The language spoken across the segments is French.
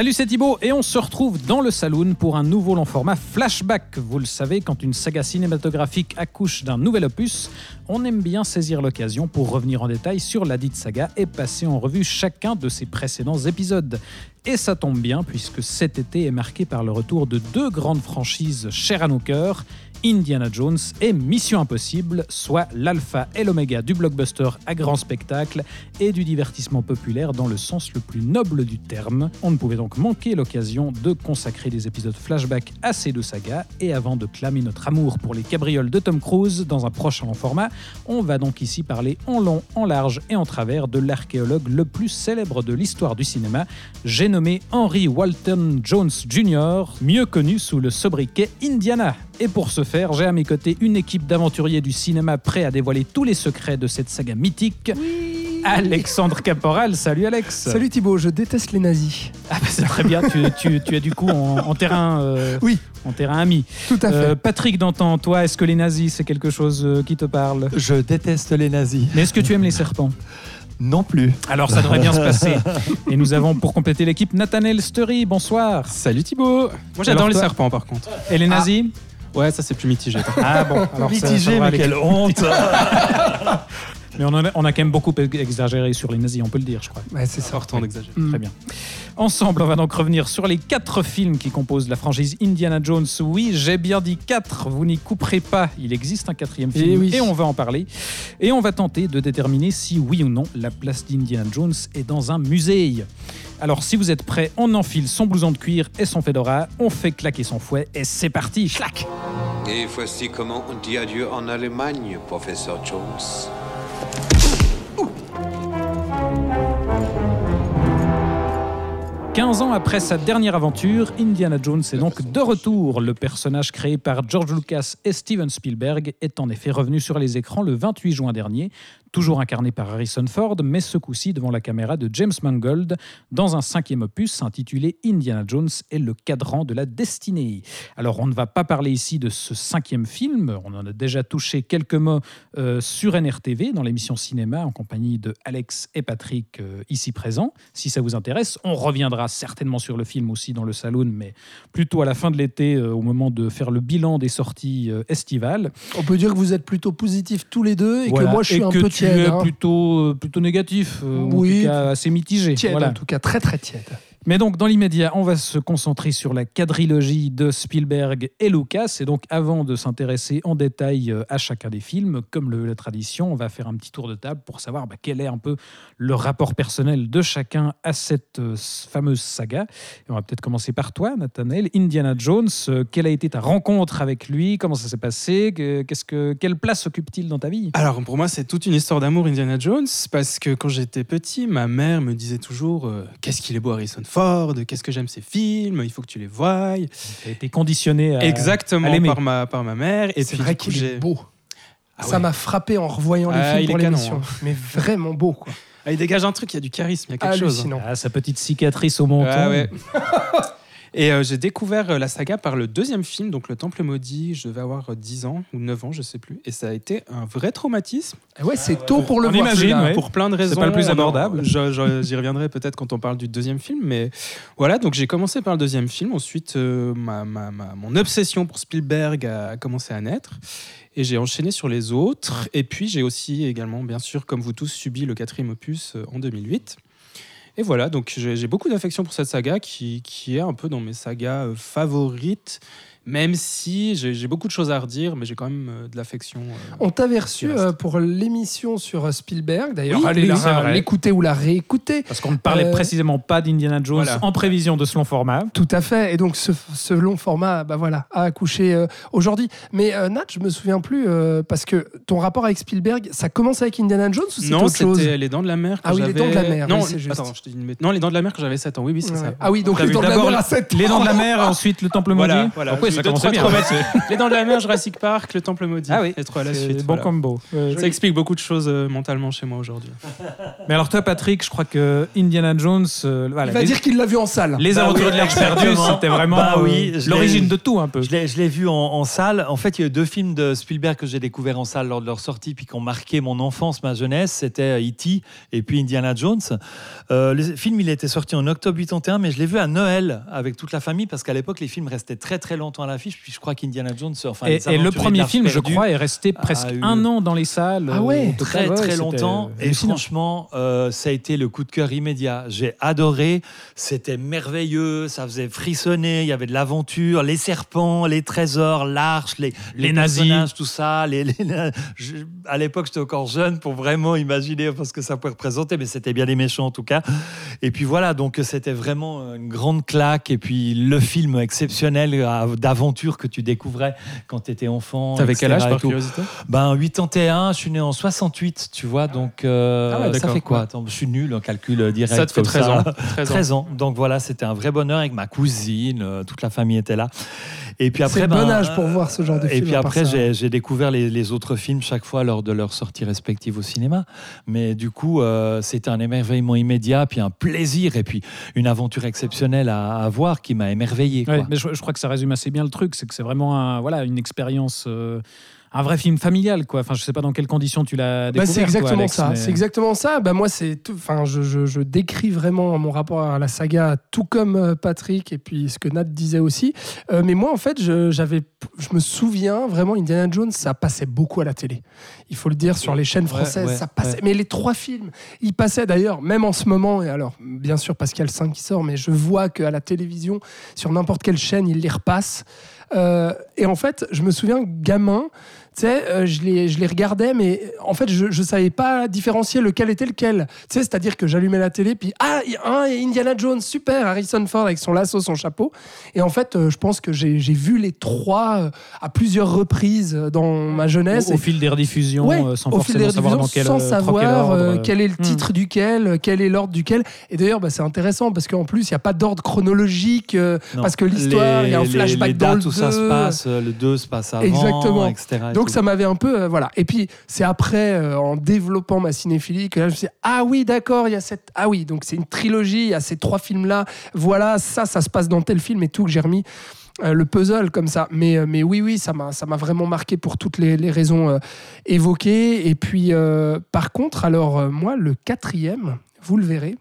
Salut, c'est Thibaut et on se retrouve dans le saloon pour un nouveau long format flashback. Vous le savez, quand une saga cinématographique accouche d'un nouvel opus, on aime bien saisir l'occasion pour revenir en détail sur la dite saga et passer en revue chacun de ses précédents épisodes. Et ça tombe bien puisque cet été est marqué par le retour de deux grandes franchises chères à nos cœurs, Indiana Jones et Mission Impossible, soit l'alpha et l'oméga du blockbuster à grand spectacle et du divertissement populaire dans le sens le plus noble du terme. On ne pouvait donc manquer l'occasion de consacrer des épisodes flashback à ces deux sagas et avant de clamer notre amour pour les cabrioles de Tom Cruise dans un prochain format, on va donc ici parler en long, en large et en travers de l'archéologue le plus célèbre de l'histoire du cinéma, j'ai nommé Henry Walton Jones Jr., mieux connu sous le sobriquet Indiana. Et pour ce faire, j'ai à mes côtés une équipe d'aventuriers du cinéma prêts à dévoiler tous les secrets de cette saga mythique. Alexandre Caporal, salut Alex. Salut Thibaut, je déteste les nazis. Ah bah c'est très bien, tu, tu- tu es du coup en, en terrain, euh, Oui. en terrain ami. Tout à fait. Euh, Patrick Dantan, toi, est-ce que les nazis c'est quelque chose euh, qui te parle? Je déteste les nazis. Mais est-ce que tu aimes les serpents? Non plus. Alors ça devrait bien se passer. Et nous avons pour compléter l'équipe Nathaniel Sturry, bonsoir. Salut Thibaut Moi j'adore les serpents par contre. Et les nazis? Ouais, ça c'est plus mitigé. Ah bon, alors Mitigé, mais quelle honte Mais on, a, on a quand même beaucoup exagéré sur les nazis, on peut le dire, je crois. Ouais, c'est ça. Sortant d'exagérer. Très bien. Ensemble, on va donc revenir sur les quatre films qui composent la franchise Indiana Jones. Oui, j'ai bien dit quatre, vous n'y couperez pas. Il existe un quatrième Eh film oui. et on va en parler. Et on va tenter de déterminer si oui ou non la place d'Indiana Jones est dans un musée. Alors si vous êtes prêts, on enfile son blouson de cuir et son fedora, on fait claquer son fouet et c'est parti. Clac Et voici comment on dit adieu en Allemagne, professeur Jones. 15 ans après sa dernière aventure, Indiana Jones est donc de retour. Le personnage créé par George Lucas et Steven Spielberg est en effet revenu sur les écrans le 28 juin dernier, toujours incarné par Harrison Ford, mais ce coup-ci devant la caméra de James Mangold, dans un cinquième opus intitulé Indiana Jones et le cadran de la destinée. Alors on ne va pas parler ici de ce cinquième film, on en a déjà touché quelques mots euh, sur NRTV dans l'émission cinéma en compagnie de Alex et Patrick euh, ici présents. Si ça vous intéresse, on reviendra certainement sur le film aussi dans le saloon, mais plutôt à la fin de l'été, euh, au moment de faire le bilan des sorties estivales. On peut dire que vous êtes plutôt positifs tous les deux et Voilà. que moi je suis Et un peu tiède. hein. plutôt, euh, plutôt négatif, euh, ou Oui. en tout cas assez mitigé. Tiède Voilà. en tout cas, très très tiède. Mais donc, dans l'immédiat, on va se concentrer sur la quadrilogie de Spielberg et Lucas. Et donc, avant de s'intéresser en détail euh, à chacun des films, comme la tradition, on va faire un petit tour de table pour savoir bah, quel est un peu le rapport personnel de chacun à cette euh, fameuse saga. Et on va peut-être commencer par toi, Nathanaël. Indiana Jones, euh, quelle a été ta rencontre avec lui? Comment ça s'est passé? Quelle place occupe-t-il dans ta vie? Alors pour moi c'est toute une histoire d'amour Indiana Jones parce que quand j'étais petit ma mère me disait toujours qu'est-ce qu'il est beau Harrison Ford, qu'est-ce que j'aime ces films, il faut que tu les voies. Tu as été conditionné à, Exactement à par ma, par ma mère. Et C'est vrai qu'il est beau. Ah Ça ouais. m'a frappé en revoyant les Ah, films il pour l'émission. hein. Mais vraiment beau quoi. Ah, il dégage un truc, il y a du charisme, il y a quelque chose. hein. Ah, sa petite cicatrice au menton. Ouais, ouais. Et euh, j'ai découvert euh, la saga par le deuxième film, donc Le Temple Maudit. Je devais avoir euh, 10 ans ou 9 ans, je sais plus. Et ça a été un vrai traumatisme. Ah ouais, c'est tôt pour le on voir. imagine, ouais. Pour plein de raisons. pas le plus abordable. J'y reviendrai peut-être quand on parle du deuxième film. Mais voilà, donc j'ai commencé par le deuxième film. Ensuite, euh, ma, ma- ma- mon obsession pour Spielberg a commencé à naître. Et j'ai enchaîné sur les autres. Et puis j'ai aussi également, bien sûr, comme vous tous, subi le quatrième opus euh, en 2008. Et voilà, donc j'ai beaucoup d'affection pour cette saga qui, qui est un peu dans mes sagas euh, favorites, même si j'ai beaucoup de choses à redire, mais j'ai quand même euh, de l'affection. euh, On t'avait reçu euh, pour l'émission sur Spielberg. D'ailleurs, Oui, allez c'est l'écouter ou la réécouter. Parce qu'on ne parlait Euh, précisément pas d'Indiana Jones voilà. en prévision de ce long format. Tout à fait. Et donc, ce, ce long format, bah voilà, a accouché euh, aujourd'hui. Mais euh, Nat, je me souviens plus euh, parce que ton rapport avec Spielberg, ça commence avec Indiana Jones ou c'était Non, autre chose c'était Les Dents de la Mer. que Ah oui, Les j'avais- Dents de la Mer, Non, oui, c'est juste. attends, je te dis une bêtise. Non, Les Dents de la Mer que j'avais 7 ans. Oui, oui, c'est Ouais. ça. Ah oui, donc les dents de la d'abord mer à 7 Les Dents de la Mer, ensuite le Temple Voilà, maudit. voilà. Oui, ça trois, bien. Les Dents de la Mer, Jurassic Park, Le Temple Maudit. Ah oui, les trois à la suite. bon voilà. combo. Ouais, Ça explique beaucoup de choses euh, mentalement chez moi aujourd'hui. Mais alors toi, Patrick, je crois que Indiana Jones, euh, voilà, Il va les, dire qu'il l'a vu en salle. les Bah aventures oui, de l'Arche perdue, exactement. c'était vraiment Bah euh, oui, je l'origine de tout un peu. Je l'ai, vu en, en salle. En fait, il y a eu deux films de Spielberg que j'ai découverts en salle lors de leur sortie, puis qui ont marqué mon enfance, ma jeunesse. C'était E.T. et puis Indiana Jones. Euh, le film, il était sorti en octobre 81, mais je l'ai vu à Noël avec toute la famille, parce qu'à l'époque, les films restaient très très longtemps à l'affiche. Puis je crois qu'Indiana Jones, enfin, et, le premier film, je crois, est resté presque eu- un an dans les salles. Ah euh, ouais, très ouais, très longtemps. Et franchement euh, ça a été le coup de cœur immédiat. J'ai adoré. C'était merveilleux. Ça faisait frissonner. Il y avait de l'aventure. Les serpents les trésors l'arche les, Les nazis. tout ça. Les, les- je- à l'époque j'étais encore jeune pour vraiment imaginer ce que ça pouvait représenter mais c'était bien les méchants en tout cas. Et puis voilà donc c'était vraiment une grande claque. Et puis le film exceptionnel euh, d'aventure que tu découvrais quand tu étais enfant T'avais quel âge par curiosité Ben 81, je suis né en 68, tu vois, donc euh, Ah ouais, ça fait quoi? Attends, Je suis nul en calcul euh, direct. Ça te fait comme 13 ans. 13 ans. 13 ans. Donc voilà, c'était un vrai bonheur avec ma cousine, euh, toute la famille était là. Et puis après, C'est ben, bon âge pour voir ce genre de Et film. puis à part après, ça. j'ai j'ai découvert les, les autres films chaque fois lors de leur sortie respective au cinéma. Mais du coup, euh, c'était un émerveillement immédiat, puis un plaisir, et puis une aventure exceptionnelle à, à voir qui m'a émerveillé. quoi. Ouais, mais je, je crois que ça résume assez bien le truc, c'est que c'est vraiment un, voilà, une expérience, euh, un vrai film familial. Quoi. Enfin, je sais pas dans quelles conditions tu l'as Bah, découvert. c'est toi, exactement ça. C'est exactement ça. Bah, moi, c'est tout. Enfin, je, je- je décris vraiment mon rapport à la saga, tout comme euh, Patrick et puis ce que Nat disait aussi. Euh, mais moi, en fait, je, j'avais, je me souviens vraiment, Indiana Jones, ça passait beaucoup à la télé. Il faut le dire sur les chaînes françaises, ouais, ça passait. ouais. Mais les trois films, ils passaient d'ailleurs, même en ce moment. Et alors, bien sûr, parce qu'il y a le 5 qui sort, mais je vois qu'à la télévision, sur n'importe quelle chaîne, ils les repassent. Euh, et en fait, je me souviens, gamin, tu sais, euh, je, les, je les regardais, mais en fait, je ne savais pas différencier lequel était lequel. Tu sais, c'est-à-dire que j'allumais la télé, puis ah, il y a un, a Indiana Jones, super, Harrison Ford avec son lasso, son chapeau. Et en fait, euh, je pense que j'ai j'ai vu les trois euh, à plusieurs reprises dans ma jeunesse. au, au Et- fil des rediffusions, Ouais, sans forcément savoir dans quel, sans est le Hmm. titre duquel, quel est l'ordre duquel. Et d'ailleurs, bah, c'est intéressant parce qu'en plus, il n'y a pas d'ordre chronologique, Non. parce que l'histoire, il y a un Les- les- flashback les dans dates le où ça se 2. passe, le 2 se passe avant, Exactement. etc. et Donc tout. ça m'avait un peu euh, voilà. Et puis c'est après euh, en développant ma cinéphilie que là je me suis dit, ah oui d'accord il y a cette ah oui donc c'est une trilogie il y a ces trois films là voilà ça ça se passe dans tel film et tout que j'ai remis euh, le puzzle comme ça mais euh, mais oui oui ça m'a ça m'a vraiment marqué pour toutes les, les raisons euh, évoquées et puis par contre alors moi le quatrième vous le verrez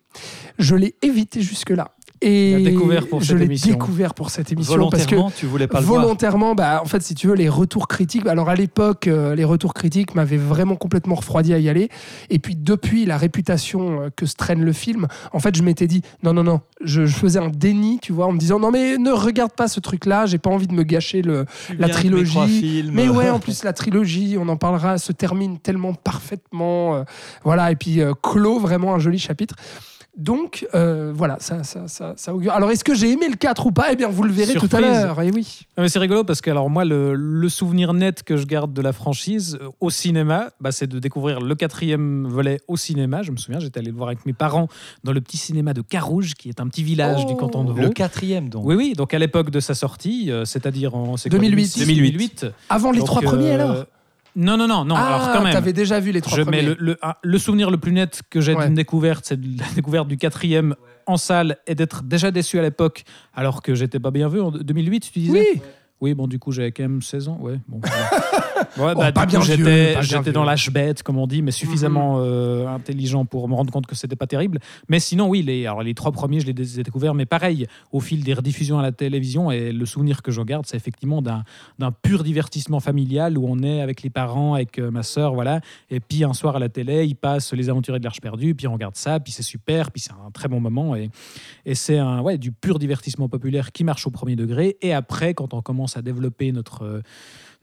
je l'ai évité jusque là et Tu l'as découvert pour je cette l'ai émission. découvert pour cette émission parce que Volontairement, tu voulais pas le voir. volontairement, bah, en fait, si tu veux, les retours critiques. Alors à l'époque, euh, les retours critiques m'avaient vraiment complètement refroidi à y aller. Et puis depuis la réputation euh, que se traîne le film, en fait, je m'étais dit non, non, non. Je, je faisais un déni, tu vois, en me disant non, mais ne regarde pas ce truc-là. J'ai pas envie de me gâcher le, Tu la trilogie. Mais ouais, en plus, la trilogie, on en parlera, se termine tellement parfaitement. euh, voilà, et puis euh, clôt vraiment un joli chapitre. Donc, euh, voilà, ça, ça, ça, ça augure. Alors, est-ce que j'ai aimé le 4 ou pas? Eh bien, vous le verrez tout à Surprise. l'heure. Et oui. Ah, mais c'est rigolo parce que alors moi le, le souvenir net que je garde de la franchise euh, au cinéma, bah, c'est de découvrir le quatrième volet au cinéma. Je me souviens, j'étais allé le voir avec mes parents dans le petit cinéma de Carouge, qui est un petit village du canton de Vaud. Le quatrième, donc. Oui, oui. Donc à l'époque de sa sortie, euh, c'est-à-dire en c'est quoi, 2008. 2008. Avant les Donc, trois euh, premiers, alors Non, non, non, non. ah, alors quand même. t'avais déjà vu les trois Je premiers. mets le, le, souvenir le plus net que j'ai Ouais. d'une découverte, c'est de la découverte du quatrième en salle et d'être déjà déçu à l'époque, alors que j'étais pas bien vu en 2008, tu disais? Oui, Oui, bon, du coup, j'avais quand même 16 ans. Ouais, bon. voilà. Ouais, Oh, pas bien j'étais, dans l'âge bête, comme on dit, mais suffisamment euh, intelligent pour me rendre compte que c'était pas terrible. Mais sinon, oui, les, alors, les trois premiers, je les ai découverts, mais pareil, au fil des rediffusions à la télévision, et le souvenir que je garde, c'est effectivement d'un, d'un pur divertissement familial où on est avec les parents, avec euh, ma sœur, voilà. Et puis un soir à la télé, ils passent Les Aventuriers de l'Arche perdue, puis on regarde ça, puis c'est super, puis c'est un très bon moment. Et, et c'est un, ouais, du pur divertissement populaire qui marche au premier degré. Et après, quand on commence à développer notre, euh,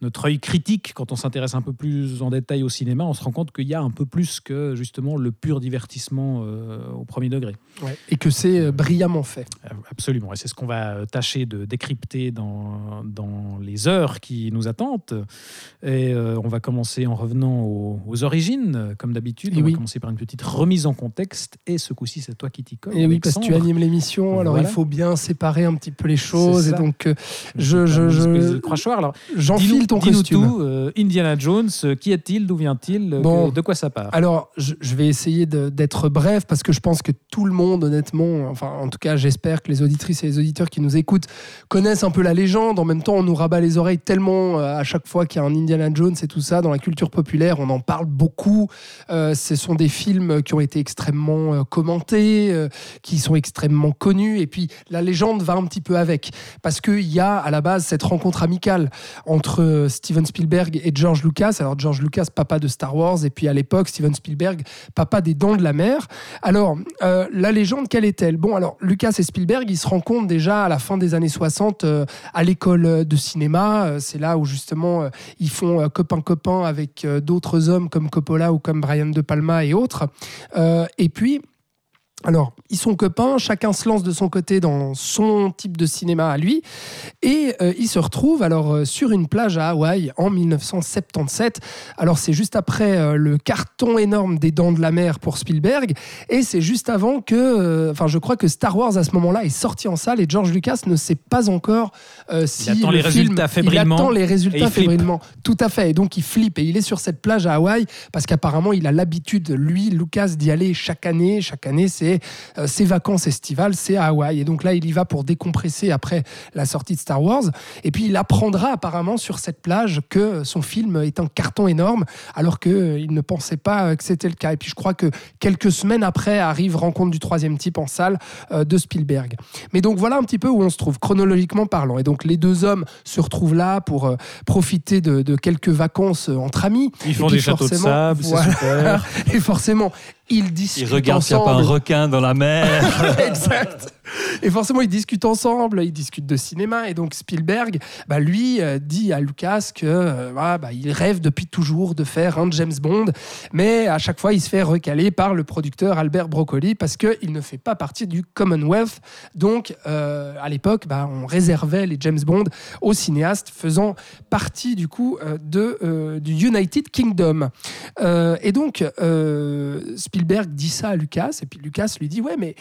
notre œil critique, quand on s'intéresse un peu plus en détail au cinéma, on se rend compte qu'il y a un peu plus que justement le pur divertissement euh, au premier degré. Ouais. Et que c'est euh, brillamment fait. Euh, Absolument, et c'est ce qu'on va tâcher de décrypter dans, dans les heures qui nous attendent. Et euh, on va commencer en revenant aux, aux origines, comme d'habitude. On oui. va commencer par une petite remise en contexte, et ce coup-ci, c'est toi qui t'y colle. Et oui, parce que tu animes l'émission, alors Voilà. il faut bien séparer un petit peu les choses. Et donc, euh, Je, je, je. Alors, j'enfile ton costume. tout. euh, Indiana Jones, euh, qui est-il D'où vient-il euh, Bon. De quoi ça part Alors, je, je vais essayer d'être bref parce que je pense que tout le monde, honnêtement, enfin, en tout cas, j'espère que les auditrices et les auditeurs qui nous écoutent connaissent un peu la légende. En même temps, on nous rabat les oreilles tellement à chaque fois qu'il y a un Indiana Jones et tout ça dans la culture populaire, on en parle beaucoup. Ce sont des films qui ont été extrêmement commentés, qui sont extrêmement connus. Et puis, la légende va un petit peu avec parce qu'il y a à la base cette rencontre amicale entre euh, Steven Spielberg et George Lucas. Alors George Lucas, papa de Star Wars, et puis à l'époque Steven Spielberg, papa des Dents de la Mer. Alors euh, la légende, quelle est-elle? Bon, alors Lucas et Spielberg, ils se rencontrent déjà à la fin des années 60 euh, à l'école de cinéma. C'est là où justement ils font euh, copain copain avec d'autres hommes comme Coppola ou comme Brian De Palma et autres. Et puis alors, ils sont copains, chacun se lance de son côté dans son type de cinéma à lui, et euh, ils se retrouvent alors euh, sur une plage à Hawaï en 1977. Alors c'est juste après euh, le carton énorme des Dents de la Mer pour Spielberg, et c'est juste avant que, enfin je crois que Star Wars à ce moment-là est sorti en salle et George Lucas ne sait pas encore si attend le les film- résultats Il fébrilement, attend les résultats il fébrilement. Tout à fait. Et donc il flippe et il est sur cette plage à Hawaï parce qu'apparemment il a l'habitude, lui, Lucas, d'y aller chaque année. Chaque année, c'est euh, ses vacances estivales, c'est à Hawaï. Et donc là, il y va pour décompresser après la sortie de Star Wars. Et puis il apprendra apparemment sur cette plage que son film est un carton énorme, alors qu'il ne pensait pas euh, que c'était le cas. Et puis je crois que quelques semaines après arrive Rencontre du troisième type en salle euh, de Spielberg. Mais donc voilà un petit peu où on se trouve chronologiquement parlant. Et donc les deux hommes se retrouvent là pour euh, profiter de, de quelques vacances euh, entre amis. Ils font des châteaux de sable, c'est super. Et forcément, ils discutent Il regarde s'il n'y a pas un requin dans la mer. exact. Et forcément, ils discutent ensemble, ils discutent de cinéma. Et donc, Spielberg, bah, lui, euh, dit à Lucas que voilà, bah, il rêve depuis toujours de faire un James Bond. Mais à chaque fois, il se fait recaler par le producteur Albert Broccoli parce qu'il ne fait pas partie du Commonwealth. Donc, euh, à l'époque, bah, on réservait les James Bond aux cinéastes faisant partie, du coup, de, euh, du United Kingdom. Euh, et donc, euh, Spielberg dit ça à Lucas, et puis Lucas lui dit Ouais, mais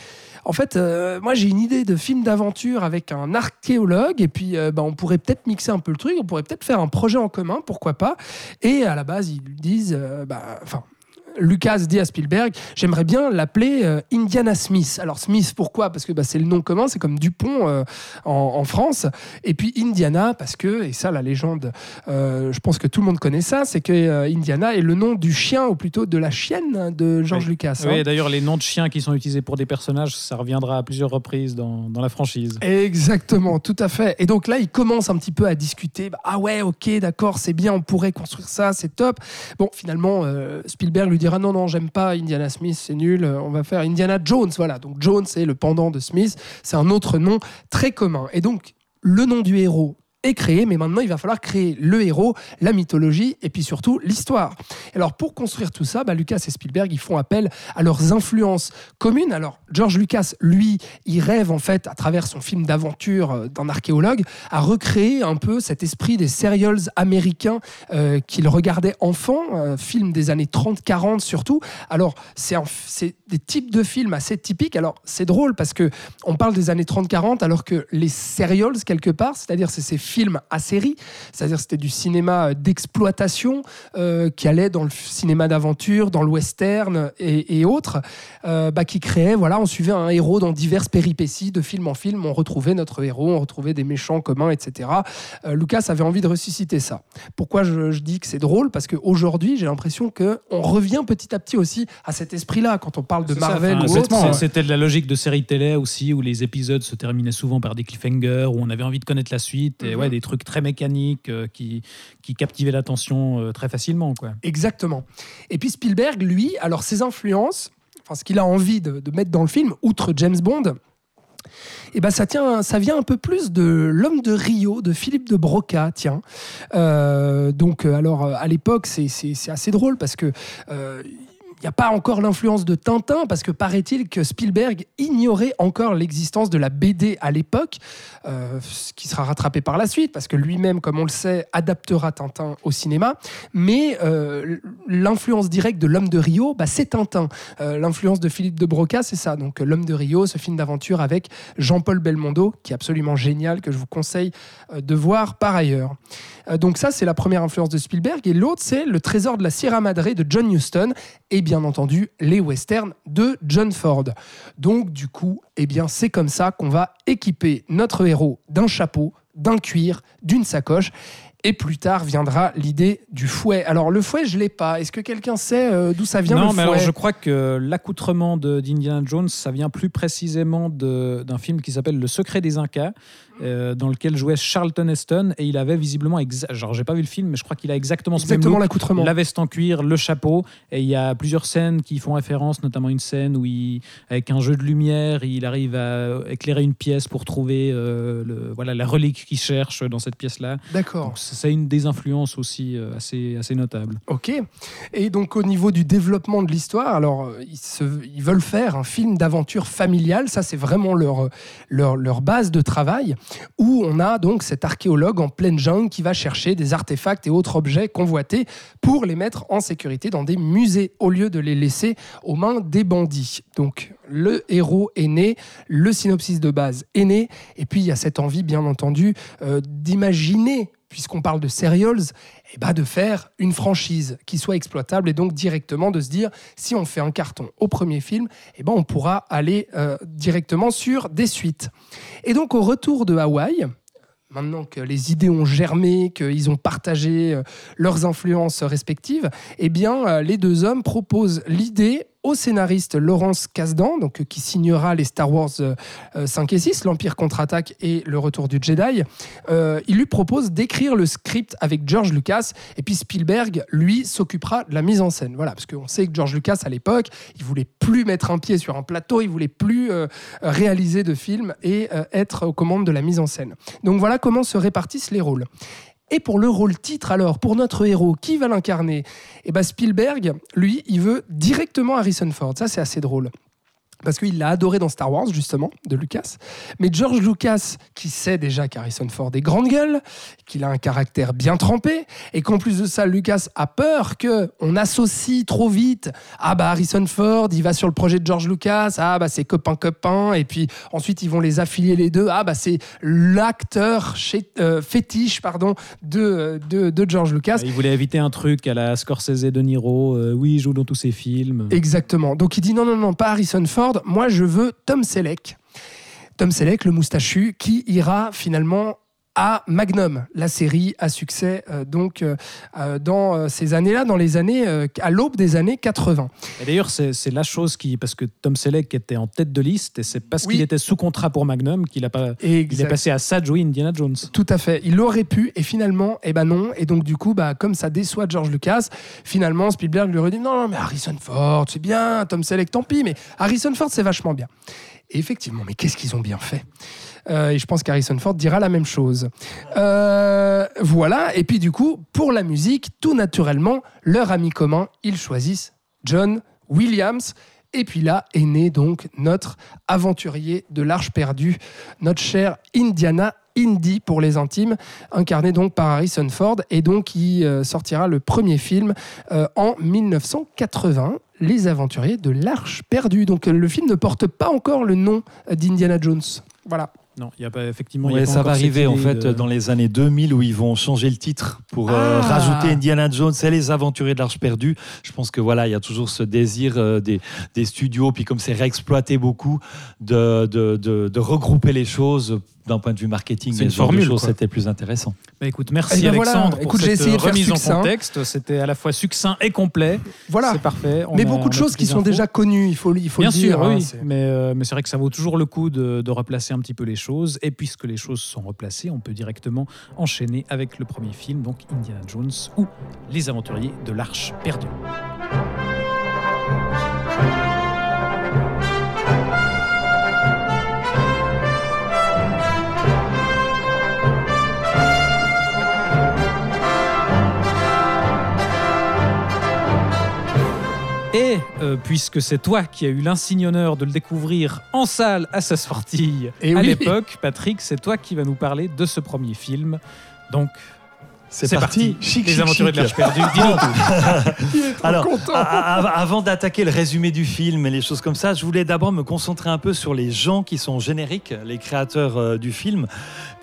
en fait, euh, moi j'ai une idée de film d'aventure avec un archéologue, et puis euh, bah, on pourrait peut-être mixer un peu le truc, on pourrait peut-être faire un projet en commun, pourquoi pas Et à la base, ils lui disent euh, bah, Enfin. Lucas dit à Spielberg, j'aimerais bien l'appeler euh, Indiana Smith. Alors Smith, pourquoi? Parce que bah, c'est le nom commun, c'est comme Dupont euh, en, en France. Et puis Indiana, parce que, et ça la légende, euh, je pense que tout le monde connaît ça, c'est que Indiana est le nom du chien, ou plutôt de la chienne de George Oui. Lucas. hein. Oui, d'ailleurs, les noms de chiens qui sont utilisés pour des personnages, ça reviendra à plusieurs reprises dans, dans la franchise. Exactement, tout à fait. Et donc là, il commence un petit peu à discuter. Bah, ah ouais, ok, d'accord, c'est bien, on pourrait construire ça, c'est top. Bon, finalement, Spielberg lui dira non, non, j'aime pas Indiana Smith, c'est nul. On va faire Indiana Jones. Voilà, donc Jones c'est le pendant de Smith. C'est un autre nom très commun. Et donc, le nom du héros créé, mais maintenant il va falloir créer le héros, la mythologie et puis surtout l'histoire. Alors pour construire tout ça, bah, Lucas et Spielberg ils font appel à leurs influences communes. Alors George Lucas, lui, il rêve en fait à travers son film d'aventure euh, d'un archéologue à recréer un peu cet esprit des serials américains euh, qu'il regardait enfant, euh, films des années 30-40 surtout. Alors c'est des types de films assez typiques. Alors c'est drôle parce que on parle des années 30-40 alors que les serials quelque part, c'est-à-dire c'est ces films à série, c'est-à-dire c'était du cinéma euh, d'exploitation euh, qui allait dans le cinéma d'aventure, dans le western et, et autres, euh, bah, qui créait, voilà, on suivait un héros dans diverses péripéties de film en film, on retrouvait notre héros, on retrouvait des méchants communs, etc. Euh, Lucas avait envie de ressusciter ça. Pourquoi je, je dis que c'est drôle? Parce qu'aujourd'hui, j'ai l'impression que on revient petit à petit aussi à cet esprit-là quand on parle de ça, Marvel enfin, ou c'est- autre. c'est- C'était de la logique de série télé aussi, où les épisodes se terminaient souvent par des cliffhangers, où on avait envie de connaître la suite, et Mhm. ouais, des trucs très mécaniques euh, qui, qui captivaient l'attention euh, très facilement. Quoi. Exactement. Et puis Spielberg, lui, alors ses influences, enfin ce qu'il a envie de, de mettre dans le film, outre James Bond, Et ben ça tient, ça vient un peu plus de l'homme de Rio de Philippe de Broca, tiens. Euh, donc alors à l'époque c'est assez drôle parce que n'y a pas encore l'influence de Tintin, parce que paraît-il que Spielberg ignorait encore l'existence de la BD à l'époque, euh, ce qui sera rattrapé par la suite, parce que lui-même, comme on le sait, adaptera Tintin au cinéma. Mais euh, l'influence directe de L'Homme de Rio, bah, c'est Tintin. Euh, l'influence de Philippe de Broca, c'est ça. Donc L'Homme de Rio, ce film d'aventure avec Jean-Paul Belmondo, qui est absolument génial, que je vous conseille de voir par ailleurs. Donc ça, c'est la première influence de Spielberg. Et l'autre, c'est Le Trésor de la Sierra Madre de John Huston. Et bien entendu, les westerns de John Ford. Donc du coup, eh bien, c'est comme ça qu'on va équiper notre héros d'un chapeau, d'un cuir, d'une sacoche. Et plus tard viendra l'idée du fouet. Alors le fouet, je l'ai pas. Est-ce que quelqu'un sait euh, d'où ça vient non, le mais fouet alors je crois que l'accoutrement de- d'Indiana Jones, ça vient plus précisément d'un film qui s'appelle Le Secret des Incas, euh, dans lequel jouait Charlton Heston, et il avait visiblement, genre j'ai pas vu le film, mais je crois qu'il a exactement ce Exactement même look, l'accoutrement. la veste en cuir, le chapeau, et il y a plusieurs scènes qui font référence, notamment une scène où il, avec un jeu de lumière, il arrive à éclairer une pièce pour trouver euh, le, voilà la relique qu'il cherche dans cette pièce-là. D'accord. Donc c'est une des influences aussi euh, assez assez notable. Ok. Et donc au niveau du développement de l'histoire, alors ils, se- ils veulent faire un film d'aventure familiale, ça c'est vraiment leur, leur, leur base de travail, où on a donc cet archéologue en pleine jungle qui va chercher des artefacts et autres objets convoités pour les mettre en sécurité dans des musées au lieu de les laisser aux mains des bandits. Donc le héros est né, le synopsis de base est né, et puis il y a cette envie bien entendu euh, d'imaginer, puisqu'on parle de serials, eh ben, de faire une franchise qui soit exploitable et donc directement de se dire si on fait un carton au premier film, eh ben, on pourra aller euh, directement sur des suites. Et donc au retour de Hawaï, maintenant que les idées ont germé, qu'ils ont partagé euh, leurs influences respectives, eh bien euh, les deux hommes proposent l'idée au scénariste Laurence Kasdan, donc, euh, qui signera les Star Wars euh, euh, 5 et 6, l'Empire contre-attaque et le retour du Jedi. Euh, il lui propose d'écrire le script avec George Lucas et puis Spielberg, lui, s'occupera de la mise en scène. Voilà, parce qu'on sait que George Lucas, à l'époque, il voulait plus mettre un pied sur un plateau, il voulait plus euh, réaliser de films et euh, être aux commandes de la mise en scène. Donc voilà comment se répartissent les rôles. Et pour le rôle titre, alors, pour notre héros, qui va l'incarner? Eh ben Spielberg, lui, il veut directement Harrison Ford. Ça, c'est assez drôle. Parce qu'il l'a adoré dans Star Wars, justement, de Lucas. Mais George Lucas, qui sait déjà qu'Harrison Ford est grande gueule, qu'il a un caractère bien trempé, et qu'en plus de ça, Lucas a peur que on associe trop vite. Ah bah Harrison Ford, il va sur le projet de George Lucas. Ah bah c'est copain copain. Et puis ensuite ils vont les affilier les deux. Ah bah c'est l'acteur euh, fétiche pardon de, de, de George Lucas. Il voulait éviter un truc à la Scorsese de Niro. euh, oui, il joue dans tous ses films. Exactement. Donc il dit non, non, non, pas Harrison Ford, moi je veux Tom Selleck. Tom Selleck, le moustachu, qui ira finalement à Magnum, la série à succès euh, donc euh, euh, dans ces années-là, dans les années euh, à l'aube des années 80. Et d'ailleurs, c'est c'est la chose qui. Parce que Tom Selleck était en tête de liste, et c'est parce Oui. qu'il était sous contrat pour Magnum qu'il a pas. Il est passé à ça jouer Indiana Jones. Tout à fait. Il aurait pu, et finalement, eh ben non. Et donc, du coup, bah, comme ça déçoit George Lucas, finalement, Spielberg lui aurait dit non, non, mais Harrison Ford, c'est bien, Tom Selleck, tant pis, mais Harrison Ford, c'est vachement bien. Et effectivement, mais qu'est-ce qu'ils ont bien fait? Euh, Et je pense qu'Harrison Ford dira la même chose. Euh, voilà. Et puis, du coup, pour la musique, tout naturellement, leur ami commun, ils choisissent John Williams. Et puis là est né donc notre aventurier de l'Arche perdue, notre cher Indiana Indy pour les intimes, incarné donc par Harrison Ford, et donc qui euh, sortira le premier film en 1980, Les Aventuriers de l'Arche perdue. Donc le film ne porte pas encore le nom d'Indiana Jones. Voilà. Non, il y a pas effectivement. il y a Ouais, pas ça va arriver en fait de- dans les années 2000 où ils vont changer le titre pour euh, Ah. rajouter Indiana Jones et les aventuriers de l'Arche perdue. Je pense que voilà, il y a toujours ce désir euh, des, des studios, puis comme c'est réexploité beaucoup, de, de, de- de regrouper les choses d'un point de vue marketing. C'est une formule. C'était plus intéressant. Bah, écoute, merci Eh ben voilà. Alexandre pour Écoute, j'ai cette essayé de faire remise en succinct. contexte. C'était à la fois succinct et complet. Voilà. C'est parfait. On Mais a- beaucoup de choses qui sont infos. déjà connues, il faut, il faut Bien le dire. sûr, hein, oui. Mais, euh, mais c'est vrai que ça vaut toujours le coup de, de replacer un petit peu les choses. Et puisque les choses sont replacées, on peut directement enchaîner avec le premier film, donc Indiana Jones ou Les Aventuriers de l'Arche perdue. Euh, puisque c'est toi qui as eu l'insigne honneur de le découvrir en salle à sa sortie Et à oui. l'époque, Patrick, c'est toi qui vas nous parler de ce premier film. Donc, C'est c'est parti. parti. Chic, Les chic, aventuriers de l'Arche perdue. Dis-nous tout. Alors, content. a- a- avant d'attaquer le résumé du film et les choses comme ça, je voulais d'abord me concentrer un peu sur les gens qui sont génériques, les créateurs euh, du film.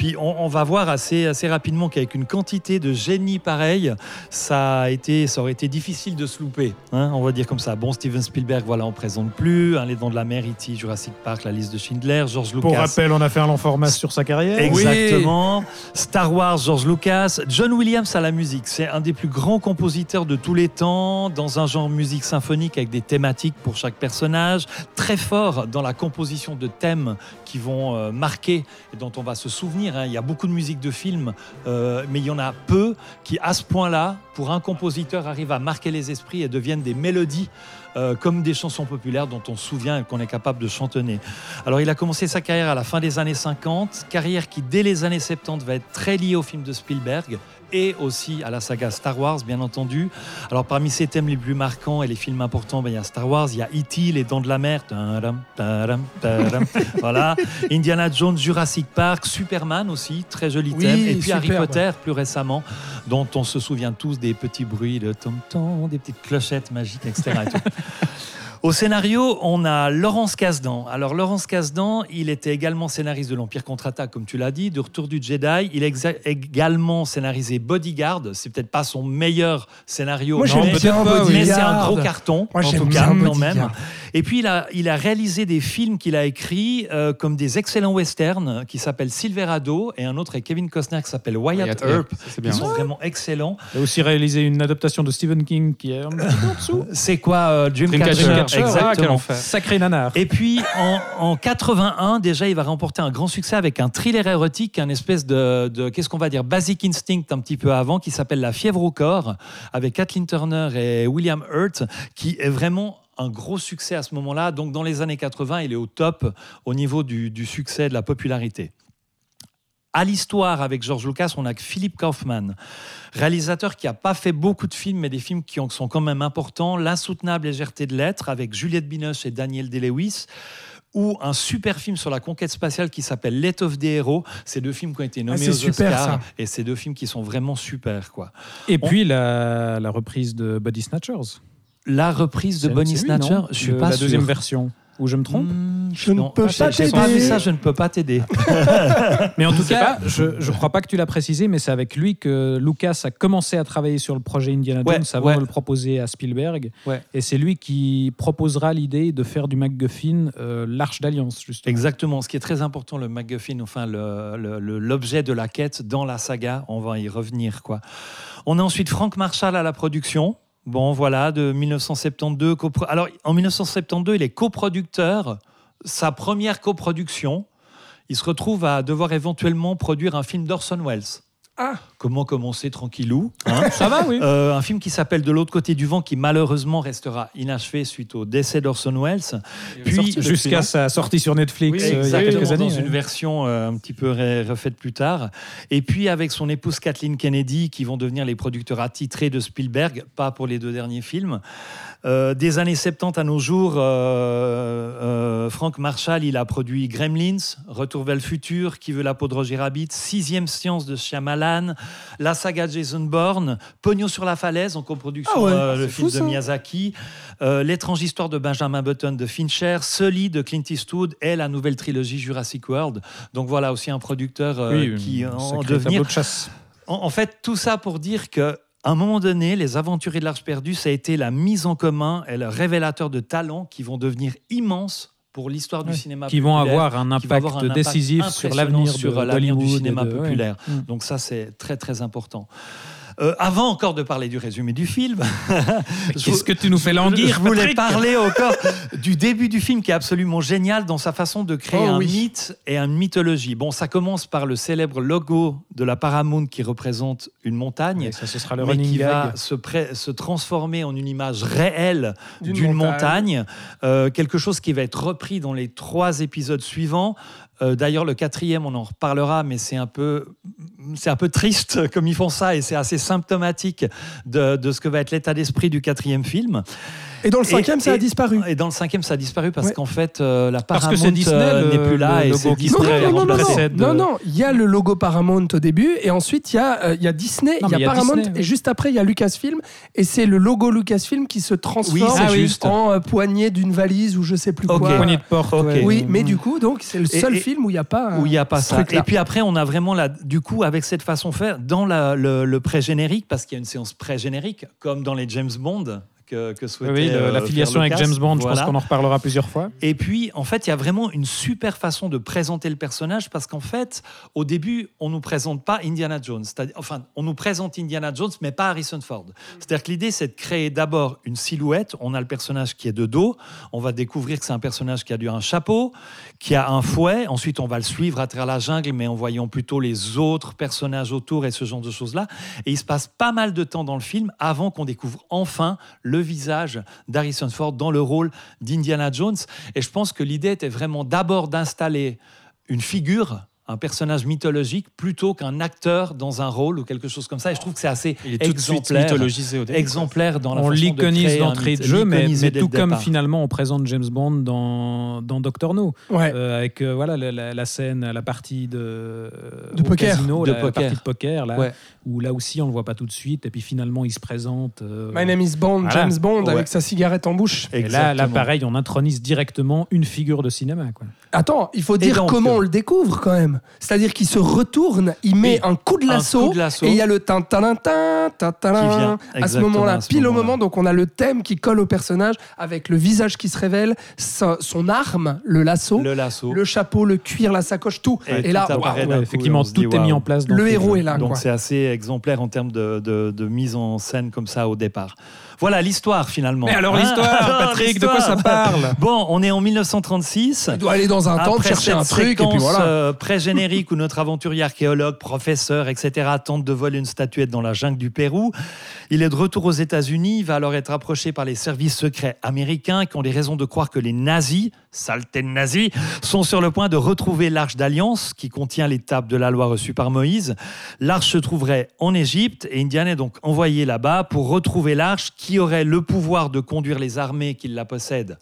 Puis on, on va voir assez, assez rapidement qu'avec une quantité de génie pareil, ça, a été, ça aurait été difficile de se louper. hein, on va dire comme ça. Bon, Steven Spielberg, voilà, on présente plus. hein, les Dents de la Mer, E.T., Jurassic Park, La Liste de Schindler, George Lucas. Pour rappel, on a fait un long format sur sa carrière. Exactement. Star Wars, George Lucas. John Williams à la musique. C'est un des plus grands compositeurs de tous les temps, dans un genre musique symphonique avec des thématiques pour chaque personnage. Très fort dans la composition de thèmes qui vont euh, marquer et dont on va se souvenir. hein. Il y a beaucoup de musique de films, euh, mais il y en a peu qui, à ce point-là, pour un compositeur, arrivent à marquer les esprits et deviennent des mélodies. euh, comme des chansons populaires dont on se souvient et qu'on est capable de chantonner. Alors il a commencé sa carrière à la fin des années 50, carrière qui dès les années 70 va être très liée au film de Spielberg et aussi à la saga Star Wars, bien entendu. Alors parmi ses thèmes les plus marquants et les films importants, ben, il y a Star Wars, il y a E.T., Les Dents de la Mer, tadam, tadam, tadam, voilà, Indiana Jones, Jurassic Park, Superman aussi, très joli Oui, thème, et puis Harry. Potter plus récemment, dont on se souvient tous des petits bruits de tom-tom, des petites clochettes magiques, etc. et. Au scénario, on a Laurence Kasdan. Alors Laurence Kasdan, il était également scénariste de l'Empire contre-attaque, comme tu l'as dit, de Retour du Jedi. Il a également scénarisé Bodyguard. C'est peut-être pas son meilleur scénario, Moi, Bodyguard. mais c'est un gros carton, Moi, en tout cas, quand même. Et puis, il a, il a réalisé des films qu'il a écrits euh, comme des excellents westerns qui s'appellent Silverado et un autre avec Kevin Costner qui s'appelle Wyatt, Wyatt Earp. Ils bien. sont vraiment excellents. Il a aussi réalisé une adaptation de Stephen King qui est en dessous. C'est quoi euh, Dreamcatcher, Dreamcatcher. Ah, Exactement. enfer. Sacré nanar. Et puis en, en 81, déjà, il va remporter un grand succès avec un thriller érotique, un espèce de, de- qu'est-ce qu'on va dire, Basic Instinct un petit peu avant, qui s'appelle La fièvre au corps, avec Kathleen Turner et William Hurt, qui est vraiment un gros succès à ce moment-là. Donc dans les années 80, il est au top au niveau du, du succès, de la popularité. À l'histoire avec George Lucas, on a que Philip Kaufman, réalisateur qui n'a pas fait beaucoup de films, mais des films qui sont quand même importants. L'insoutenable légèreté de l'être avec Juliette Binoche et Daniel Day-Lewis ou un super film sur la conquête spatiale qui s'appelle Let of the Hero. Ces deux films qui ont été nommés c'est aux super, Oscars ça. et ces deux films qui sont vraiment super quoi. Et On- puis la, la reprise de Body Snatchers. La reprise de Bonnie Snatcher, je suis Le- pas La sûr. deuxième version. Ou je me trompe Je ne peux pas t'aider. ça, je ne peux pas t'aider. Mais en tout cas, je ne crois pas que tu l'as précisé, mais c'est avec lui que Lucas a commencé à travailler sur le projet Indiana Ouais, Jones avant ouais. de le proposer à Spielberg. Ouais. Et c'est lui qui proposera l'idée de faire du MacGuffin euh, l'Arche d'Alliance, justement. Exactement. Ce qui est très important, le MacGuffin, enfin le- le- le- l'objet de la quête dans la saga, on va y revenir. quoi. On a ensuite Frank Marshall à la production. Bon, voilà, de 1972. copro- Alors, en 1972, il est coproducteur. Sa première coproduction, il se retrouve à devoir éventuellement produire un film d'Orson Welles. Ah. Comment commencer tranquillou hein Ça va, oui. Euh, un film qui s'appelle De l'autre côté du vent, qui malheureusement restera inachevé suite au décès d'Orson Welles. Puis, Jusqu'à sa sortie sur Netflix oui, euh, il y a quelques années. dans une ouais. version euh, un petit peu refaite plus tard. Et puis avec son épouse Kathleen Kennedy, qui vont devenir les producteurs attitrés de Spielberg, pas pour les deux derniers films. Euh, des années 70 à nos jours, euh, euh, Frank Marshall, il a produit Gremlins, Retour vers le futur, Qui veut la peau de Roger Rabbit, Sixième science de Shyamalan, la saga Jason Bourne, Pognon sur la falaise en coproduction, Ah ouais, euh, le c'est film fou, de ça. Miyazaki, L'étrange histoire de Benjamin Button de Fincher, Sully de Clint Eastwood et la nouvelle trilogie Jurassic World. Donc voilà aussi un producteur Oui, qui en devenir. de chasse. En, en fait, tout ça pour dire que. À un moment donné, les aventuriers de l'Arche perdue, ça a été la mise en commun et le révélateur de talents qui vont devenir immenses pour l'histoire du Ouais. cinéma Qui vont populaire, avoir un qui va avoir impact un impact décisif sur l'avenir euh, l'avenir du cinéma de- populaire. Mm. Donc ça, c'est très très important. Euh, avant encore de parler du résumé du film, Qu'est-ce que tu nous fais languir, je voulais Patrick parler encore du début du film qui est absolument génial dans sa façon de créer Oh un oui. mythe et une mythologie. Bon, ça commence par le célèbre logo de la Paramount qui représente une montagne. Et ça, ce sera le mais qui va se, transformer en une image réelle D'une d'une montagne. montagne, Euh, quelque chose qui va être repris dans les trois épisodes suivants. Euh, D'ailleurs, le quatrième, on en reparlera, mais c'est un peu, triste comme ils font ça et c'est assez symptomatique de ce que va être l'état d'esprit du quatrième film. Et dans le cinquième, Et- ça a disparu. Et dans le cinquième, ça a disparu parce Ouais. qu'en fait, euh, la Parce Paramount que c'est Disney, euh, le- n'est plus là le et logo Disney Non, non, non, non, non, précède, non, non, il y a le logo Paramount au début et ensuite il y a, euh, il y a Disney, il y a mais il y a Paramount Disney, oui. et juste après il y a Lucasfilm et c'est le logo Lucasfilm qui se transforme Oui, Ah juste. en euh, poignée d'une valise ou je sais plus Ok. quoi. Poignée de porte. Oui, mais du coup, donc c'est le seul et- film où il n'y a pas. euh, où il n'y a pas ce ça. truc-là. Et puis après, on a vraiment la, du coup, avec cette façon de faire, dans la- le, le pré-générique, parce qu'il y a une séance pré-générique, comme dans les James Bond que, que souhaitait Oui, le- euh, l'affiliation faire avec. James Bond, je pense qu'on en reparlera plusieurs fois. Et puis, en fait, il y a vraiment une super façon de présenter le personnage parce qu'en fait, au début, on nous présente pas Indiana Jones. Enfin, on nous présente Indiana Jones, mais pas Harrison Ford. C'est-à-dire que l'idée, c'est de créer d'abord une silhouette. On a le personnage qui est de dos. On va découvrir que c'est un personnage qui a dû un chapeau, qui a un fouet. Ensuite, on va le suivre à travers la jungle, mais en voyant plutôt les autres personnages autour et ce genre de choses-là. Et il se passe pas mal de temps dans le film avant qu'on découvre enfin le visage d'Harrison Ford dans le rôle d'Indiana Jones. Et je pense que l'idée était vraiment d'abord d'installer une figure, un personnage mythologique, plutôt qu'un acteur dans un rôle ou quelque chose comme ça. Et je trouve que c'est assez Il est tout de suite exemplaire, mythologisé au début. exemplaire dans la On façon de l'iconise créer un d'entrée de jeu, mais, tout comme départ. finalement on présente James Bond dans, dans Doctor No, Ouais. Euh, avec euh, voilà, la, la- la scène, la partie de, De au poker. casino, De la, la poker. partie de poker, là, Ouais. où là aussi on le voit pas tout de suite, et puis finalement il se présente. euh, My name is Bond, Voilà. James Bond, Ouais. avec sa cigarette en bouche. et là, pareil, on intronise directement une figure de cinéma. Quoi. Attends, il faut dire donc, comment euh, on le découvre quand même. C'est-à-dire qu'il se retourne, il met Oui, un coup de un lasso, coup de lasso. et il y a le tin tin tin tin tin Qui vient, à ce moment-là, pile au moment. Donc on a le thème qui colle au personnage avec le visage qui se révèle, son arme, le lasso, le, chapeau, le cuir, la sacoche, tout. Et Et, là, tout d'un Ouais, coup, effectivement, tout est mis en place. le héros est là. Donc c'est assez exemplaire en termes de, de- de mise en scène comme ça au départ. Voilà l'histoire finalement. Mais alors Hein l'histoire, Patrick, de quoi ça parle Bon, on est en 1936. Il doit aller dans un temple chercher un truc, et puis voilà. euh, pré-générique où notre aventurier archéologue, professeur, etc. tente de voler une statuette dans la jungle du Pérou. Il est de retour aux États-Unis. Il va alors être approché par les services secrets américains qui ont des raisons de croire que les nazis, saleté nazis, sont sur le point de retrouver l'arche d'alliance qui contient les tables de la loi reçue par Moïse. L'arche se trouverait en Égypte et Indiana est donc envoyé là-bas pour retrouver l'arche qui aurait le pouvoir de conduire les armées qui la possèdent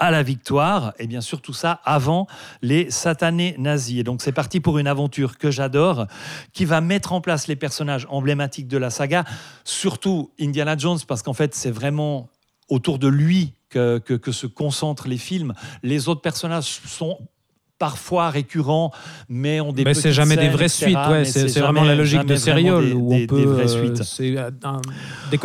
à la victoire, et bien sûr tout ça avant les satanés nazis. Et donc c'est parti pour une aventure que j'adore, qui va mettre en place les personnages emblématiques de la saga, surtout Indiana Jones, parce qu'en fait c'est vraiment autour de lui que, se concentrent les films. Les autres personnages sont parfois récurrents, mais ont des Mais c'est jamais des vraies etc., suites, ouais, c'est vraiment la logique de Serial où des- on peut des vraies euh, suites. euh,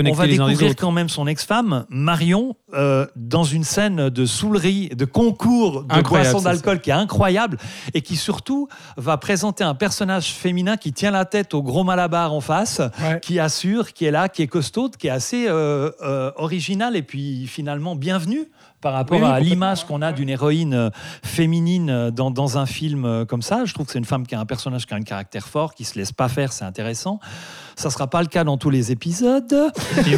On va les découvrir quand même son ex-femme, Marion, euh, dans une scène de soulerie, de concours de boissons d'alcool qui est incroyable et qui surtout va présenter un personnage féminin qui tient la tête au gros malabar en face, Ouais. qui assure, qui est là, qui est costaud, qui est assez euh, original et puis finalement bienvenue par rapport Oui, à l'image qu'on a d'une héroïne euh, féminine euh, dans, dans un film euh, comme ça. Je trouve que c'est une femme qui a un personnage qui a un caractère fort, qui se laisse pas faire, c'est intéressant. Ça sera pas le cas dans tous les épisodes.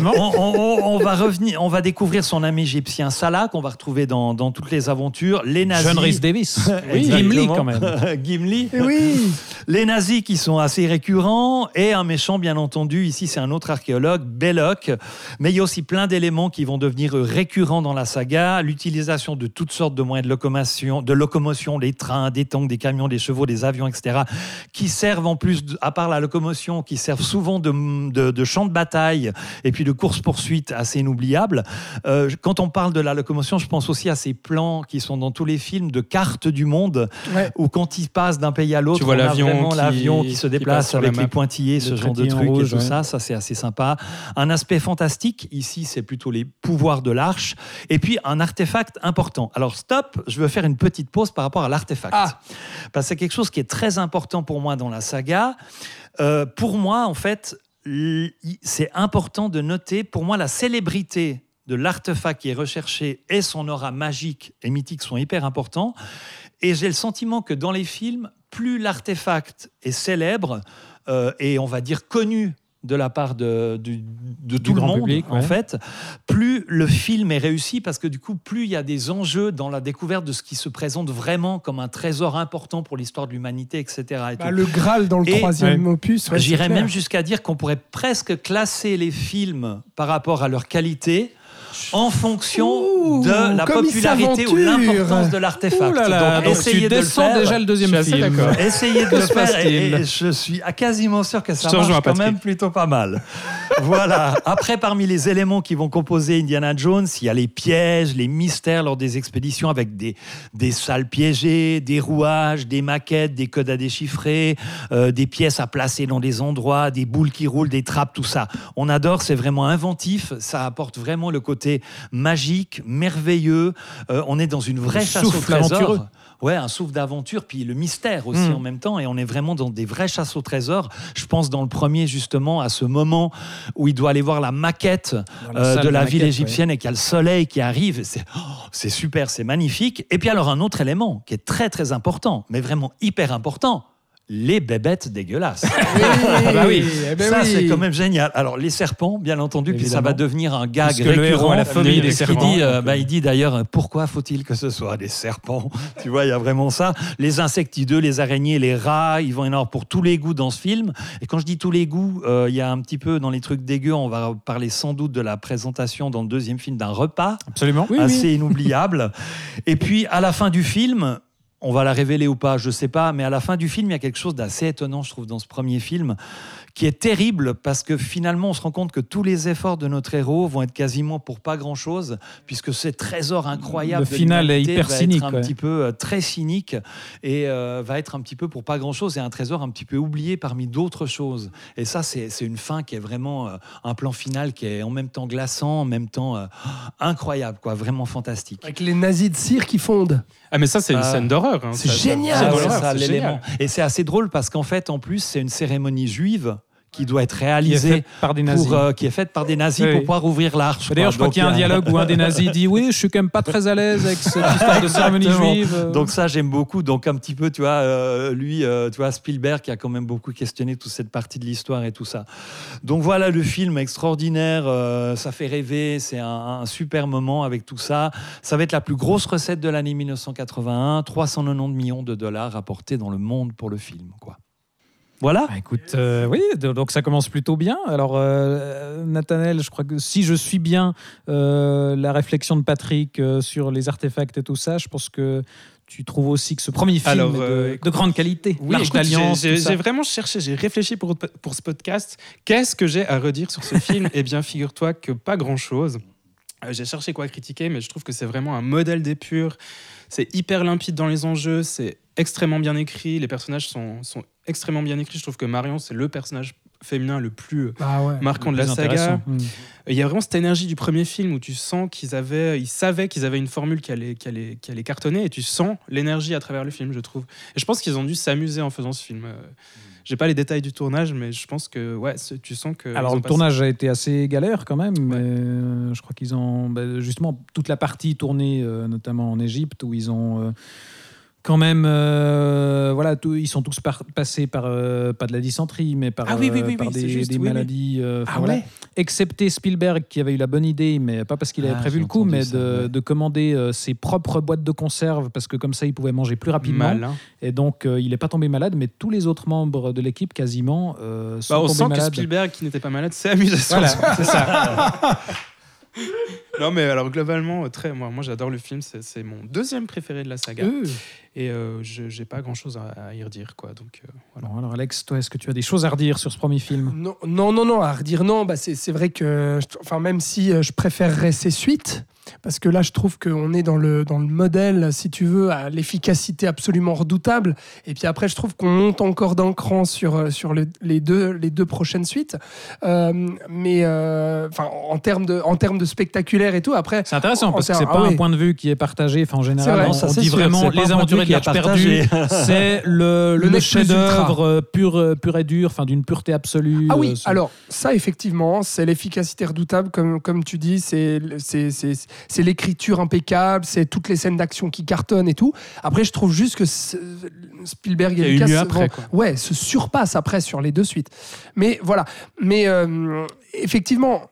On, on- on- on va revenir, on va découvrir son ami égyptien Salah qu'on va retrouver dans, dans toutes les aventures. Les nazis. John Rhys Davis. Oui, Gimli quand même. Gimli. Oui, Les nazis qui sont assez récurrents et un méchant, bien entendu. Ici, c'est un autre archéologue, Belloc. Mais il y a aussi plein d'éléments qui vont devenir récurrents dans la saga. L'utilisation de toutes sortes de moyens de locomotion, de locomotion, des trains, des tanks, des camions, des chevaux, des avions, etc. Qui servent en plus, à part la locomotion, qui servent souvent de, de, de champs de bataille et puis de courses-poursuites assez inoubliables. Euh, quand on parle de la locomotion, je pense aussi à ces plans qui sont dans tous les films de cartes du monde Ouais. où quand il passe d'un pays à l'autre, Tu vois on a l'avion vraiment qui- l'avion qui se déplace avec les pointillés, ce Le genre de trucs et tout ouais. ça, ça c'est assez sympa. Un aspect fantastique, ici c'est plutôt les pouvoirs de l'arche, et puis un artefact important. Alors stop, je veux faire une petite pause par rapport à l'artefact. Ah. Parce que c'est quelque chose qui est très important pour moi dans la saga. Euh, pour moi, en fait, c'est important de noter, pour moi, la célébrité de l'artefact qui est recherché et son aura magique et mythique sont hyper importants. Et j'ai le sentiment que dans les films, plus l'artefact est célèbre euh, et on va dire connu de la part de, du- de Du tout le monde, public, en fait, plus le film est réussi, parce que du coup, plus il y a des enjeux dans la découverte de ce qui se présente vraiment comme un trésor important pour l'histoire de l'humanité, etc. et Bah, tout. le Graal dans le Et- troisième opus. ouais, J'irais même jusqu'à dire qu'on pourrait presque classer les films par rapport à leur qualité en fonction Ouh, de la popularité ou l'importance de l'artefact. Ouh là là, Donc, donc essayez tu de le faire. déjà le deuxième Je suis assez film. Essayez de le faire et, je suis à quasiment sûr que ça Je marche quand Patrick. même plutôt pas mal. voilà. Après, parmi les éléments qui vont composer Indiana Jones, il y a les pièges, les mystères lors des expéditions avec des, des salles piégées, des rouages, des maquettes, des codes à déchiffrer, euh, des pièces à placer dans des endroits, des boules qui roulent, des trappes, tout ça. On adore, c'est vraiment inventif, ça apporte vraiment le côté magique, merveilleux. Euh, on est dans une vraie chasse au trésor. Ouais, un souffle d'aventure, puis le mystère aussi Mm. en même temps. Et on est vraiment dans des vraies chasses au trésor. Je pense dans le premier, justement, à ce moment où il doit aller voir la maquette euh, de la ville égyptienne et qu'il y a le soleil qui arrive. C'est oh, c'est super, c'est magnifique. Et puis alors, un autre élément qui est très, très important, mais vraiment hyper important. Les bébêtes dégueulasses. Ah bah oui. eh ben ça, oui. c'est quand même génial. Alors, les serpents, bien entendu, puis ça va devenir un gag héros récurrent. a la Il des dit, serpents, euh, bah, euh, il dit d'ailleurs, euh, pourquoi faut-il que ce soit des serpents? Tu vois, il y a vraiment ça. Les insectideux, les araignées, les rats, ils vont y en avoir pour tous les goûts dans ce film. Et quand je dis tous les goûts, euh, il y a un petit peu dans les trucs dégueux, on va parler sans doute de la présentation dans le deuxième film d'un repas Absolument. assez inoubliable. Et puis, à la fin du film, on va la révéler ou pas, je sais pas, mais à la fin du film, il y a quelque chose d'assez étonnant, je trouve, dans ce premier film, qui est terrible parce que finalement, on se rend compte que tous les efforts de notre héros vont être quasiment pour pas grand-chose, puisque ce trésor incroyable Le de final est hyper va cynique, être un ouais. petit peu euh, très cynique et euh, va être un petit peu pour pas grand-chose et un trésor un petit peu oublié parmi d'autres choses. Et ça, c'est une fin qui est vraiment euh, un plan final qui est en même temps glaçant, en même temps euh, incroyable, quoi, vraiment fantastique. Avec les nazis de cire qui fondent. Ah, mais ça, c'est une scène d'horreur. Hein. C'est Ça- ça- génial. ça, l'élément. génial. Et c'est assez drôle parce qu'en fait, en plus, c'est une cérémonie juive qui doit être réalisée par des nazis. pour, euh, qui est faite par des nazis Oui. pour pouvoir ouvrir l'arche. D'ailleurs, je crois qu'il y a un euh, dialogue où un des nazis dit Oui, je suis quand même pas très à l'aise avec cette histoire de cérémonie juive. euh. Donc ça, j'aime beaucoup. Donc un petit peu, tu vois, euh, lui, euh, tu vois, Spielberg qui a quand même beaucoup questionné toute cette partie de l'histoire et tout ça. Donc voilà, le film extraordinaire, ça fait rêver, c'est un, un super moment avec tout ça. Ça va être la plus grosse recette de l'année 1981, 390 millions de dollars rapportés dans le monde pour le film, quoi. Voilà. Bah, écoute, euh, oui, do- donc ça commence plutôt bien. Alors, euh, Nathanaël, je crois que si je suis bien euh, la réflexion de Patrick euh, sur les artefacts et tout ça, je pense que tu trouves aussi que ce premier film Alors, est de, euh, de grande qualité. Oui, j'ai- vraiment cherché, j'ai réfléchi pour, pour ce podcast. Qu'est-ce que j'ai à redire sur ce film? Eh bien, figure-toi que pas grand-chose. J'ai cherché quoi critiquer, mais je trouve que c'est vraiment un modèle d'épure. C'est hyper limpide dans les enjeux, c'est extrêmement bien écrit, les personnages sont, sont extrêmement bien écrits. Je trouve que Marion, c'est le personnage féminin le plus Ah ouais. marquant de la saga. Mm. Il y a vraiment cette énergie du premier film où tu sens qu'ils avaient, ils savaient qu'ils avaient une formule qui allait, qui allait, qui allait cartonner et tu sens l'énergie à travers le film, je trouve. Et je pense qu'ils ont dû s'amuser en faisant ce film. Euh, J'ai pas les détails du tournage, mais je pense que ouais, tu sens que. Alors le passé- tournage a été assez galère quand même, mais euh, je crois qu'ils ont bah, justement toute la partie tournée, euh, notamment en Égypte, où ils ont euh, quand même, euh, voilà, tout- ils sont tous par- passés par euh, pas de la dysenterie, mais par, Ah oui, oui, oui, par des, juste, maladies. euh, Ah voilà. ouais. Excepté Spielberg qui avait eu la bonne idée, mais pas parce qu'il avait Ah, prévu le coup, mais ça, de, ouais. de commander euh, ses propres boîtes de conserve parce que comme ça il pouvait manger plus rapidement. Malin. Et donc il n'est pas tombé malade, mais tous les autres membres de l'équipe quasiment sont Bah, on tombés sent que. Spielberg, qui n'était pas malade, s'est amusé Voilà, c'est ça. Non, mais alors globalement, euh, très, moi, moi j'adore le film, c'est mon deuxième préféré de la saga. Euh, Et euh, je j'ai pas grand chose à, à y redire, quoi. Donc, euh, voilà. Bon, alors Alex, toi, est-ce que tu as des choses à redire sur ce premier film? Non, non, non, non, à redire non, bah c'est c'est vrai que, enfin, même si je préférerais ces suites, parce que là, je trouve qu'on est dans le, dans le modèle, si tu veux, à l'efficacité absolument redoutable. Et puis après, je trouve qu'on monte encore d'un cran sur, sur le- les, deux, les deux prochaines suites. Euh, mais euh, enfin, en termes de, en termes de spectaculaire et tout. Après, C'est intéressant parce que c'est ah pas un oui. point de vue qui est partagé. Enfin, en général, vrai. on, ça, dit sûr, vraiment les aventuriers de perdue. partagé. C'est le, Le chef-d'œuvre euh, pur, euh, pur et dur, enfin d'une pureté absolue. Ah oui, euh, alors ça effectivement, c'est l'efficacité redoutable, comme, comme tu dis, c'est c'est- l'écriture impeccable, c'est toutes les scènes d'action qui cartonnent et tout. Après, je trouve juste que Spielberg et eu Lucas après, vont- ouais, se surpassent après sur les deux suites. Mais voilà, mais euh, effectivement.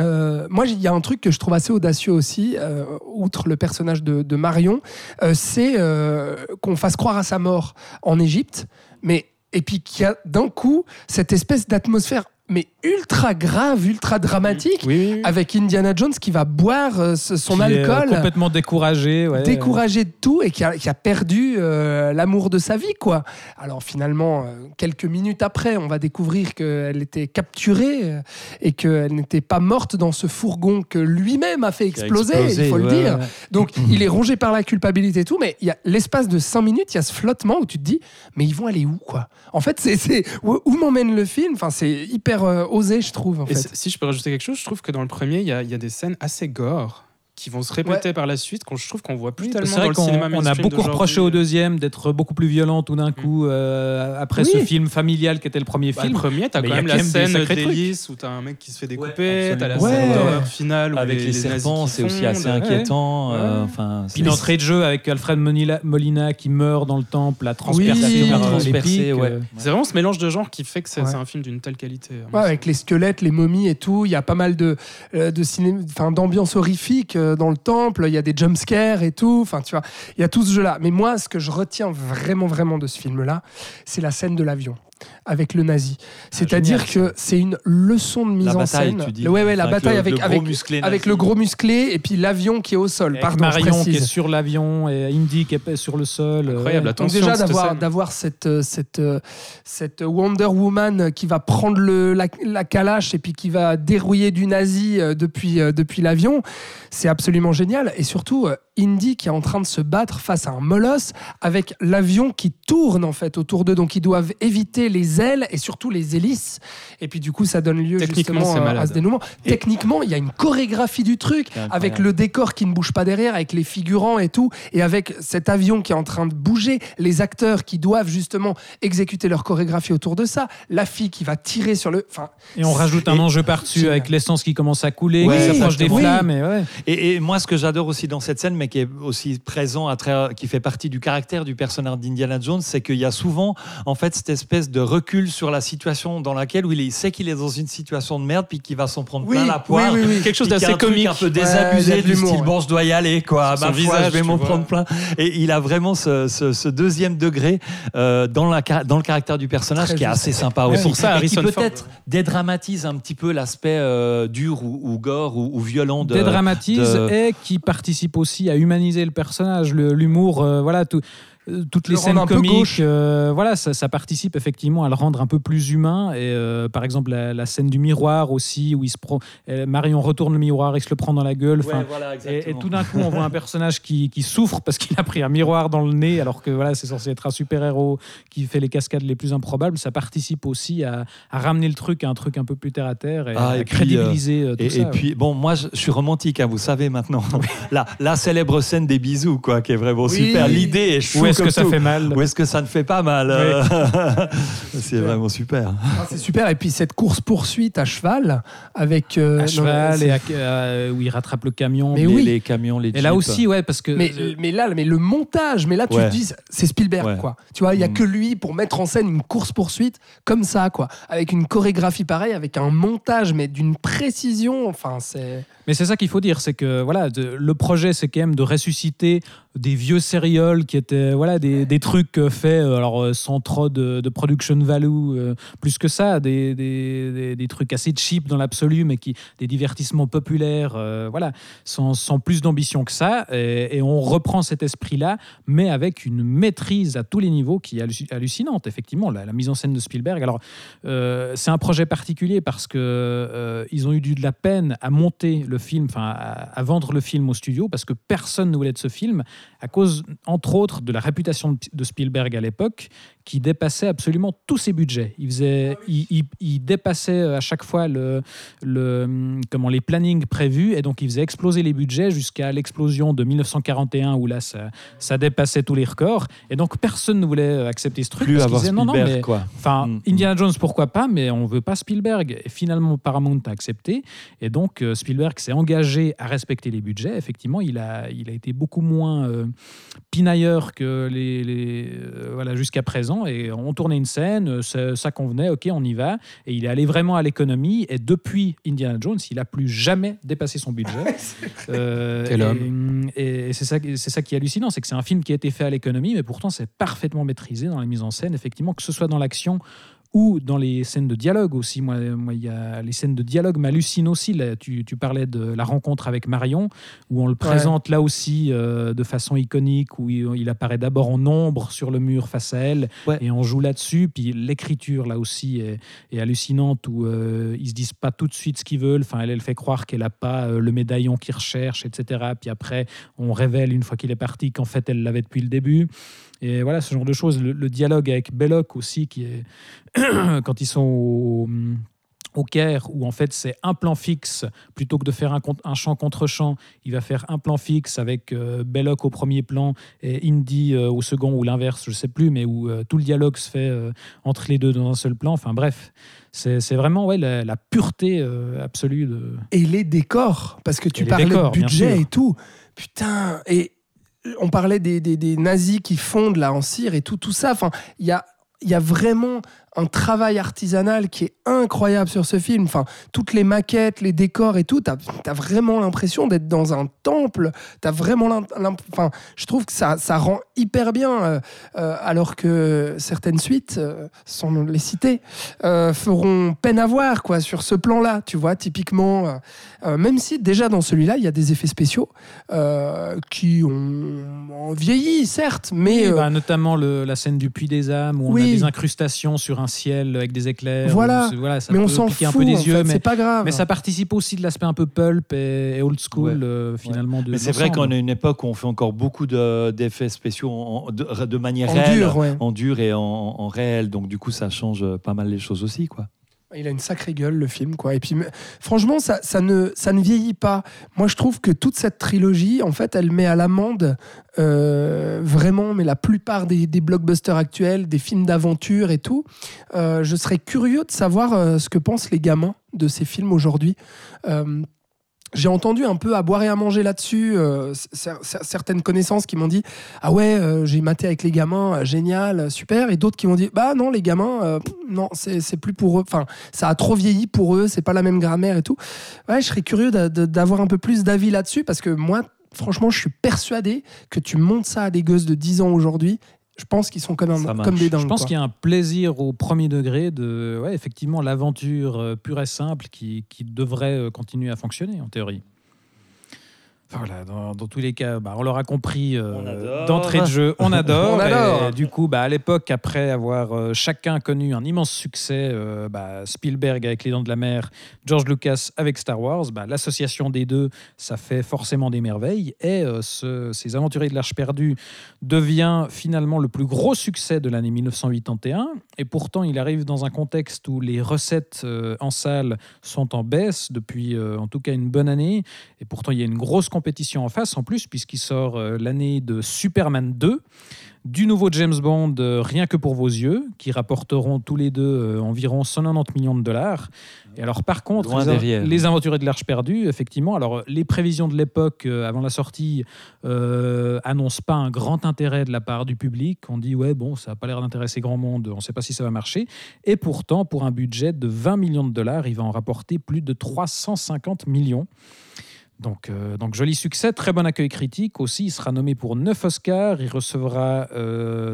Euh, moi, il y a un truc que je trouve assez audacieux aussi, euh, outre le personnage de, Marion, euh, c'est qu'on fasse croire à sa mort en Égypte, mais et puis qu'il y a d'un coup cette espèce d'atmosphère mais ultra grave, ultra dramatique, Oui, oui, oui. avec Indiana Jones qui va boire euh, son qui est, euh, alcool, complètement découragé. ouais. découragé de tout et qui a, qui a perdu euh, l'amour de sa vie, quoi. Alors finalement, euh, quelques minutes après, on va découvrir qu'elle était capturée et qu'elle n'était pas morte dans ce fourgon que lui-même a fait a exploser, explosé, il faut le dire. Donc il est rongé par la culpabilité et tout, mais il y a l'espace de cinq minutes, il y a ce flottement où tu te dis, mais ils vont aller où, quoi? En fait, c'est c'est- où, où m'emmène le film? Enfin, c'est hyper euh, osé, je trouve. En fait. si je peux rajouter quelque chose, je trouve que dans le premier, il y y a des scènes assez gore qui vont se répéter par la suite, qu'on je trouve qu'on voit plus Oui, tellement c'est dans vrai le qu'on cinéma on a beaucoup reproché au deuxième d'être beaucoup plus violent tout d'un coup euh, après Oui. ce film familial qui était le premier Bah, le film. premier, t'as quand même quand la scène d'hélice où t'as un mec qui se fait découper, Ouais, t'as la scène d'horreur finale où Avec les, nazis serpents, c'est aussi assez inquiétant. euh, enfin, Puis l'entrée de jeu avec Alfred Molina, qui meurt dans le temple, la par euh, les euh, C'est vraiment ce mélange de genres qui fait que c'est un film d'une telle qualité. avec les squelettes, les momies et tout. Il y a pas mal de, d'ambiance horrifique dans le temple. Il y a des jumpscares et tout. Enfin, tu vois, il y a tout ce jeu-là. Mais moi, ce que je retiens vraiment, vraiment de ce film-là, c'est la scène de l'avion avec le nazi. C'est-à-dire génial, que c'est une leçon de mise La en bataille, scène. tu dis. Le- ouais, ouais, la Avec bataille le- avec, le gros avec, musclé avec le gros musclé et puis l'avion qui est au sol. avec Pardon, je Marion qui est sur l'avion et Indy qui est sur le sol. euh, Incroyable, ouais. la Donc déjà d'avoir d'avoir cette euh, cette euh, cette Wonder Woman qui va prendre le la, la calache et puis qui va dérouiller du nazi depuis depuis l'avion, c'est absolument génial et surtout Indy qui est en train de se battre face à un molosse avec l'avion qui tourne en fait autour d'eux donc ils doivent éviter les ailes et surtout les hélices et puis du coup ça donne lieu Techniquement, justement à- à ce dénouement. Techniquement, il y a une chorégraphie du truc avec le décor qui ne bouge pas derrière, avec les figurants et tout, et avec cet avion qui est en train de bouger, les acteurs qui doivent justement exécuter leur chorégraphie autour de ça, la fille qui va tirer sur le. Enfin, Et on rajoute un enjeu par-dessus avec l'essence qui commence à couler, Ouais, qui s'approche des exactement. flammes. Et ouais. Et, et moi, ce que j'adore aussi dans cette scène, mais qui est aussi présent, à travers- qui fait partie du caractère du personnage d'Indiana Jones, c'est qu'il y a souvent, en fait, cette espèce de recul sur la situation dans laquelle où il sait qu'il est dans une situation de merde, puis qu'il va s'en prendre Oui, plein la poire. oui, oui, oui. Quelque chose d'assez comique. un peu Ouais, désabusé de du l'humour, style ouais. bon je dois y aller quoi ma visage, je vais m'en prendre plein et il a vraiment ce, ce- ce deuxième degré euh, dans, la, ca- dans le caractère du personnage Très qui est assez sympa Ouais, aussi pour ça, et qui peut-être dédramatise un petit peu l'aspect euh, dur ou, ou gore ou, ou violent de, dédramatise de- et qui participe aussi à humaniser le personnage, le- l'humour, euh, voilà, tout- euh, toutes Le les scènes comiques, euh, voilà, ça, ça participe effectivement à le rendre un peu plus humain. Et euh, par exemple, la, la scène du miroir aussi, où il se prend, euh, Marion retourne le miroir, il se le prend dans la gueule. Ouais, enfin, voilà, et, et tout d'un coup, on voit un personnage qui, qui souffre parce qu'il a pris un miroir dans le nez, alors que voilà, c'est censé être un super-héros qui fait les cascades les plus improbables. Ça participe aussi à, à ramener le truc à un truc un peu plus terre à terre et, Ah, à et puis, crédibiliser euh, tout Et, ça. et ouais. puis, bon, moi, je, je suis romantique, hein, vous savez maintenant. la, la célèbre scène des bisous, quoi, qui est vraiment Oui. super. L'idée est chou Où est-ce que ça tout. fait mal Ou est-ce que ça ne fait pas mal euh, C'est vraiment super. ah, c'est super. Et puis cette course poursuite à cheval avec euh, à non, cheval c'est- et à- euh, où il rattrape le camion. Mais les, oui. les camions, les Et là aussi, ouais, parce que Mais, mais là, mais le montage, mais là, tu Ouais. te dis, c'est Spielberg, Ouais. quoi. Tu vois, il y a Mm. que lui pour mettre en scène une course-poursuite comme ça, quoi. Avec une chorégraphie pareille, avec un montage, mais d'une précision. Enfin, c'est. Mais c'est ça qu'il faut dire, c'est que voilà, de- le projet, c'est quand même de ressusciter des vieux sérioles qui étaient voilà des, des trucs euh, faits euh, alors euh, sans trop de, de production value, plus que ça, des, des, des- trucs assez cheap dans l'absolu, mais qui des divertissements populaires, euh, voilà, sans, sans plus d'ambition que ça. Et, et on reprend cet esprit-là, mais avec une maîtrise à tous les niveaux qui est halluc- hallucinante. Effectivement, la, la mise en scène de Spielberg. Alors, euh, c'est un projet particulier parce que euh, ils ont eu du- de la peine à monter le film, enfin à, à vendre le film au studio parce que personne ne voulait de ce film. À cause, entre autres, de la réputation de- Spielberg à l'époque, qui dépassait absolument tous ses budgets. Il, faisait, il, il- il dépassait à chaque fois le, le, hum, comment, les plannings prévus, et donc il faisait exploser les budgets jusqu'à l'explosion de 1941, où là, ça, ça dépassait tous les records. Et donc, personne ne voulait euh, accepter ce truc. Plus parce avoir disaient, non, non, Spielberg, mais quoi. Enfin, Mm, Indiana Jones, pourquoi pas, mais on veut pas Spielberg. Et finalement, Paramount a accepté. Et donc, euh, Spielberg s'est engagé à respecter les budgets. Effectivement, il a, il a été beaucoup moins euh, pinailleur que les, les, euh, voilà, jusqu'à présent. Et on tournait une scène, euh, ça, ça convenait, ok, on y va. Et il est allé vraiment à l'économie. Et depuis Indiana Jones, il a plus jamais dépassé son budget. Euh, Quel homme. et, et c'est ça, c'est ça qui est hallucinant, c'est que c'est un film qui a été fait à l'économie, mais pourtant c'est parfaitement maîtrisé dans la mise en scène, effectivement, que ce soit dans l'action ou dans les scènes de dialogue aussi. Moi, moi, il y a les scènes de dialogue m'hallucinent aussi. Là, tu, tu parlais de la rencontre avec Marion, où on le présente là aussi euh, de façon iconique, où il, il apparaît d'abord en ombre sur le mur face à elle, Ouais. et on joue là-dessus. Puis l'écriture là aussi est, est hallucinante, où euh, ils se disent pas tout de suite ce qu'ils veulent. Enfin, elle, elle fait croire qu'elle a pas euh, le médaillon qu'ils recherchent, etc. Puis après, on révèle une fois qu'il est parti qu'en fait, elle l'avait depuis le début. Et voilà, ce genre de choses. Le, le dialogue avec Belloc aussi, qui est quand ils sont au, au Caire, où en fait c'est un plan fixe, plutôt que de faire un, un champ contre champ, il va faire un plan fixe avec euh, Belloc au premier plan et Indy euh, au second, ou l'inverse, je sais plus, mais où euh, tout le dialogue se fait euh, entre les deux dans un seul plan. Enfin bref, c'est vraiment ouais, la, la pureté absolue de. Et les décors, parce que tu Et les parlais décors, de budget et tout. Putain, et on parlait des, nazis qui fondent là en et tout, ça. Il y a vraiment un travail artisanal qui est incroyable sur ce film. Enfin, toutes les maquettes, les décors et tout, t'as as vraiment l'impression d'être dans un temple. T'as vraiment l'im- l'imp- Enfin, je trouve que ça, ça rend hyper bien, euh, euh, alors que certaines suites, euh, sans les citer, feront peine à voir quoi sur ce plan-là. Tu vois, typiquement, même si déjà dans celui-là, il y a des effets spéciaux qui ont, ont vieilli, certes, mais Oui, bah, notamment le- la scène du puits des âmes, où on a des incrustations sur un ciel avec des éclairs. Voilà. ça mais on s'en fout. un peu des en yeux, fait, mais c'est pas grave. Mais ça participe aussi de l'aspect un peu pulp et, et old school, Ouais. euh, finalement. De, Mais c'est vrai qu'on est à une époque où on fait encore beaucoup de- d'effets spéciaux en- de, de manière en réelle, dur, ouais. en dur et en, en réel. Donc du coup, ça change pas mal les choses aussi, quoi. Il a une sacrée gueule, le film, quoi. Franchement, ça, ne, vieillit pas. Moi, je trouve que toute cette trilogie, en fait, elle met à l'amende euh, vraiment, mais la plupart des, des blockbusters actuels, des films d'aventure et tout. Euh, je serais curieux de savoir euh, ce que pensent les gamins de ces films aujourd'hui. J'ai entendu un peu à boire et à manger là-dessus euh, cer- cer- certaines connaissances qui m'ont dit ah ouais euh, j'ai maté avec les gamins euh, génial super et d'autres qui m'ont dit bah non les gamins non c'est plus pour eux. Enfin ça a trop vieilli pour eux c'est pas la même grammaire et tout ouais je serais curieux d'avoir un peu plus d'avis là-dessus parce que moi franchement je suis persuadé que tu montes ça à des gosses de 10 ans aujourd'hui je pense qu'ils sont comme, des dingues Je pense qu'il y a un plaisir au premier degré de, ouais, effectivement, l'aventure euh, pure et simple qui, qui devrait euh, continuer à fonctionner, en théorie. Voilà, dans, dans tous les cas, bah, on l'aura compris euh, d'entrée de jeu, on adore. On adore. Et du coup, bah, à l'époque, après avoir euh, chacun connu un immense succès, euh, bah, Spielberg avec Les Dents de la Mer, George Lucas avec Star Wars, bah, l'association des deux, ça fait forcément des merveilles. Et ce- ces Aventuriers de l'Arche perdue devient finalement le plus gros succès de l'année 1981. Et pourtant, il arrive dans un contexte où les recettes en salle sont en baisse depuis en tout cas une bonne année. Et pourtant, il y a une grosse compétition en face en plus, puisqu'il sort euh, l'année de Superman 2, du nouveau James Bond euh, Rien que pour vos yeux, qui rapporteront tous les deux euh, environ 190 millions de dollars. Et alors, par contre, les, les Aventuriers de l'Arche perdue, effectivement, alors les prévisions de l'époque avant la sortie euh, annoncent pas un grand intérêt de la part du public. On dit, ouais, bon, ça n'a pas l'air d'intéresser grand monde, on ne sait pas si ça va marcher. Et pourtant, pour un budget de 20 millions de dollars, il va en rapporter plus de 350 millions. Donc, euh, donc joli succès, très bon accueil critique aussi. Il sera nommé pour 9 Oscars. Il recevra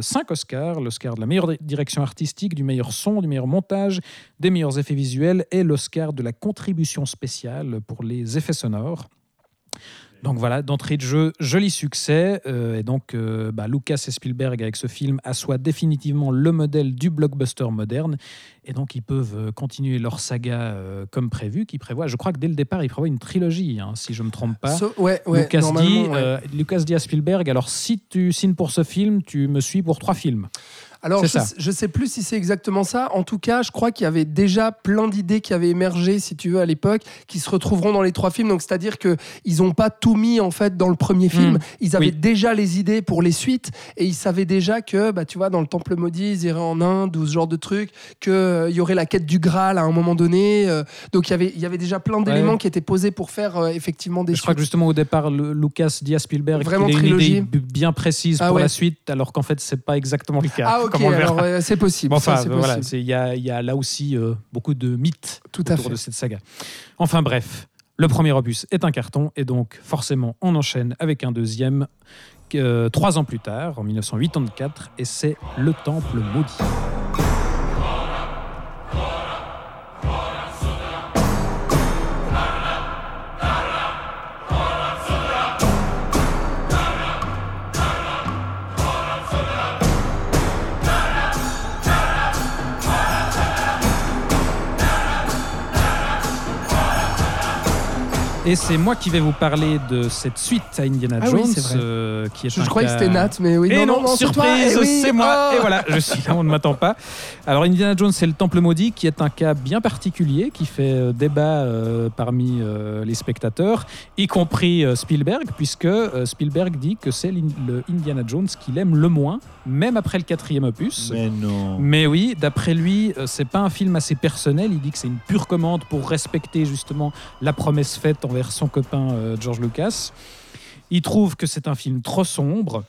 5 Oscars l'Oscar de la meilleure di- direction artistique, du meilleur son, du meilleur montage, des meilleurs effets visuels et l'Oscar de la contribution spéciale pour les effets sonores. Donc voilà, d'entrée de jeu, joli succès. euh, et donc, euh, bah, Lucas et Spielberg, avec ce film, assoient définitivement le modèle du blockbuster moderne. Et donc, ils peuvent euh, continuer leur saga euh, comme prévu, qui prévoit, je crois que dès le départ, ils prévoient une trilogie, hein, si je ne me trompe pas. So- ouais, ouais, Lucas, dit, ouais. Lucas dit à Spielberg, alors si tu signes pour ce film, tu me suis pour trois films. Alors, je, je sais plus si c'est exactement ça. En tout cas, je crois qu'il y avait déjà plein d'idées qui avaient émergé, si tu veux, à l'époque, qui se retrouveront dans les trois films. Donc, c'est-à-dire que ils n'ont pas tout mis en fait dans le premier film. Mm. Ils avaient Oui. déjà les idées pour les suites et ils savaient déjà que, bah, tu vois, dans le Temple maudit, ils iraient en Inde ou ce genre de truc, qu'il y aurait la quête du Graal à un moment donné. euh, donc, il y avait, il y avait déjà plein d'éléments Ouais. qui étaient posés pour faire euh, effectivement des Je crois que justement au départ, le- Lucas dit à Spielberg qu'il a une idée bien précise Ah pour ouais. la suite, alors qu'en fait, c'est pas exactement le cas. Ah, ok, le verra. euh, c'est possible. Bon, enfin, c'est voilà, il y a, il y a là aussi euh, beaucoup de mythes Tout à autour fait. de cette saga. Enfin bref, le premier opus est un carton et donc forcément on enchaîne avec un deuxième euh, trois ans plus tard, en 1984, et c'est Le Temple maudit. Et c'est moi qui vais vous parler de cette suite à Indiana Ah oui, Jones, c'est vrai. euh, qui est Je, un je croyais cas- que c'était Nat, mais oui. et non, c'est toi. surprise, Eh oui, c'est moi. oh. Et voilà, je suis là, on ne m'attend pas. Alors, Indiana Jones, c'est le Temple maudit, qui est un cas bien particulier, qui fait euh, débat euh, parmi euh, les spectateurs, y compris euh, Spielberg, puisque euh, Spielberg dit que c'est le Indiana Jones qu'il aime le moins, même après le quatrième opus. Mais non. Mais oui, d'après lui, euh, c'est pas un film assez personnel. Il dit que c'est une pure commande pour respecter justement la promesse faite envers son copain euh, George Lucas. Il trouve que c'est un film trop sombre.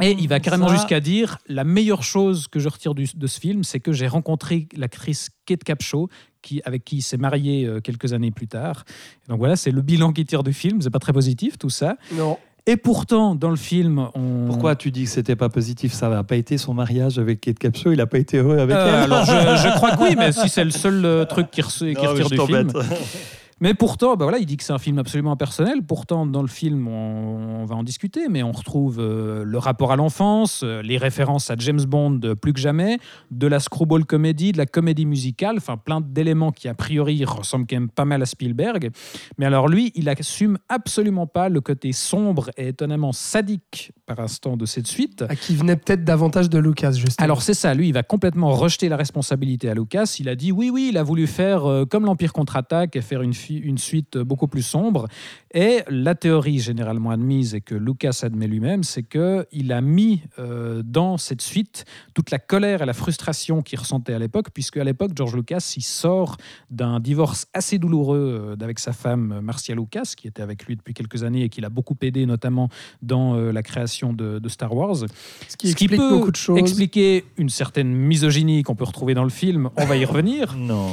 Et il va carrément Ça- jusqu'à dire la meilleure chose que je retire du- de ce film, c'est que j'ai rencontré l'actrice Kate Capshaw, qui, avec qui il s'est marié euh, quelques années plus tard. Donc voilà, c'est le bilan qu'il tire du film. C'est pas très positif tout ça. Non. Et pourtant, dans le film, on. Pourquoi tu dis que c'était pas positif? Ça n'a pas été son mariage avec Kate Capshaw, il n'a pas été heureux avec Euh, elle? alors je, je crois que oui, mais si c'est le seul euh, truc qui, re- qui Non, retire du film. Mais pourtant, bah voilà, il dit que c'est un film absolument impersonnel. Pourtant, dans le film, on, on va en discuter, mais on retrouve euh, le rapport à l'enfance, euh, les références à James Bond euh, plus que jamais, de la screwball comédie, de la comédie musicale, enfin plein d'éléments qui a priori ressemblent quand même pas mal à Spielberg. Mais alors lui, il assume absolument pas le côté sombre et étonnamment sadique par instant de cette suite. À qui venait peut-être davantage de Lucas, justement. Alors c'est ça, lui, il va complètement rejeter la responsabilité à Lucas. Il a dit oui, oui, il a voulu faire euh, comme l'Empire contre-attaque et faire une, une suite beaucoup plus sombre. Et la théorie généralement admise et que Lucas admet lui-même, c'est que il a mis euh, dans cette suite toute la colère et la frustration qu'il ressentait à l'époque, puisque à l'époque, George Lucas, il sort d'un divorce assez douloureux euh, avec sa femme euh, Marcia Lucas, qui était avec lui depuis quelques années et qui l'a beaucoup aidé, notamment dans euh, la création de, de Star Wars. ce qui explique peut beaucoup de choses. expliquer une certaine misogynie qu'on peut retrouver dans le film. On va y revenir. Non.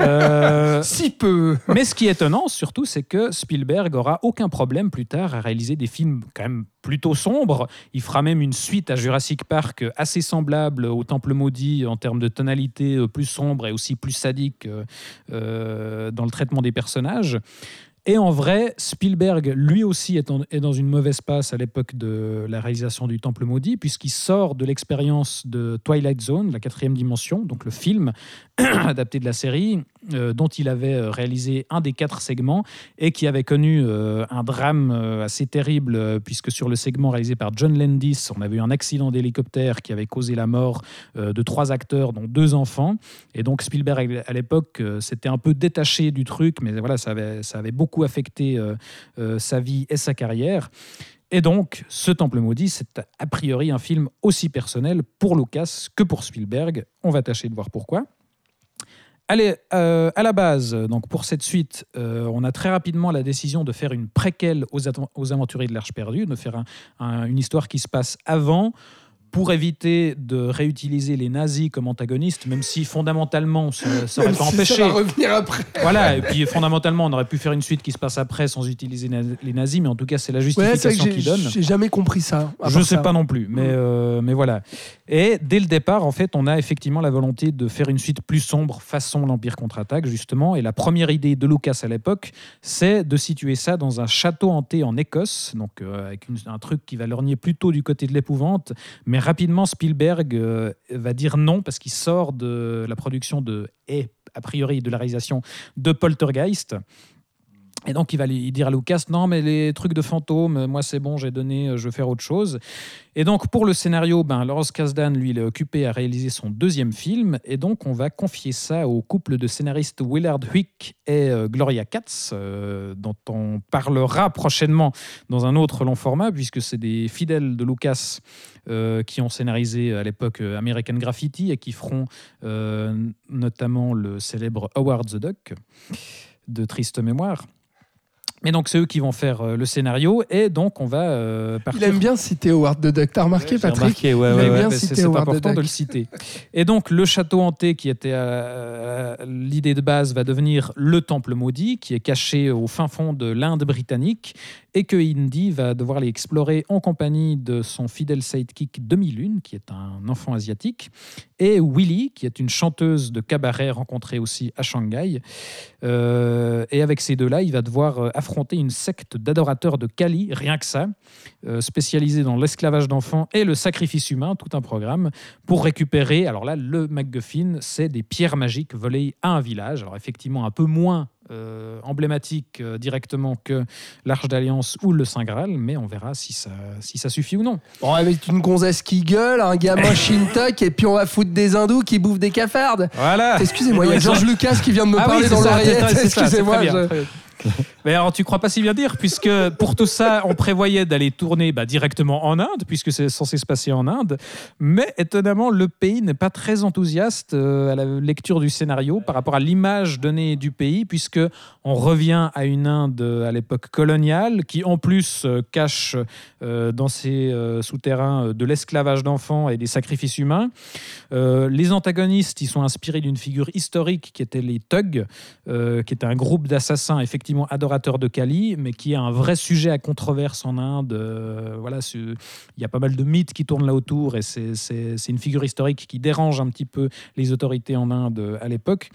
Euh, Si peu. mais ce qui est étonnant, surtout, c'est que Spielberg aura aucun problème plus tard à réaliser des films quand même plutôt sombres. Il fera même une suite à Jurassic Park assez semblable au Temple maudit en termes de tonalité euh, plus sombre et aussi plus sadique euh, euh, dans le traitement des personnages. Et en vrai, Spielberg, lui aussi, est, dans une mauvaise passe à l'époque de la réalisation du Temple maudit, puisqu'il sort de l'expérience de Twilight Zone, la quatrième dimension, donc le film adapté de la série, euh, dont il avait euh, réalisé un des quatre segments et qui avait connu euh, un drame assez terrible, puisque sur le segment réalisé par John Landis, on avait eu un accident d'hélicoptère qui avait causé la mort de trois acteurs, dont deux enfants. Et donc Spielberg, à l'époque, s'était un peu détaché du truc, mais voilà, ça avait, ça avait beaucoup affecté sa vie et sa carrière. Et donc, ce Temple maudit, c'est a priori un film aussi personnel pour Lucas que pour Spielberg. On va tâcher de voir pourquoi. Allez, euh, à la base, donc pour cette suite, euh, on a très rapidement la décision de faire une préquelle aux, aventuriers de l'Arche perdue, de faire un- un- une histoire qui se passe avant, pour éviter de réutiliser les nazis comme antagonistes, même si fondamentalement ça, ça aurait pas si empêché. Ça va revenir après. Voilà, et puis fondamentalement, on aurait pu faire une suite qui se passe après sans utiliser les nazis, mais en tout cas, c'est la Ouais, justification qu'ils j'ai- donnent. j'ai jamais compris ça. Je part sais ça. pas non plus, mais, euh, mais voilà. Et dès le départ, en fait, on a effectivement la volonté de faire une suite plus sombre, façon l'Empire contre-attaque, justement. Et la première idée de Lucas à l'époque, c'est de situer ça dans un château hanté en Écosse, donc euh, avec une- un truc qui va lorgner plutôt du côté de l'épouvante. Mais rapidement, Spielberg euh, va dire non parce qu'il sort de la production de et a priori de la réalisation de Poltergeist. Et donc, il va lui dire à Lucas Non, mais les trucs de fantômes, moi, c'est bon, j'ai donné, euh, je veux faire autre chose. Et donc, pour le scénario, ben, Lawrence Kasdan, lui, il est occupé à réaliser son deuxième film. Et donc, on va confier ça au couple de scénaristes Willard Huyck et euh, Gloria Katz, euh, dont on parlera prochainement dans un autre long format, puisque c'est des fidèles de Lucas qui ont scénarisé à l'époque American Graffiti et qui feront notamment le célèbre Howard the Duck de triste mémoire. Mais donc, c'est eux qui vont faire euh, le scénario et donc on va euh, Il aime bien citer Howard the Duck. T'as remarqué, Patrick remarqué, ouais, Il ouais, aime ouais. bien mais citer c'est the important de Duck. le citer. Et donc, le château hanté, qui était euh, l'idée de base, va devenir le temple maudit, qui est caché au fin fond de l'Inde britannique, et que Indy va devoir aller explorer en compagnie de son fidèle sidekick Demi-Lune, qui est un enfant asiatique, et Willy, qui est une chanteuse de cabaret rencontrée aussi à Shanghai. Euh, et avec ces deux-là, il va devoir euh, affronter une secte d'adorateurs de Kali, rien que ça, euh, spécialisée dans l'esclavage d'enfants et le sacrifice humain, tout un programme, pour récupérer, alors là, le MacGuffin, c'est des pierres magiques volées à un village. Alors effectivement, un peu moins euh, emblématique euh, directement que l'Arche d'Alliance ou le Saint Graal, mais on verra si ça, si ça suffit ou non. On va mettre une gonzesse qui gueule, un gamin Shintok, et puis on va foutre des hindous qui bouffent des cafardes. Voilà Excusez-moi, il y a Georges Lucas qui vient de me Ah oui, parler c'est dans c'est Excusez-moi. Mais alors, tu crois pas si bien dire, puisque pour tout ça, on prévoyait d'aller tourner bah, directement en Inde, puisque c'est censé se passer en Inde. Mais étonnamment, le pays n'est pas très enthousiaste euh, à la lecture du scénario par rapport à l'image donnée du pays, puisque on revient à une Inde euh, à l'époque coloniale, qui en plus euh, cache dans ses souterrains de l'esclavage d'enfants et des sacrifices humains. Les antagonistes, ils sont inspirés d'une figure historique qui était les Thugs, qui était un groupe d'assassins effectivement de Kali, mais qui est un vrai sujet à controverse en Inde. Euh, voilà, il y a pas mal de mythes qui tournent là autour et c'est une figure historique qui dérange un petit peu les autorités en Inde euh, à l'époque.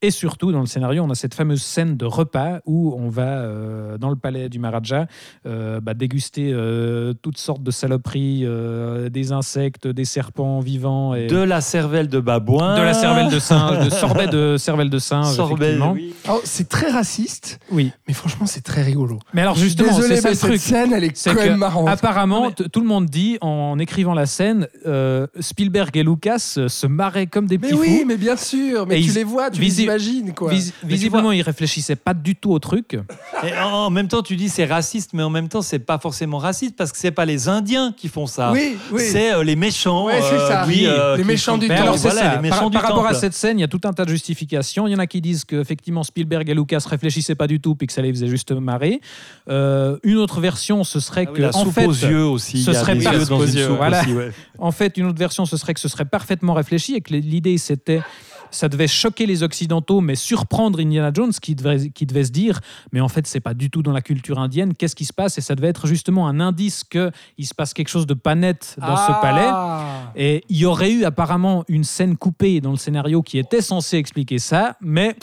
Et surtout, dans le scénario, on a cette fameuse scène de repas où on va, euh, dans le palais du Maharaja, euh, bah, déguster euh, toutes sortes de saloperies, euh, des insectes, des serpents vivants et De la cervelle de babouin. de la cervelle de singe, de sorbet de cervelle de singe, Sorbet, oui. C'est très raciste, Oui. mais franchement, c'est très rigolo. Mais alors justement, Désolé, c'est ça mais cette truc. scène, elle est C'est quand même marrante. apparemment, tout le monde dit, en écrivant la scène, euh, Spielberg et Lucas se marraient comme des Mais petits oui, fous. mais bien sûr, mais Et tu ils- les vois, tu visi- les imagines, quoi. Vis- visiblement, ils réfléchissaient pas du tout au truc. Et en en même temps, tu dis c'est raciste, mais en même temps, c'est pas forcément raciste parce que c'est pas les Indiens qui font ça. Oui, oui. C'est euh, les méchants. Ouais, c'est ça. qui, euh, Les méchants du Mais temple. alors, c'est voilà, ça. les méchants Par, du par rapport à cette scène, il y a tout un tas de justifications. Il y en a qui disent qu'effectivement, Spielberg et Lucas réfléchissaient pas du tout, puis que ça les faisait juste marrer. Euh, une autre version, ce serait Ah oui, que, la en soupe fait, aux yeux aussi. ce il y a serait des pas- yeux dans une yeux, soupe voilà. aussi, ouais. En fait, une autre version, ce serait que ce serait parfaitement réfléchi et que l'idée, c'était. Ça devait choquer les Occidentaux, mais surprendre Indiana Jones qui devait, qui devait se dire Mais en fait, c'est pas du tout dans la culture indienne. Qu'est-ce qui se passe? Et ça devait être justement un indice qu'il se passe quelque chose de pas net dans ce palais. Ah. Et il y aurait eu apparemment une scène coupée dans le scénario qui était censée expliquer ça, mais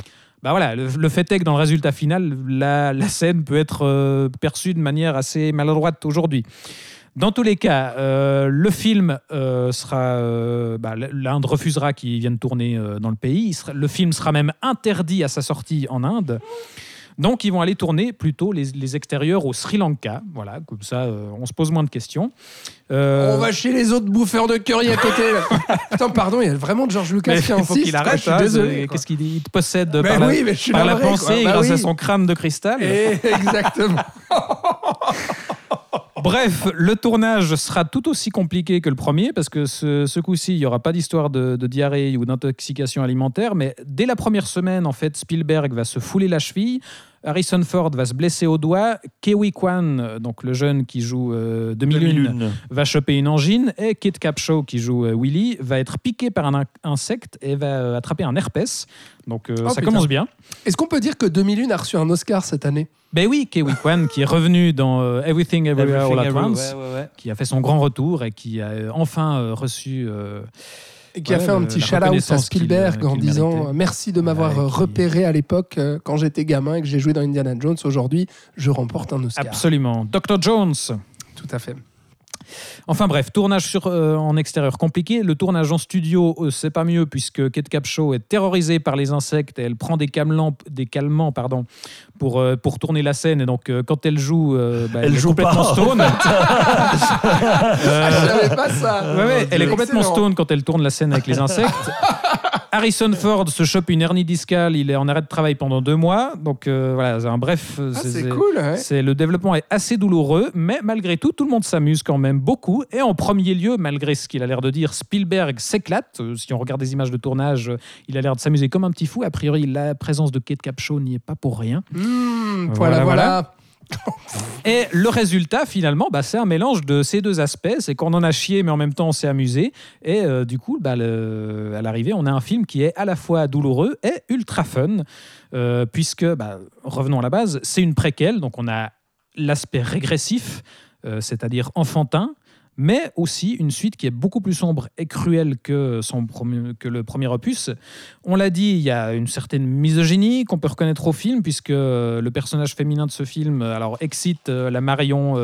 bah voilà, le, le fait est que dans le résultat final, la, la scène peut être euh, perçue de manière assez maladroite aujourd'hui. Dans tous les cas, euh, le film euh, sera. euh, bah, L'Inde refusera qu'il vienne tourner dans le pays. Sera- le film sera même interdit à sa sortie en Inde. Donc, ils vont aller tourner plutôt les, les extérieurs au Sri Lanka. Voilà, comme ça, on se pose moins de questions. On va chez les autres bouffeurs de curry à côté. là. Putain, pardon, il y a vraiment Georges Lucas qui il faut insiste. qu'il arrête. Qu'est-ce qu'il dit? Il te possède Mais par, la, oui, mais je suis par la pensée, quoi. Bah grâce à son crâne de cristal. Et- Exactement. Bref, le tournage sera tout aussi compliqué que le premier parce que ce, coup-ci, il n'y aura pas d'histoire de diarrhée ou d'intoxication alimentaire. Mais dès la première semaine, en fait, Spielberg va se fouler la cheville. Harrison Ford va se blesser au doigt. Kewi Kwan, euh, donc le jeune qui joue euh, Demi-Lune, Demi-lune. va choper une angine. Et Kit Capshaw, qui joue euh, Willy, va être piqué par un in- insecte et va euh, attraper un herpès. Donc euh, Oh, ça putain. commence bien. Est-ce qu'on peut dire que 2001 a reçu un Oscar cette année? Ben oui, Kewi Kwan, qui est revenu dans euh, Everything Everywhere All at Once, ouais, ouais, ouais. qui a fait son grand retour et qui a euh, enfin euh, reçu. Et qui a fait un petit shout-out à Spielberg euh, en disant euh, merci de m'avoir repéré à l'époque euh, quand j'étais gamin et que j'ai joué dans Indiana Jones. Aujourd'hui, je remporte un Oscar. absolument. Dr. Jones. Tout à fait. Enfin bref, tournage sur, euh, en extérieur compliqué. Le tournage en studio, euh, c'est pas mieux puisque Kate Capshaw est terrorisée par les insectes et elle prend des calmants, des calmants pardon, pour, euh, pour tourner la scène. Et donc, euh, quand elle joue, euh, bah, Elle est joue complètement pas. stone. Ah, je savais pas ça. ouais, ouais, elle est complètement Excellent. stone quand elle tourne la scène avec les insectes. Harrison Ford se chope une hernie discale. Il est en arrêt de travail pendant deux mois. Donc euh, voilà, c'est un bref. euh, Ah, c'est cool. ouais. c'est- le développement est assez douloureux, mais malgré tout, tout le monde s'amuse quand même beaucoup. Et en premier lieu, malgré ce qu'il a l'air de dire, Spielberg s'éclate. Euh, Si on regarde des images de tournage, il a l'air de s'amuser comme un petit fou. A priori, la présence de Kate Capshaw n'y est pas pour rien. Mmh, Voilà, voilà, voilà. Et le résultat, finalement, bah, c'est un mélange de ces deux aspects. C'est qu'on en a chié, mais en même temps, on s'est amusé. Et euh, du coup, bah, à l'arrivée, on a un film qui est à la fois douloureux et ultra fun. euh, puisque, bah, revenons à la base, c'est une préquelle. Donc, on a l'aspect régressif, euh, c'est-à-dire enfantin. Mais aussi une suite qui est beaucoup plus sombre et cruelle que, son que le premier opus. On l'a dit, il y a une certaine misogynie qu'on peut reconnaître au film, puisque euh, le personnage féminin de ce film euh, alors, excite euh, la Marion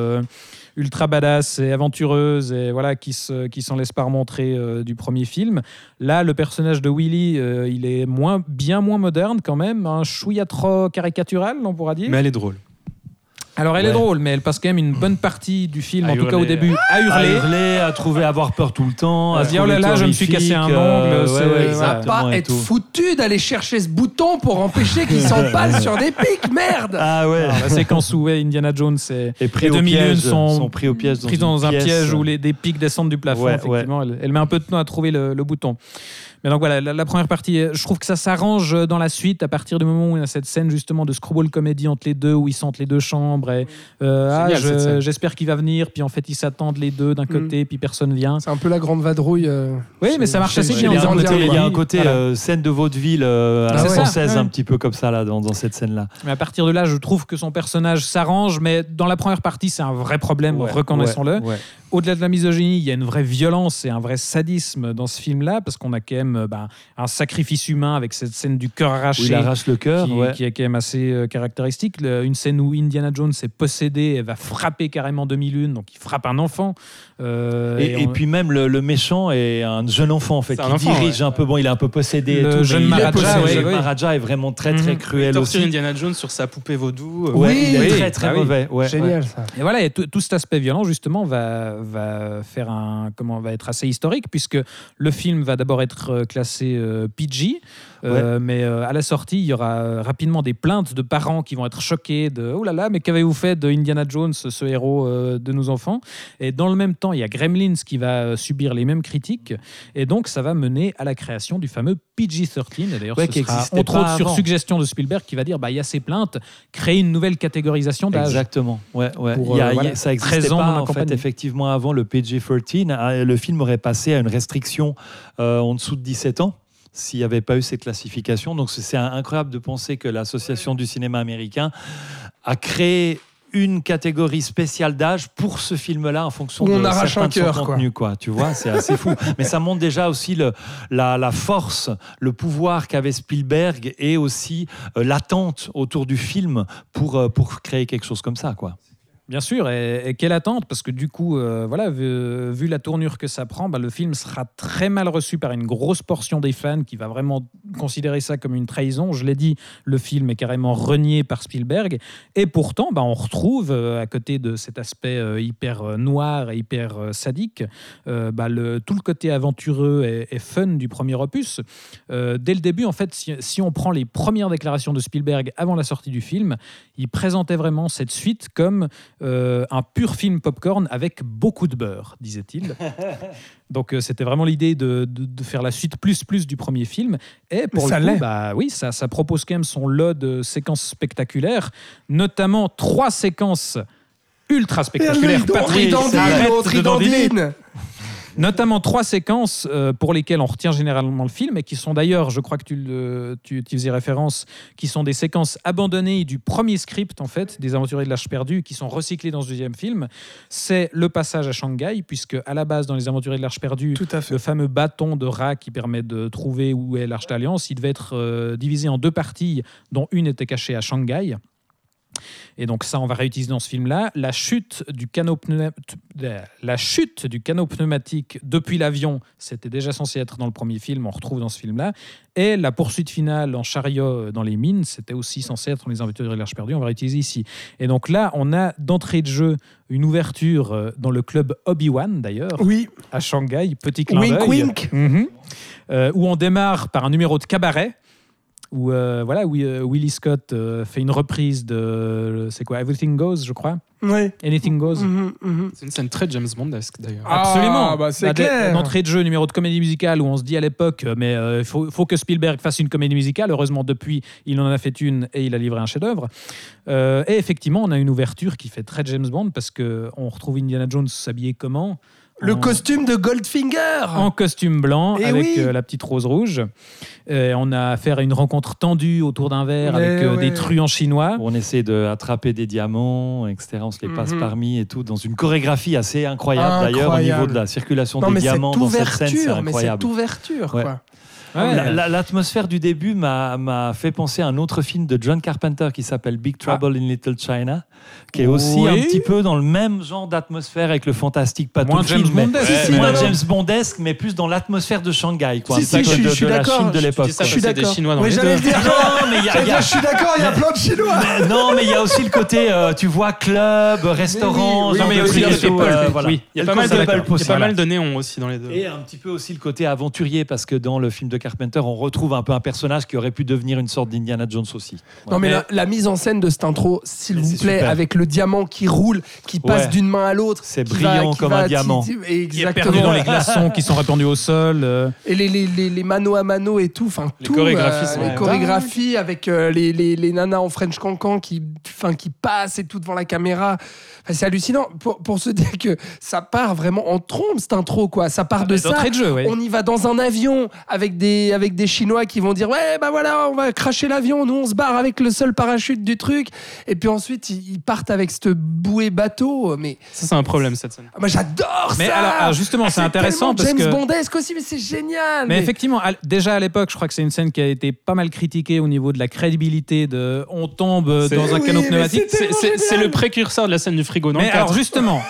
ultra badass et aventureuse, et voilà, qui ne qui s'en laisse pas remontrer du premier film. Là, le personnage de Willy, il est moins, bien moins moderne quand même, un chouïa trop caricatural, on pourra dire. Mais elle est drôle. Alors, elle est drôle, mais elle passe quand même une bonne partie du film, À en tout cas au hurler. début, à À hurler. hurler, à trouver, à avoir peur tout le temps. À se dire, oh là là, je me suis cassé un euh, ongle, c'est- ouais, ouais, Pas être tout. foutu d'aller chercher ce bouton pour empêcher qu'il s'empale sur des pics, merde Ah ouais. Alors, la séquence où ouais, Indiana Jones et Et pris Les piège, sont sont pris au piège dans, pris une dans un pièce. piège où les, des pics descendent du plafond. Ouais, effectivement, Elle, elle met un peu de temps à trouver le, le bouton. Mais donc voilà, la, la première partie, euh, je trouve que ça s'arrange dans la suite à partir du moment où il y a cette scène justement de screwball comédie entre les deux, où ils sont entre les deux chambres. Et, euh, ah, je- j'espère qu'il va venir, puis en fait ils s'attendent les deux d'un côté, puis personne vient. C'est un peu la grande vadrouille. euh, Oui, mais ça marche assez bien. Il y a un côté, Voilà. euh, scène de vaudeville euh, à Ah la ouais. française, Ouais. un petit peu comme ça là, dans, dans cette scène-là. Mais à partir de là, je trouve que son personnage s'arrange, mais dans la première partie, c'est un vrai problème, reconnaissons-le. Ouais, ouais. Au-delà de la misogynie, il y a une vraie violence et un vrai sadisme dans ce film-là, parce qu'on a quand même euh, ben, un sacrifice humain avec cette scène du cœur Où arraché. il arrache le cœur. qui, ouais. qui est quand même assez euh, caractéristique. Le- une scène où Indiana Jones est possédé et va frapper carrément demi-lune, donc il frappe un enfant. Euh, Et, et on- puis même le, le méchant est un jeune enfant en fait, qui enfant, dirige un peu. Bon, il est un peu possédé. et Le tout, jeune Maharaja, possédé. oui, Le jeune oui. Maharaja est vraiment très très Mhm. cruel aussi. Indiana Jones sur sa poupée vaudou. euh, Ouais, Oui, il est oui. très très Ah oui. mauvais. ouais. Génial ça. Et voilà, et tout, tout cet aspect violent justement va, va faire un comment va être assez historique puisque le film va d'abord être classé euh, PG, euh, mais euh, à la sortie il y aura euh, rapidement des plaintes de parents qui vont être choqués de oh là là mais qu'avez-vous fait de Indiana Jones ce héros euh, de nos enfants? Et dans le même temps il y a Gremlins qui va subir les mêmes critiques. Et donc ça va mener à la création du fameux PG-13 et d'ailleurs Ouais, ce qui sera entre autres sur suggestion de Spielberg qui va dire bah il y a ces plaintes créer une nouvelle catégorisation d'âge. Exactement. Ouais, ouais. Pour, Il y a- il y a- voilà, ça existait 13 ans pas en fait effectivement avant le PG-13. Ah, Le film aurait passé à une restriction en dessous de 17 ans s'il n'y avait pas eu cette classification. Donc c'est incroyable de penser que l'association du cinéma américain a créé une catégorie spéciale d'âge pour ce film-là en fonction on de certains de son quoi. contenu, quoi. Tu vois, c'est assez fou. Mais ça montre déjà aussi le, la, la force, le pouvoir qu'avait Spielberg et aussi euh, l'attente autour du film pour, euh, pour créer quelque chose comme ça, quoi. Bien sûr, et, quelle attente Parce que du coup, euh, voilà, vu, la tournure que ça prend, bah, le film sera très mal reçu par une grosse portion des fans qui va vraiment considérer ça comme une trahison. Je l'ai dit, le film est carrément renié par Spielberg, et pourtant, bah, on retrouve euh, à côté de cet aspect euh, hyper noir et hyper sadique, bah, tout le côté aventureux et, fun du premier opus. Dès le début, en fait, si on prend les premières déclarations de Spielberg avant la sortie du film, il présentait vraiment cette suite comme euh, un pur film popcorn avec beaucoup de beurre, disait-il. Donc euh, c'était vraiment l'idée de, de- de faire la suite plus plus du premier film. Et pour ça le coup, bah oui, ça, ça propose quand même son lot de séquences spectaculaires, notamment trois séquences ultra spectaculaires. Patrick, arrête de dandiner. Ridandine Notamment trois séquences euh, pour lesquelles on retient généralement le film et qui sont d'ailleurs, je crois que tu, le- tu, tu faisais référence, qui sont des séquences abandonnées du premier script en fait, des Aventuriers de l'Arche perdue, qui sont recyclées dans ce deuxième film. C'est le passage à Shanghai, puisque à la base dans les Aventuriers de l'Arche perdue, Tout à fait. le fameux bâton de rat qui permet de trouver où est l'Arche d'Alliance, il devait être euh, divisé en deux parties, dont une était cachée à Shanghai. Et donc ça, on va réutiliser dans ce film-là. La chute du canot, pneuma- la chute du canot pneumatique depuis l'avion, c'était déjà censé être dans le premier film, on retrouve dans ce film-là. Et la poursuite finale en chariot euh, dans les mines, c'était aussi censé être dans les Aventuriers de l'Arche perdue, on va réutiliser ici. Et donc là, on a d'entrée de jeu une ouverture euh, dans le club Obi-Wan, d'ailleurs, Oui, à Shanghai, petit clin wink d'œil. wink. Mhm. Euh, où on démarre par un numéro de cabaret. Où, euh, voilà, où euh, Willie Scott euh, fait une reprise de. C'est quoi Everything Goes, je crois Ouais. Anything Goes Mhm, mhm. C'est une scène très James Bondesque d'ailleurs. Ah, Absolument. bah, c'est clair. D'entrée de jeu, numéro de comédie musicale où on se dit à l'époque, euh, mais il faut, faut que Spielberg fasse une comédie musicale. Heureusement, depuis, il en a fait une et il a livré un chef-d'œuvre. Euh, et effectivement, on a une ouverture qui fait très James Bond parce qu'on retrouve Indiana Jones s'habiller comment? Le En- costume de Goldfinger. en costume blanc Eh avec oui. euh, la petite rose rouge. Euh, on a affaire à une rencontre tendue autour d'un verre Mais avec euh, ouais. des truands chinois. On essaie d'attraper des diamants, etc. On se les passe Mhm. parmi et tout, dans une chorégraphie assez incroyable, d'ailleurs au Incroyable. niveau de la circulation non, des mais diamants dans cette scène, c'est ouverture, mais incroyable. cette ouverture, quoi. Ouais. La- L'atmosphère du début m'a fait penser à un autre film de John Carpenter qui s'appelle Big Trouble in Little China, qui est aussi Oui. un petit peu dans le même genre d'atmosphère avec le fantastique, pas Moins le James mais- Bondesque. Ouais, Si, moins non, non. James Bondesque, mais plus dans l'atmosphère de Shanghai, quoi, Si, si, je de, suis d'accord. De l'époque. Je suis des d'accord. Chinois dans Mais les j'allais dire, Non, mais il y a- y a- je suis d'accord, il y a plein de Chinois. Mais non, mais il y a aussi le côté, euh, tu vois, club, restaurant, oui, oui, oui, oui, oui, tout, oui, euh, oui. Oui, il y a le pas mal de, concept il y a pas mal de néons aussi dans les deux. Et un petit peu aussi le côté aventurier, parce que dans le film de Carpenter, on retrouve un peu un personnage qui aurait pu devenir une sorte d'Indiana Jones aussi. Non mais la, la mise en scène de cette intro, s'il vous plaît, super. avec le diamant qui roule, qui passe Ouais. d'une main à l'autre, C'est brillant qui comme un diamant. qui- Qui est exactement. perdu dans les glaçons qui sont répandus au sol. euh. Et les, les, les, les mano à mano et tout, enfin Les tout, chorégraphies sont les chorégraphies avec euh, les, les, les nanas en French cancan qui, enfin, qui passent et tout devant la caméra. Enfin, c'est hallucinant pour, pour se dire que ça part vraiment en trombe cette intro quoi. Ça part de ça. De jeu, ouais. On y va dans un avion avec des, avec des Chinois qui vont dire Ouais, bah voilà, on va cracher l'avion. Nous, on se barre avec le seul parachute du truc. Et puis ensuite, ils, ils partent avec cette bouée bateau. Mais Ça, c'est un problème cette scène. ah, moi, j'adore Mais ça. alors, alors, justement, c'est intéressant parce James que- Bondesque aussi, mais c'est génial. Mais effectivement, déjà à l'époque, je crois que c'est une scène qui a été pas mal critiquée au niveau de la crédibilité de on tombe dans un Oui, canot pneumatique. c'est le précurseur de la scène du frigo dans Mais alors 4. justement,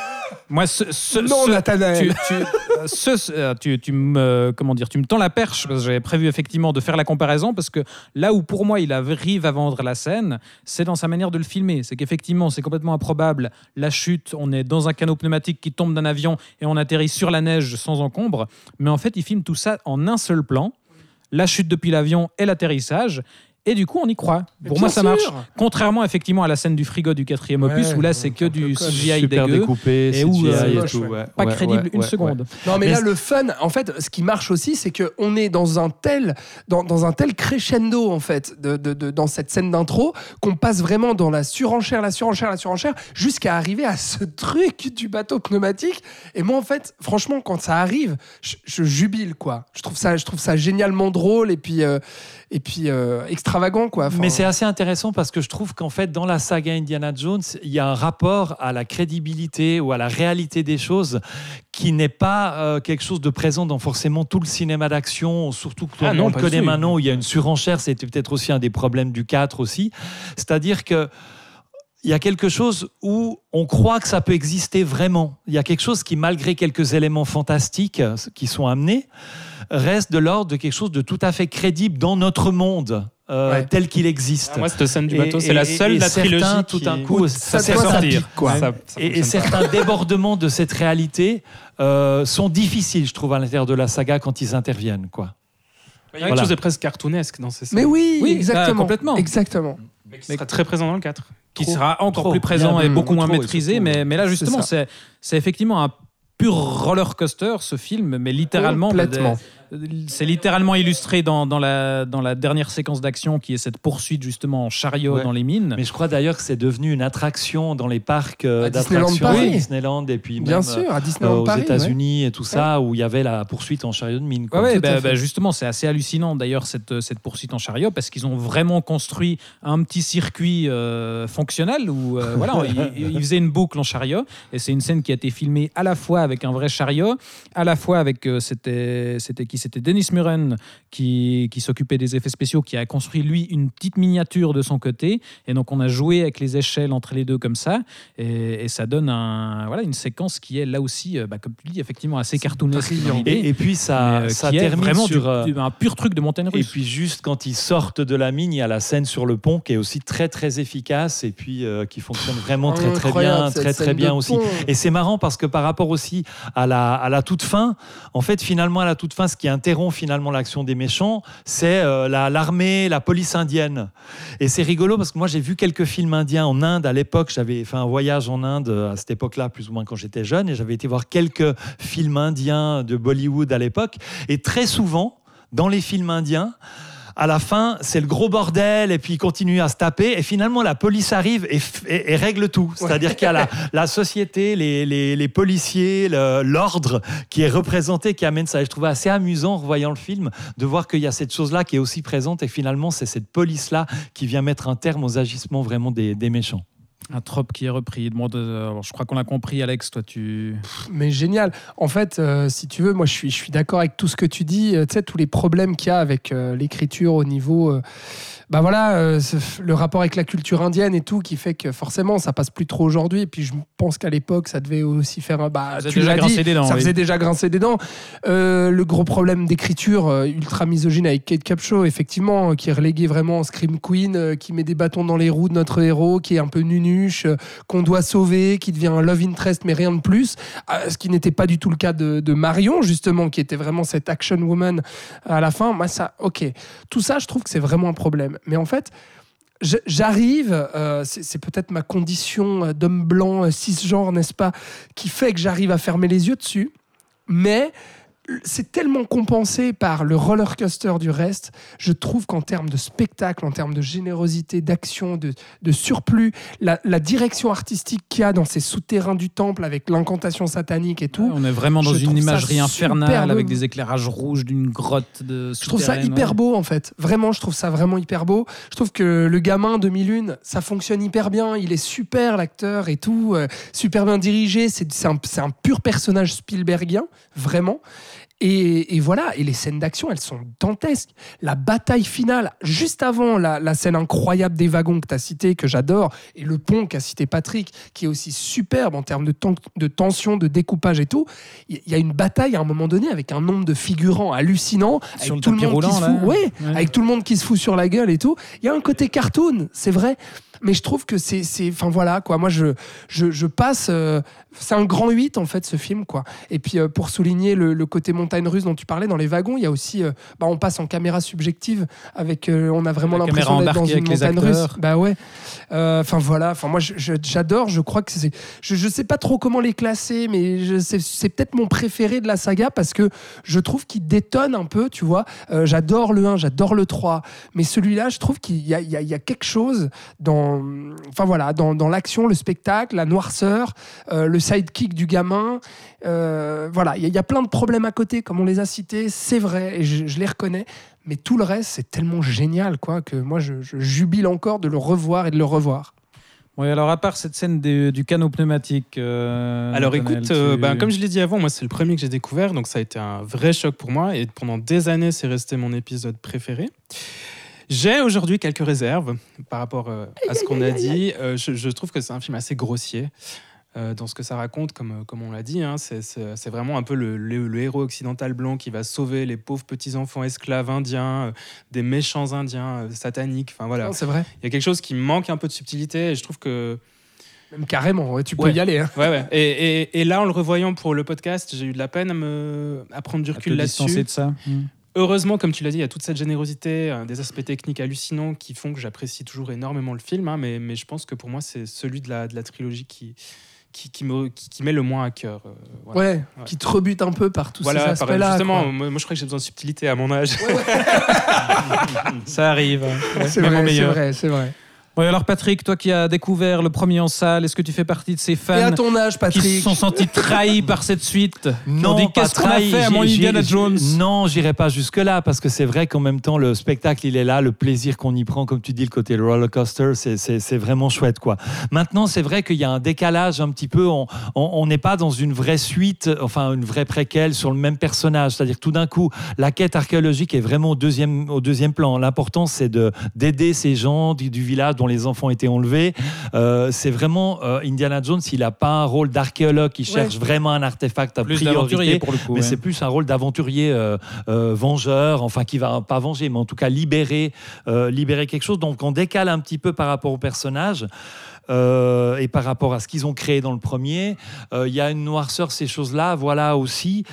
moi, ce, ce- Non, ce- Nathanaël. tu, tu, euh, ce- euh, tu- tu me, comment dire, tu me tends la perche parce que j'avais prévu effectivement de faire la comparaison parce que là où pour moi il arrive à vendre la scène, c'est dans sa manière de le filmer. C'est qu'effectivement c'est complètement improbable. La chute, on est dans un canot pneumatique qui tombe d'un avion et on atterrit sur la neige sans encombre. Mais en fait, il filme tout ça en un seul plan. La chute depuis l'avion et l'atterrissage. Et du coup, on y croit. Mais Pour moi, ça sûr. marche. Contrairement effectivement à la scène du frigo du quatrième Ouais, opus, où là, c'est que du. CGI super dégueu. découpé, et où, euh, et moche, tout, ouais. ouais. Pas Ouais, crédible ouais, une ouais, seconde. Non, mais, Mais là, le fun, en fait, ce qui marche aussi, c'est que on est dans un tel, dans, dans un tel crescendo, en fait, de, de- de- dans cette scène d'intro, qu'on passe vraiment dans la surenchère, la surenchère, la surenchère, jusqu'à arriver à ce truc du bateau pneumatique. Et moi, en fait, franchement, quand ça arrive, je, je jubile, quoi. Je trouve ça, je trouve ça génialement drôle et puis, euh, et puis euh, extravagant, quoi. Enfin, Mais c'est assez intéressant parce que je trouve qu'en fait, dans la saga Indiana Jones, il y a un rapport à la crédibilité ou à la réalité des choses qui n'est pas euh, quelque chose de présent dans forcément tout le cinéma d'action, surtout que Ah non, on le connaît maintenant où il y a une surenchère. C'était peut-être aussi un des problèmes du 4 aussi. C'est-à-dire que il y a quelque chose où on croit que ça peut exister vraiment. Il y a quelque chose qui, malgré quelques éléments fantastiques euh, qui sont amenés, reste de l'ordre de quelque chose de tout à fait crédible dans notre monde euh, Ouais. tel qu'il existe. Ah, moi, cette scène du Et- bateau, c'est et- la et- seule et de la certains, trilogie tout d'un coup, ça, ça, ça pique, quoi. Et, et certains débordements de cette réalité euh, sont difficiles, je trouve, à l'intérieur de la saga quand ils interviennent. Quoi. Il y a Voilà. quelque chose de presque cartoonesque dans ces scènes. Mais oui, Oui, exactement. bah, complètement. Exactement. Mais qui sera très présent dans le 4. qui Trop, sera encore trop. plus présent Bien, et beaucoup moins trop, et maîtrisé. mais, mais là, justement, c'est effectivement un pur roller coaster ce film, mais littéralement. Complètement. C'est littéralement illustré dans, dans, la, dans la dernière séquence d'action qui est cette poursuite justement en chariot Ouais. dans les mines. Mais je crois d'ailleurs que c'est devenu une attraction dans les parcs euh, À Disneyland d'attractions, oui, Disneyland et puis Bien même, sûr, à euh, aux ouais. États-Unis et tout ça, où il y avait la poursuite en chariot de mine. à bah, bah, justement, c'est assez hallucinant d'ailleurs cette, cette poursuite en chariot parce qu'ils ont vraiment construit un petit circuit euh, fonctionnel où euh, voilà, ils, ils faisaient une boucle en chariot et c'est une scène qui a été filmée à la fois avec un vrai chariot, à la fois avec euh, c'était c'était qui c'était Dennis Muren qui, qui s'occupait des effets spéciaux qui a construit lui une petite miniature de son côté et donc on a joué avec les échelles entre les deux comme ça et, et ça donne un voilà une séquence qui est là aussi euh, bah, comme tu dis effectivement assez cartoonesque Et, et puis ça, mais, euh, ça qui est termine vraiment sur. du- euh, du- un pur truc de montagne Et russe. puis juste quand ils sortent de la mine, il y a la scène sur le pont qui est aussi très très efficace et puis euh, qui fonctionne vraiment très très bien, très très bien aussi. pont. Et c'est marrant parce que par rapport aussi à la, à la toute fin, en fait finalement à la toute fin, ce qui interrompt finalement l'action des méchants, c'est euh, la- l'armée, la police indienne. Et c'est rigolo parce que moi j'ai vu quelques films indiens en Inde à l'époque. J'avais fait un voyage en Inde euh, à cette époque-là, plus ou moins quand j'étais jeune, et j'avais été voir quelques films indiens de Bollywood à l'époque. Et très souvent, dans les films indiens, à la fin, c'est le gros bordel et puis ils continuent à se taper et finalement la police arrive et, f- et- et règle tout. C'est-à-dire qu'il y a la, la société, les, les- les policiers, le- l'ordre qui est représenté, qui amène ça. Et je trouvais assez amusant en revoyant le film de voir qu'il y a cette chose-là qui est aussi présente et finalement c'est cette police-là qui vient mettre un terme aux agissements vraiment des, des méchants. Un trope qui est repris. Alors, je crois qu'on l'a compris, Alex. Toi, tu. Mais génial. En fait, euh, si tu veux, moi je suis, d'accord avec tout ce que tu dis. Euh, tu sais, tous les problèmes qu'il y a avec euh, l'écriture au niveau. Bah voilà, euh, le rapport avec la culture indienne et tout, qui fait que forcément ça passe plus trop aujourd'hui. Et puis je pense qu'à l'époque, ça devait aussi faire. un- Bah, Ça faisait tu déjà l'as grincer dit, des dents, Ça oui. faisait déjà grincer des dents. Euh, le gros problème d'écriture euh, ultra misogyne avec Kate Capshaw, effectivement, qui est reléguée vraiment en Scream Queen, qui met des bâtons dans les roues de notre héros, qui est un peu nunuche, qu'on doit sauver, qui devient un love interest, mais rien de plus. Ce qui n'était pas du tout le cas de, de Marion, justement, qui était vraiment cette action woman à la fin. Moi, ça, ok. Tout ça, je trouve que c'est vraiment un problème. Mais en fait, j'arrive, euh, c'est c'est peut-être ma condition euh, d'homme blanc, euh, cisgenre, n'est-ce pas, qui fait que j'arrive à fermer les yeux dessus. Mais c'est tellement compensé par le roller coaster du reste. Je trouve qu'en termes de spectacle, en termes de générosité, d'action, de, de surplus, la, la direction artistique qu'il y a dans ces souterrains du temple avec l'incantation satanique et tout, on est vraiment dans une imagerie infernale avec des éclairages rouges d'une grotte de. Je trouve ça hyper ouais. beau en fait. Vraiment, je trouve ça vraiment hyper beau. Je trouve que le gamin 2001, ça fonctionne hyper bien. Il est super l'acteur et tout, euh, super bien dirigé. C'est un, c'est un pur personnage Spielbergien, vraiment. Et, et voilà, et les scènes d'action, elles sont dantesques. La bataille finale, juste avant la, la scène incroyable des wagons que tu as cité, que j'adore, et le pont qu'a cité Patrick, qui est aussi superbe en termes de, ten- de tension, de découpage et tout, il y a une bataille à un moment donné avec un nombre de figurants hallucinant, Sur avec le tout le monde qui se fout. Ouais, Ouais. avec tout le monde qui se fout sur la gueule et tout. Il y a un côté cartoon, c'est vrai. Mais je trouve que c'est. Enfin voilà, quoi. Moi, je, je, je passe. euh, c'est un grand 8, en fait, ce film, quoi. Et puis, euh, pour souligner le, le côté montagne russe dont tu parlais, dans les wagons, il y a aussi. euh, bah, on passe en caméra subjective. avec On a vraiment l'impression d'être dans une montagne russe. Bah ouais. Enfin voilà. Enfin, moi, je- je- j'adore. Je, crois que c'est. Je, je sais pas trop comment les classer, mais c'est peut-être mon préféré de la saga parce que je trouve qu'il détonne un peu, tu vois. J'adore le 1, j'adore le 3. Mais celui-là, je trouve qu'il y a, y a- y a quelque chose dans, enfin voilà, dans, dans l'action, le spectacle, la noirceur, euh, le sidekick du gamin. Euh, voilà, il y, a- il y a plein de problèmes à côté, comme on les a cités, c'est vrai, et je, je les reconnais. Mais tout le reste, c'est tellement génial, quoi, que moi, je, je jubile encore de le revoir et de le revoir. Oui, alors à part cette scène des- du canot pneumatique. euh, Alors écoute, euh, ben, comme je l'ai dit avant, moi c'est le premier que j'ai découvert, donc ça a été un vrai choc pour moi et pendant des années c'est resté mon épisode préféré. J'ai aujourd'hui quelques réserves par rapport euh, à ce qu'on a dit. Euh, je, je trouve que c'est un film assez grossier. euh, dans ce que ça raconte, comme, comme on l'a dit, hein, c'est- vraiment un peu le, le- le héros occidental blanc qui va sauver les pauvres petits-enfants esclaves indiens, euh, des méchants indiens euh, sataniques. Enfin voilà, C'est vrai, il y a quelque chose qui manque un peu de subtilité et je trouve que même carrément, ouais, tu peux Ouais. y aller. hein. Ouais, ouais. Et, et- et là, en le revoyant pour le podcast, j'ai eu de la peine à, me, à prendre du recul là-dessus. de ça. Hmm. Heureusement, comme tu l'as dit, il y a toute cette générosité, euh, des aspects techniques hallucinants qui font que j'apprécie toujours énormément le film. hein, mais, mais je pense que pour moi, c'est celui de la, de la trilogie qui, qui, qui me, qui, qui met le moins à cœur. euh, voilà. Ouais, Ouais. qui te rebute un peu par tous Voilà, ces aspects-là. justement, moi, moi, je crois que j'ai besoin de subtilité à mon âge. Ça arrive. C'est Même au vrai, c'est vrai, c'est vrai. Oui, alors Patrick, toi qui as découvert le premier en salle, est-ce que tu fais partie de ces fans Et à ton âge, qui se sont sentis trahis par cette suite Non, On dit pas qu'est-ce qu'on a fait à mon j'ai- Indiana j'ai- Jones Non, j'irai pas jusque là parce que c'est vrai qu'en même temps le spectacle il est là, le plaisir qu'on y prend, comme tu dis, le côté roller coaster, c'est- vraiment chouette quoi. Maintenant, c'est vrai qu'il y a un décalage un petit peu. On n'est pas dans une vraie suite, enfin une vraie préquelle sur le même personnage. C'est-à-dire que tout d'un coup, la quête archéologique est vraiment au deuxième au deuxième plan. L'important c'est de d'aider ces gens du, du village dont les enfants étaient enlevés. Euh, c'est vraiment euh, Indiana Jones. Il n'a pas un rôle d'archéologue qui cherche vraiment un artefact à Plus priorité. d'aventurier pour le coup. Mais ouais. c'est plus un rôle d'aventurier euh, vengeur, enfin qui va pas venger, mais en tout cas libérer, libérer quelque chose. Donc on décale un petit peu par rapport au personnage. euh, et par rapport à ce qu'ils ont créé dans le premier, Euh, il y a une noirceur ces choses-là. Voilà aussi,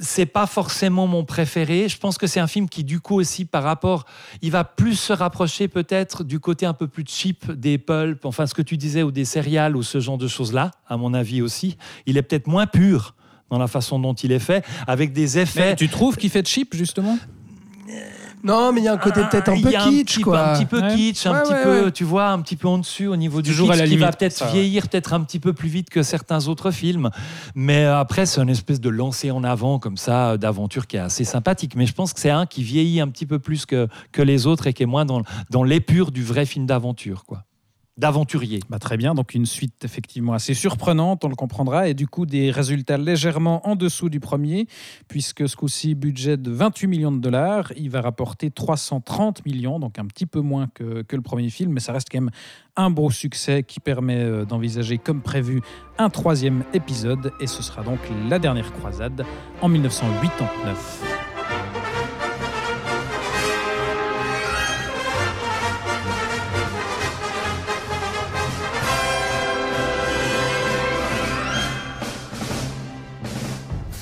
c'est pas forcément mon préféré. Je pense que c'est un film qui, du coup aussi, par rapport, il va plus se rapprocher peut-être du côté un peu plus cheap des pulp, enfin ce que tu disais, ou des céréales ou ce genre de choses-là, à mon avis aussi. Il est peut-être moins pur dans la façon dont il est fait, avec des Mais effets. tu trouves qu'il fait cheap justement? Non, mais il y a un côté peut-être un peu kitsch, petit, quoi. Un petit peu Ouais. kitsch, un Ouais, petit ouais, peu, ouais. tu vois, un petit peu en dessus au niveau du Toujours à kitsch, la qui va peut-être ça, ouais. vieillir peut-être un petit peu plus vite que certains autres films. Mais après, c'est une espèce de lancer en avant comme ça d'aventure qui est assez sympathique. Mais je pense que c'est un qui vieillit un petit peu plus que, que les autres et qui est moins dans, dans l'épure du vrai film d'aventure, quoi. D'aventurier. Bah, très bien, donc une suite effectivement assez surprenante, on le comprendra, et du coup des résultats légèrement en dessous du premier, puisque ce coup-ci, budget de 28 millions de dollars, il va rapporter 330 millions, donc un petit peu moins que, que le premier film, mais ça reste quand même un beau succès qui permet euh, d'envisager comme prévu un troisième épisode, et ce sera donc la dernière croisade en 1989.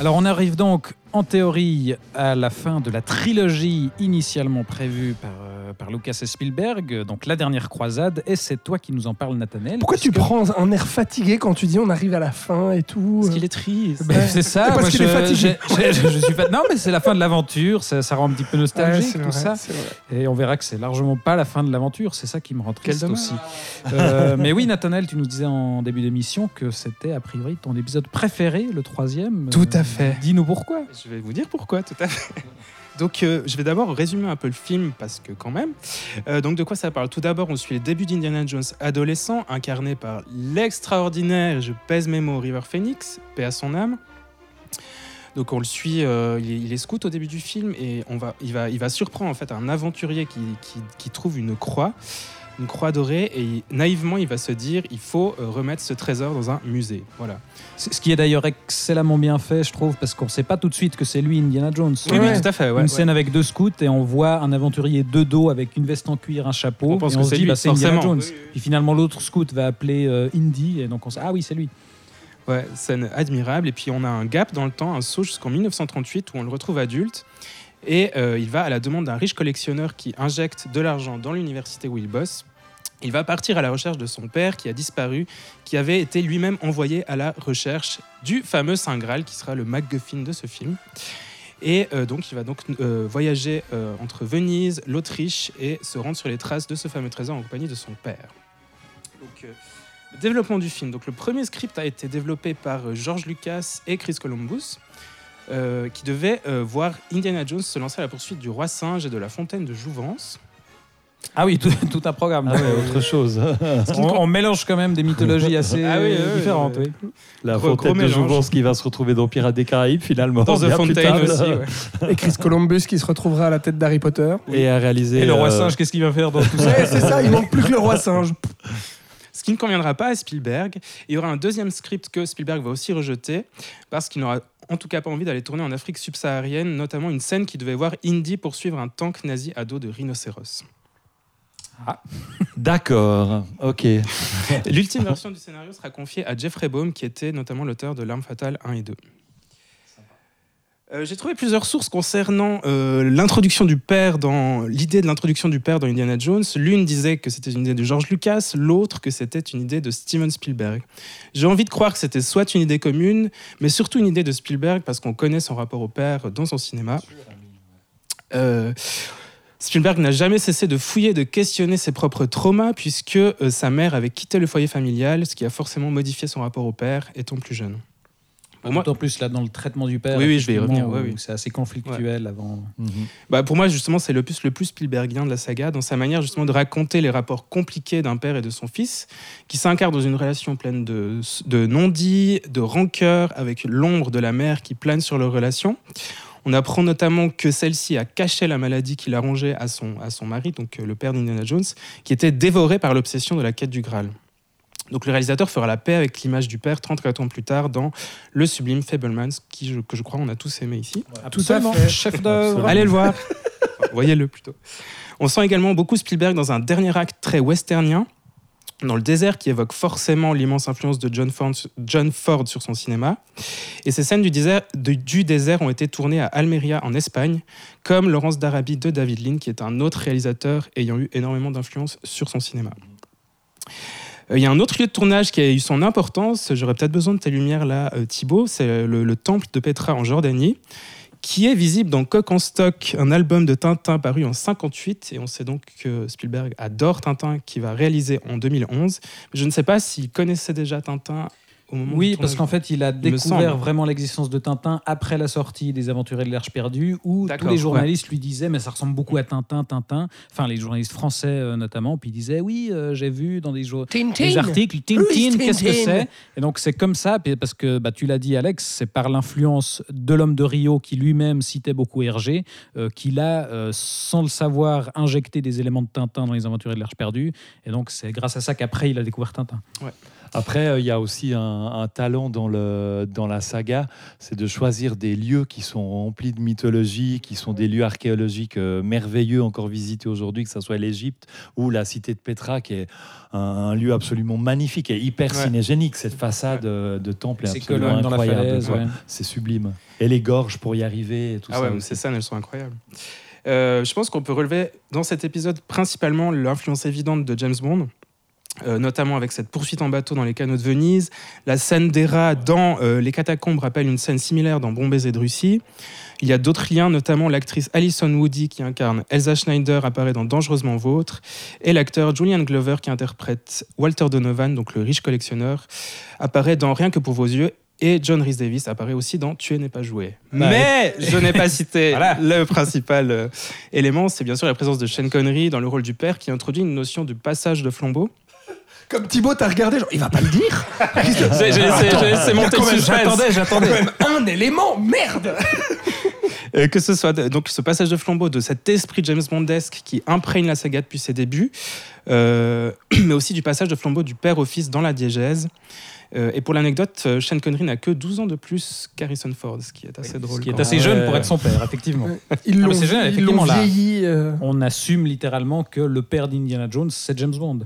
Alors on arrive donc en théorie à la fin de la trilogie initialement prévue par, euh, par Lucas et Spielberg, donc la dernière croisade, et c'est toi qui nous en parles Nathanaël. Pourquoi tu prends un air fatigué quand tu dis on arrive à la fin et tout Parce qu'il est triste. Ben, c'est ça, parce moi, qu'il je, est fatigué. j'ai- j'ai- je suis Non mais c'est la fin de l'aventure, ça, ça rend un petit peu nostalgique c'est tout vrai, ça. Et on verra que c'est largement pas la fin de l'aventure, c'est ça qui me rend triste aussi. Euh, mais oui, Nathanaël, tu nous disais en début d'émission que c'était a priori ton épisode préféré, le troisième. Tout à fait. Dis-nous pourquoi. Je vais vous dire pourquoi, tout à fait. Donc, euh, je vais d'abord résumer un peu le film parce que, quand même. Euh, donc, de quoi ça parle? Tout d'abord, on suit les débuts d'Indiana Jones adolescent, incarné par l'extraordinaire, je pèse mes mots, River Phoenix, paix à son âme. Donc, on le suit, euh, il, est, scout au début du film et on va, il, va, surprendre en fait un aventurier qui- qui trouve une croix, une croix dorée, et naïvement, il va se dire il faut euh, remettre ce trésor dans un musée. Voilà. C'est- Ce qui est d'ailleurs excellemment bien fait, je trouve, parce qu'on ne sait pas tout de suite que c'est lui, Indiana Jones. Oui, Ouais. oui, tout à fait. ouais, une ouais. scène avec deux scouts et on voit un aventurier de dos avec une veste en cuir, un chapeau. On pense et que on se c'est dit, lui, bah, c'est Indiana. Jones. Puis finalement, l'autre scout va appeler euh, Indy et donc on se ah oui, c'est lui. Ouais, scène admirable. Et puis on a un gap dans le temps, un saut jusqu'en 1938 où on le retrouve adulte. Et euh, il va à la demande d'un riche collectionneur qui injecte de l'argent dans l'université où il bosse. Il va partir à la recherche de son père qui a disparu, qui avait été lui-même envoyé à la recherche du fameux Saint Graal qui sera le MacGuffin de ce film. Et euh, donc il va donc euh, voyager euh, entre Venise, l'Autriche et se rendre sur les traces de ce fameux trésor en compagnie de son père. Le développement du film. Donc, le premier script a été développé par George Lucas et Chris Columbus, qui devaient euh, voir Indiana Jones se lancer à la poursuite du roi singe et de la fontaine de Jouvence. Ah oui, tout, tout un programme. Ah ouais, autre chose. on, on mélange quand même des mythologies assez Ah oui, oui, oui, différentes. oui. oui. La fontaine de. Jouvence qui va se retrouver dans Pirates des Caraïbes finalement. Dans The Fontaine aussi. ouais. Et Chris Columbus qui se retrouvera à la tête d'Harry Potter. Et à réaliser. Et le roi euh, singe, qu'est-ce qu'il va faire dans tout ça Ouais, c'est ça, il manque plus que le roi singe. Ce qui ne conviendra pas à Spielberg. Il y aura un deuxième script que Spielberg va aussi rejeter, parce qu'il n'aura en tout cas pas envie d'aller tourner en Afrique subsaharienne, notamment une scène qui devait voir Indy poursuivre un tank nazi à dos de rhinocéros. D'accord, ok. L'ultime version du scénario sera confiée à Jeffrey Baum, qui était notamment l'auteur de L'Arme fatale 1 et 2. Euh, J'ai trouvé plusieurs sources concernant euh, l'introduction du père dans l'idée de l'introduction du père dans Indiana Jones. L'une disait que c'était une idée de George Lucas, l'autre que c'était une idée de Steven Spielberg. J'ai envie de croire que c'était soit une idée commune, mais surtout une idée de Spielberg parce qu'on connaît son rapport au père dans son cinéma. Euh, Spielberg n'a jamais cessé de fouiller, de questionner ses propres traumas, puisque euh, sa mère avait quitté le foyer familial, ce qui a forcément modifié son rapport au père étant plus jeune. Pour moi, D'autant plus là dans le traitement du père. Oui, oui, je vais y revenir, ouais, où oui. C'est assez conflictuel avant. bah, pour moi, justement, c'est l'opus le plus Spielbergien de la saga, dans sa manière justement de raconter les rapports compliqués d'un père et de son fils, qui s'incarnent dans une relation pleine de, de non-dits, de rancœur, avec l'ombre de la mère qui plane sur leur relation. On apprend notamment que celle-ci a caché la maladie qu'il a rongée à son, à son mari, donc euh, le père d'Indiana Jones, qui était dévoré par l'obsession de la quête du Graal. Donc le réalisateur fera la paix avec l'image du père 34 ans plus tard dans Le sublime Fablemans, qui, je- que je crois on a tous aimé ici. Absolument. Chef d'œuvre. Allez le voir. Voyez-le plutôt. On sent également beaucoup Spielberg dans un dernier acte très westernien, dans le désert, qui évoque forcément l'immense influence de John Ford, sur son cinéma. Et ces scènes du désert, ont été tournées à Almeria, en Espagne, comme Laurence d'Arabie de David Lean, qui est un autre réalisateur ayant eu énormément d'influence sur son cinéma. Euh, Il y a un autre lieu de tournage qui a eu son importance. J'aurais peut-être besoin de tes lumières là, euh, Thibaut. C'est le temple de Petra en Jordanie, qui est visible dans Coq en stock, un album de Tintin paru en 58. Et on sait donc que Spielberg adore Tintin, qui va réaliser en 2011. Je ne sais pas s'il connaissait déjà Tintin au moment Oui, parce qu'en fait, il a découvert vraiment l'existence de Tintin après la sortie des Aventuriers de l'Arche perdue, où tous les journalistes lui disaient, mais ça ressemble beaucoup à Tintin, Tintin. Enfin, les journalistes français euh, notamment, puis ils disaient, oui, euh, j'ai vu dans des, des articles, Tintin, qu'est-ce que c'est? Et donc, c'est comme ça, parce que bah, tu l'as dit, Alex, c'est par l'influence de l'homme de Rio, qui lui-même citait beaucoup Hergé, euh, qu'il a, euh, sans le savoir, injecté des éléments de Tintin dans les Aventuriers de l'Arche perdue. Et donc, c'est grâce à ça qu'après, il a découvert Tintin. Après, euh, il y a aussi un, un talent dans, le, dans la saga, c'est de choisir des lieux qui sont remplis de mythologie, qui sont des lieux archéologiques euh, merveilleux, encore visités aujourd'hui, que ce soit l'Égypte ou la cité de Petra, qui est un, un lieu absolument magnifique et hyper Ouais. cinégénique. Cette façade euh, de temple est absolument incroyable. ouais. C'est sublime. Et les gorges pour y arriver et tout Ah ça. ouais, ces scènes, elles sont incroyables. Euh, je pense qu'on peut relever dans cet épisode principalement l'influence évidente de James Bond. Euh, notamment avec cette poursuite en bateau dans les canaux de Venise. La scène des rats dans euh, Les Catacombes rappelle une scène similaire dans Bon baiser de Russie. Il y a d'autres liens, notamment l'actrice Alison Woody qui incarne Elsa Schneider apparaît dans Dangereusement Vôtre, et l'acteur Julian Glover qui interprète Walter Donovan, donc le riche collectionneur, apparaît dans Rien que pour vos yeux. Et John Rhys Davis apparaît aussi dans Tuer n'est pas joué. Mais je n'ai pas cité Voilà. le principal euh, élément, c'est bien sûr la présence de Sean Connery dans le rôle du père qui introduit une notion du passage de flambeau. Comme Thibaut, t'as regardé, genre, il va pas le dire J'ai laissé, monter le suspense. J'attendais, j'attendais. Même un élément, merde Euh, que ce soit de- donc ce passage de flambeau de cet esprit James Bondesque qui imprègne la saga depuis ses débuts, euh, mais aussi du passage de flambeau du père au fils dans la diégèse. Euh, et pour l'anecdote, euh, Sean Connery n'a que 12 ans de plus qu'Harrison Ford, ce qui est assez drôle. Ce qui est assez jeune pour être son père, effectivement. Ils Ah, l'ont ils l'ont vieilli. euh, On assume littéralement que le père d'Indiana Jones, c'est James Bond.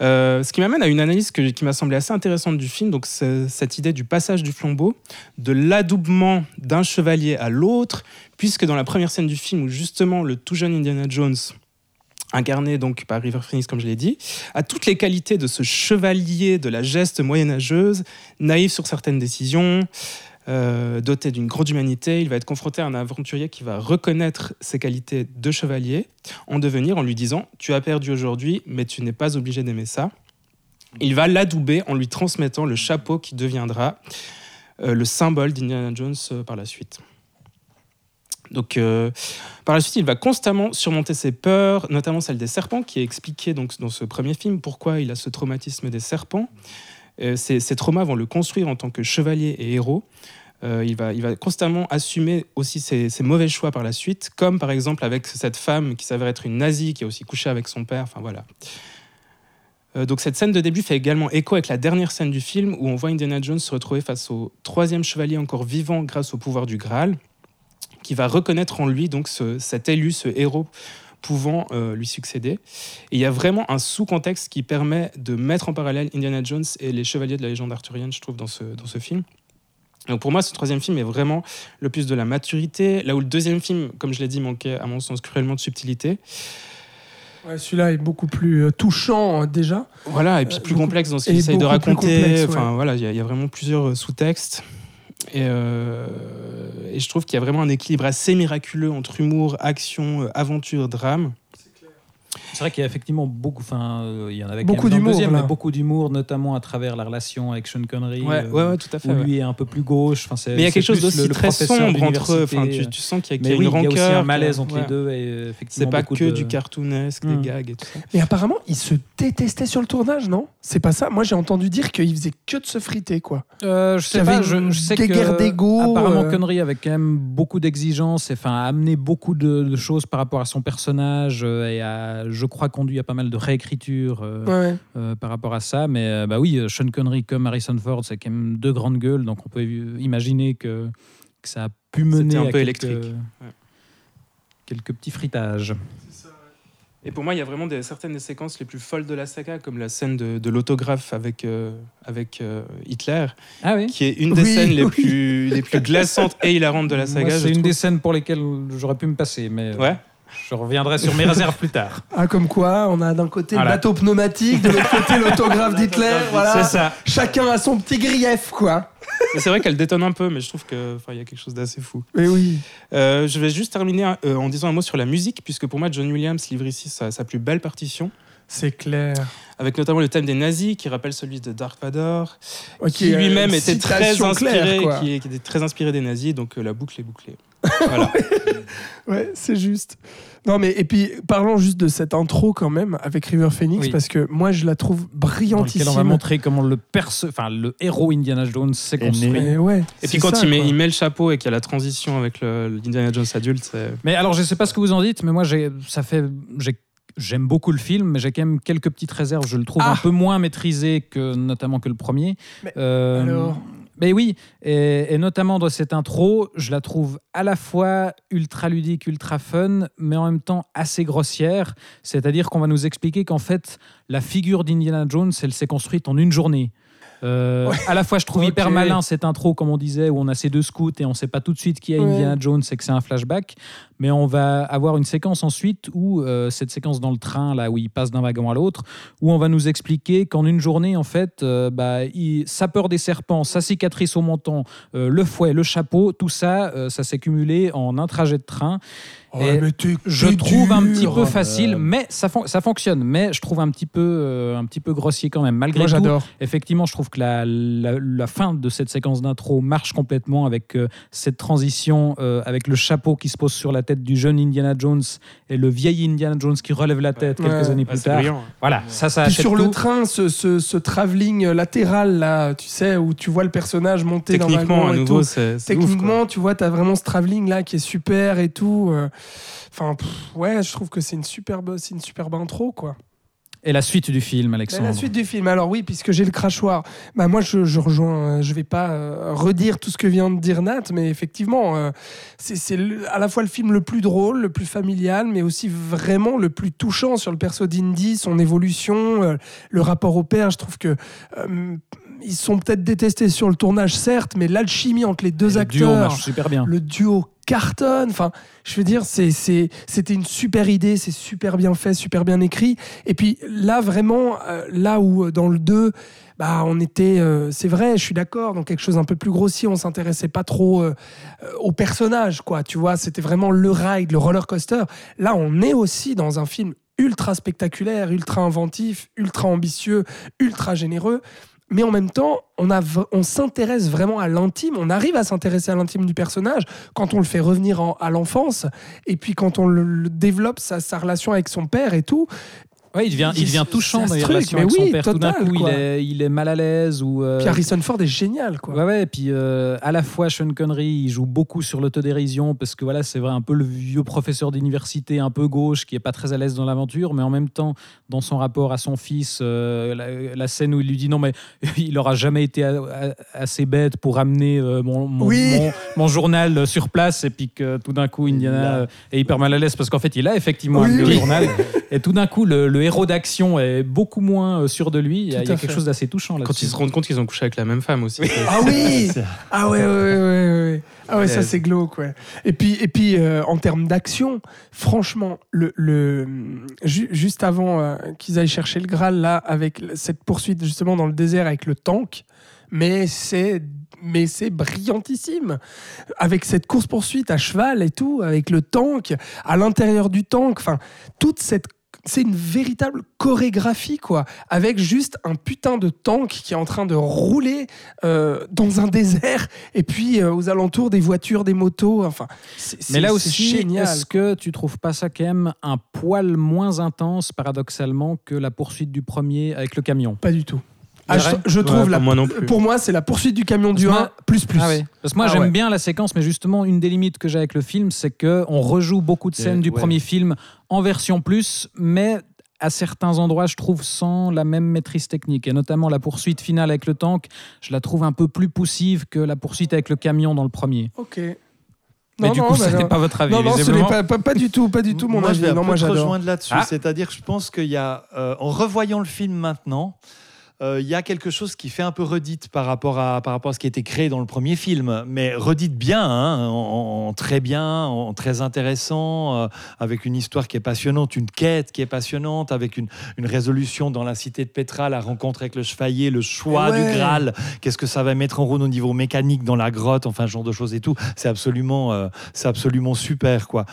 Euh, ce qui m'amène à une analyse qui m'a semblé assez intéressante du film, donc cette idée du passage du flambeau, de l'adoubement d'un chevalier à l'autre, puisque dans la première scène du film où justement le tout jeune Indiana Jones, incarné donc par River Phoenix comme je l'ai dit, a toutes les qualités de ce chevalier de la geste moyenâgeuse, naïf sur certaines décisions, euh, doté d'une grande humanité, il va être confronté à un aventurier qui va reconnaître ses qualités de chevalier en devenir en lui disant Tu as perdu aujourd'hui, mais tu n'es pas obligé d'aimer ça. Il va l'adouber en lui transmettant le chapeau qui deviendra euh, le symbole d'Indiana Jones euh, par la suite. Donc, par la suite, il va constamment surmonter ses peurs, notamment celle des serpents, qui est expliquée donc, dans ce premier film, pourquoi il a ce traumatisme des serpents. Euh, ces, traumas vont le construire en tant que chevalier et héros. Euh, il, va, constamment assumer aussi ses, mauvais choix par la suite, comme par exemple avec cette femme qui s'avère être une nazie, qui a aussi couché avec son père. Enfin voilà. Euh, donc cette scène de début fait également écho avec la dernière scène du film où on voit Indiana Jones se retrouver face au troisième chevalier encore vivant grâce au pouvoir du Graal, qui va reconnaître en lui donc ce- cet élu, ce héros pouvant euh, lui succéder. Et il y a vraiment un sous-contexte qui permet de mettre en parallèle Indiana Jones et les chevaliers de la légende arthurienne, je trouve, dans ce, dans ce film. Donc pour moi, ce troisième film est vraiment le plus de la maturité, là où le deuxième film, comme je l'ai dit, manquait à mon sens cruellement de subtilité. Ouais, Celui-là est beaucoup plus euh, touchant euh, déjà. Voilà, et puis Euh, plus beaucoup- complexe dans ce qu'il essaye de raconter. complexe, ouais. Enfin voilà, il y, a- il y a vraiment plusieurs euh, sous-textes. Et, euh, et je trouve qu'il y a vraiment un équilibre assez miraculeux entre humour, action, euh, aventure, drame. C'est vrai qu'il y a effectivement beaucoup, enfin, euh, il y en avait Beaucoup d'humour, deuxième, là. mais beaucoup d'humour, notamment à travers la relation avec Sean Connery. Ouais, euh, ouais, ouais, tout à fait. où ouais. lui est un peu plus gauche. Enfin, c'est- Mais il y a quelque chose d'aussi très sombre entre. Enfin, d'université. tu, tu sens qu'il y a, qu'il y a oui, une il y a rancœur. aussi un malaise entre ouais. les deux. et euh, effectivement C'est pas que de- du cartoonesque, Hmm. des gags et tout ça. Mais apparemment, ils se détestaient sur le tournage, non? C'est pas ça? Moi, j'ai entendu dire qu'ils faisaient que de se friter, quoi. Euh, je sais pas, je, je sais guéguerre que d'ego, apparemment euh. Connery avait quand même beaucoup d'exigences, et, enfin a amené beaucoup de, choses par rapport à son personnage euh, et a, je crois, conduit à pas mal de réécriture euh, Ouais. euh, par rapport à ça. Mais euh, bah oui, Sean Connery comme Harrison Ford, c'est quand même deux grandes gueules, donc on peut imaginer que, que ça a pu mener C'était un à peu quelques, électrique. Ouais. quelques petits fritages. Et pour moi, il y a vraiment des, certaines des séquences les plus folles de la saga, comme la scène de, de l'autographe avec, euh, avec euh, Hitler, Ah oui. qui est une des Oui, scènes les, plus, les plus glaçantes et hilarantes de la saga. C'est une trouve. des scènes pour lesquelles j'aurais pu me passer, mais euh, Ouais. Je reviendrai sur mes réserves plus tard. Ah, comme quoi, on a d'un côté Voilà. le bateau pneumatique, de l'autre côté l'autographe d'Hitler. Voilà. C'est ça. Chacun a son petit grief, quoi. Mais c'est vrai qu'elle détonne un peu, mais je trouve qu'il y a quelque chose d'assez fou. Mais oui. Euh, je vais juste terminer euh, en disant un mot sur la musique, puisque pour moi, John Williams livre ici sa, sa plus belle partition, C'est clair. avec notamment le thème des nazis, qui rappelle celui de Dark Vador, qui lui-même euh, était très inspiré, claire, qui, qui était très inspiré des nazis, donc euh, la boucle est bouclée. Voilà. Ouais, c'est juste. Non, mais et puis parlons juste de cette intro quand même avec River Phoenix Oui. parce que moi je la trouve Dans brillantissime. on va montrer comment le perso, enfin le héros Indiana Jones s'est Est construit. Mais ouais. Et puis quand ça, il, met, il met le chapeau et qu'il y a la transition avec le, l'Indiana Jones adulte. Mais alors, je sais pas ce que vous en dites, mais moi, j'ai, ça fait, j'ai, j'aime beaucoup le film, mais j'ai quand même quelques petites réserves. Je le trouve Ah. un peu moins maîtrisé que notamment que le premier. Mais Euh, alors mais oui, et, et notamment dans cette intro, je la trouve à la fois ultra ludique, ultra fun, mais en même temps assez grossière. C'est-à-dire qu'on va nous expliquer qu'en fait, la figure d'Indiana Jones, elle s'est construite en une journée. Euh, À la fois, je trouve hyper malin cette intro, comme on disait, où on a ces deux scouts et on ne sait pas tout de suite qui est Ouais. Indiana Jones et que c'est un flashback. Mais on va avoir une séquence ensuite où, euh, cette séquence dans le train, là où il passe d'un wagon à l'autre, où on va nous expliquer qu'en une journée, en fait, euh, bah, il, sa peur des serpents, sa cicatrice au menton, euh, le fouet, le chapeau, tout ça, euh, ça s'est cumulé en un trajet de train. Ouais, t'es- Je trouve un petit peu facile, Euh. mais ça, fon- ça fonctionne. Mais je trouve un petit peu, euh, un petit peu grossier quand même. Malgré Moi tout, j'adore. effectivement, je trouve que la, la- la fin de cette séquence d'intro marche complètement avec euh, cette transition, euh, avec le chapeau qui se pose sur la tête du jeune Indiana Jones et le vieil Indiana Jones qui relève la tête Ouais. quelques années plus tard. brillant. Voilà, ça, ça Puis sur le train, ce, ce, ce travelling latéral là, tu sais, où tu vois le personnage monter dans Techniquement, à nouveau, c'est, c'est ouf. Techniquement, tu vois, tu as vraiment ce travelling là qui est super et tout. Enfin, pff, ouais, je trouve que c'est une superbe, c'est une superbe intro, quoi. Et la suite du film, Alexandre. la suite du film, alors oui, puisque j'ai le crachoir, bah moi je, je rejoins, euh, je vais pas euh, redire tout ce que vient de dire Nat, mais effectivement, euh, c'est à la fois le film le plus drôle, le plus familial, mais aussi vraiment le plus touchant sur le perso d'Indy, son évolution, euh, le rapport au père. Je trouve que ils sont peut-être détestés sur le tournage, certes, mais l'alchimie entre les deux le duo acteurs, marche super bien. le duo cartonne. Enfin, je veux dire, c'est, c'est, c'était une super idée, c'est super bien fait, super bien écrit. Et puis là, vraiment, euh, là où euh, dans le 2, bah, on était, euh, c'est vrai, je suis d'accord, dans quelque chose un peu plus grossier, on s'intéressait pas trop euh, au personnage, quoi. Tu vois, c'était vraiment le ride, le roller coaster. Là, on est aussi dans un film ultra spectaculaire, ultra inventif, ultra ambitieux, ultra généreux. Mais en même temps, on, s'intéresse vraiment à l'intime, on arrive à s'intéresser à l'intime du personnage quand on le fait revenir en- à l'enfance, et puis quand on le, développe, sa relation avec son père et tout. Ouais, il devient, il devient touchant dans les relations son père. Tout d'un coup, il est, il est mal à l'aise ou. euh, Puis Harrison Ford est génial, quoi. Ouais, ouais, et puis euh, à la fois Sean Connery, il joue beaucoup sur l'autodérision parce que voilà, c'est vrai, un peu le vieux professeur d'université, un peu gauche, qui est pas très à l'aise dans l'aventure, mais en même temps, dans son rapport à son fils, euh, la, la scène où il lui dit non, mais il aura jamais été a- a- assez bête pour amener mon, mon, Oui. mon- mon journal sur place, et puis que tout d'un coup, Indiana est hyper mal à l'aise parce qu'en fait, il a effectivement Oui. journal, et tout d'un coup, le, le héros d'action est beaucoup moins euh, sûr de lui. Il y a, Tout il y a à quelque chose d'assez touchant là Quand ils se rendent compte qu'ils ont couché avec la même femme aussi. Ah oui Ah ouais, ouais, ouais, ouais. Ah ouais, ça c'est glauque, ouais. Et puis, et puis euh, en termes d'action, franchement, le, le, ju- juste avant euh, qu'ils aillent chercher le Graal, là, avec cette poursuite justement dans le désert avec le tank, mais c'est mais c'est brillantissime avec cette course poursuite à cheval et tout avec le tank à l'intérieur du tank enfin toute cette c'est une véritable chorégraphie quoi. Avec juste un putain de tank qui est en train de rouler euh, dans un désert et puis euh, aux alentours des voitures des motos enfin c'est- Mais là aussi, est-ce que tu trouves pas ça quand même un poil moins intense, paradoxalement, que la poursuite du premier avec le camion? Pas du tout Ah, je, je Ouais, trouve pour la, moi non plus. pour moi c'est la poursuite du camion du Parce 1 que moi- plus plus Ah ouais. Parce que moi Ah j'aime ouais. bien la séquence, mais justement une des limites que j'ai avec le film, c'est que on rejoue beaucoup de scènes Et- du ouais. premier film en version plus, mais à certains endroits, je trouve sans la même maîtrise technique, et notamment la poursuite finale avec le tank, je la trouve un peu plus poussive que la poursuite avec le camion dans le premier. ok Mais du coup, bah ce n'est non. pas votre avis. non non ce n'est visiblement. pas, pas, pas du tout pas du tout mon Moi, avis je vais non moi rejoindre là-dessus. Ah. C'est-à-dire que je pense qu'il y a, euh, en revoyant le film maintenant, euh, il y a quelque chose qui fait un peu redite par rapport à, par rapport à ce qui a été créé dans le premier film, mais redite bien, hein, en, en très bien, en très intéressant, euh, avec une histoire qui est passionnante, une quête qui est passionnante, avec une, une résolution dans la cité de Petra, la rencontre avec le chevalier, le choix Ouais. du Graal, qu'est-ce que ça va mettre en route au niveau mécanique dans la grotte, enfin, ce genre de choses et tout. C'est absolument, euh, c'est absolument super, quoi.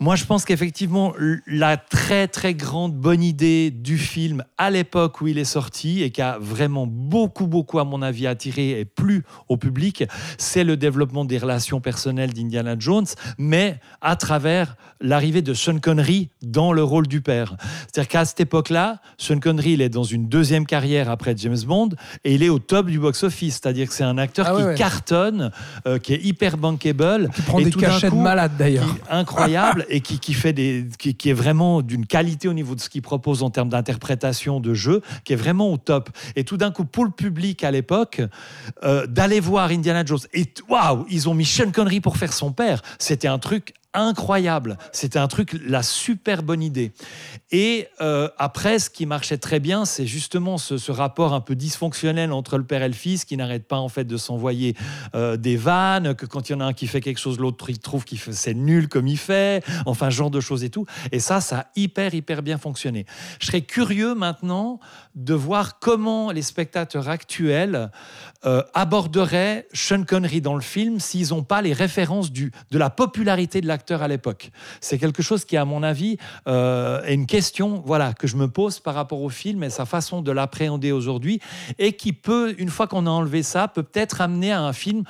Moi, je pense qu'effectivement, la très très grande bonne idée du film à l'époque où il est sorti et qui a vraiment beaucoup beaucoup à mon avis attiré et plu au public, c'est le développement des relations personnelles d'Indiana Jones, mais à travers l'arrivée de Sean Connery dans le rôle du père. C'est-à-dire qu'à cette époque-là, Sean Connery il est dans une deuxième carrière après James Bond et il est au top du box-office. C'est-à-dire que c'est un acteur Ah qui ouais. cartonne, euh, qui est hyper bankable, qui prend et des cachets de malade d'ailleurs qui- et qui, qui fait des qui, qui est vraiment d'une qualité au niveau de ce qu'il propose en termes d'interprétation de jeu qui est vraiment au top. Et tout d'un coup pour le public à l'époque euh, d'aller voir Indiana Jones et waouh ils ont mis Sean Connery pour faire son père. C'était un truc incroyable c'était un truc la super bonne idée et euh, après ce qui marchait très bien c'est justement ce, rapport un peu dysfonctionnel entre le père et le fils qui n'arrête pas en fait de s'envoyer euh, des vannes, que quand il y en a un qui fait quelque chose, l'autre il trouve que c'est nul comme il fait, enfin genre de choses et tout. Et ça, ça a hyper, hyper bien fonctionné. Je serais curieux maintenant de voir comment les spectateurs actuels euh, aborderaient Sean Connery dans le film s'ils n'ont pas les références du, de la popularité de l'acteur à l'époque. C'est quelque chose qui, à mon avis, euh, est une question voilà, que je me pose par rapport au film et sa façon de l'appréhender aujourd'hui et qui peut, une fois qu'on a enlevé ça, peut peut-être amener à un film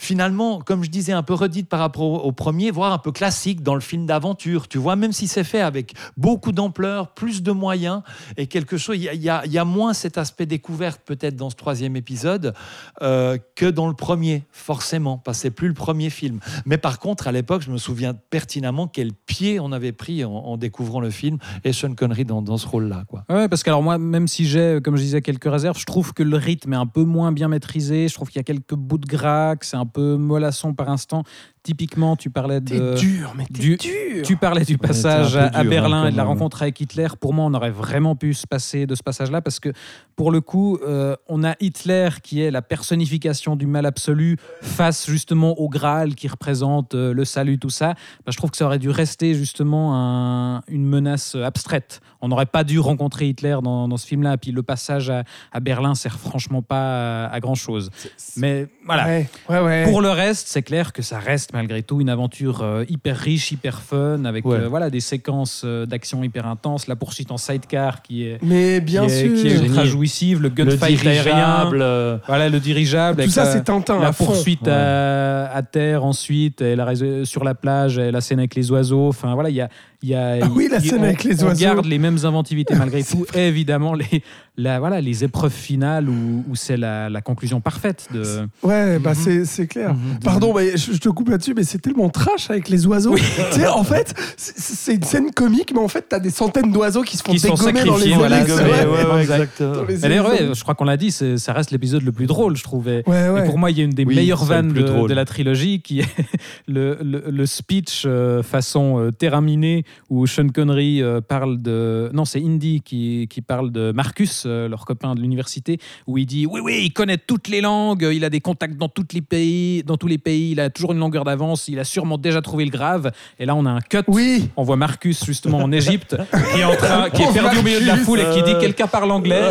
finalement, comme je disais, un peu redite par rapport au, premier, voire un peu classique dans le film d'aventure. Tu vois, même si c'est fait avec beaucoup d'ampleur, plus de moyens et quelque chose, il y, a- moins cet aspect découverte peut-être dans ce troisième épisode euh, que dans le premier, forcément, parce que c'est plus le premier film. Mais par contre, à l'époque, je me souviens pertinemment quel pied on avait pris en, découvrant le film et Sean Connery dans, ce rôle-là. Quoi. Parce que alors moi, même si j'ai, comme je disais, quelques réserves, je trouve que le rythme est un peu moins bien maîtrisé. Je trouve qu'il y a quelques bouts de gras, que c'est un peu mollasson par instant. Typiquement, tu parlais de. dur mais du- dur Tu parlais du passage à, dur, Berlin hein, et de la rencontre avec Hitler. Pour moi, on aurait vraiment pu se passer de ce passage-là parce que, pour le coup, euh, on a Hitler qui est la personnification du mal absolu face justement au Graal qui représente euh, le salut, tout ça. Bah, je trouve que ça aurait dû rester justement un- une menace abstraite. On n'aurait pas dû rencontrer Hitler dans, dans ce film-là. Puis le passage à, à Berlin sert franchement pas à, à grand-chose. Mais voilà. ouais ouais ouais Pour le reste, c'est clair que ça reste malgré tout une aventure euh, hyper riche, hyper fun, avec Ouais. euh, voilà, des séquences euh, d'action hyper intenses, la poursuite en sidecar qui est, mais bien qui est, sûr qui est ultra jouissive, le Le gunfight aérien, dirigeable, euh, voilà, le dirigeable. tout avec ça la- c'est Tintin la à poursuite Ouais. à, à terre ensuite, et la sur la plage, et la scène avec les oiseaux. Enfin voilà, il y a, il y a Ah oui, la scène on- avec les on oiseaux. garde les mêmes inventivités malgré tout. Et évidemment les, la, voilà, les épreuves finales où, où c'est la, la conclusion parfaite de. ouais bah Mhm. c'est c'est clair Mhm. Pardon, mais je, je te coupe là-dessus, mais c'est tellement trash avec les oiseaux. tu sais, en fait, c'est- une scène comique, mais en fait, t'as des centaines d'oiseaux qui se font Qui sont dégommer dans les sacrifiés, voilà, Ouais, ouais, ouais, exactement. dans je crois qu'on l'a dit, ça reste l'épisode le plus drôle, je trouvais. Ouais, ouais. Et pour moi, il y a une des Oui, meilleures vannes de, la trilogie qui est le, le- le speech euh, façon euh, terminé où Sean Connery euh, parle de. Non, c'est Indy qui, qui parle de Marcus, euh, leur copain de l'université, où il dit Oui, oui, il connaît toutes les langues, il a des contacts dans, toutes les pays, dans tous les pays, il a toujours une longueur d'avance, il a sûrement déjà trouvé le grave. Et là, on a un cut. Oui. On voit Marcus, justement, en Égypte, qui est, en train, qui est perdu au milieu de la Marcus. foule et qui dit Quelqu'un parle anglais.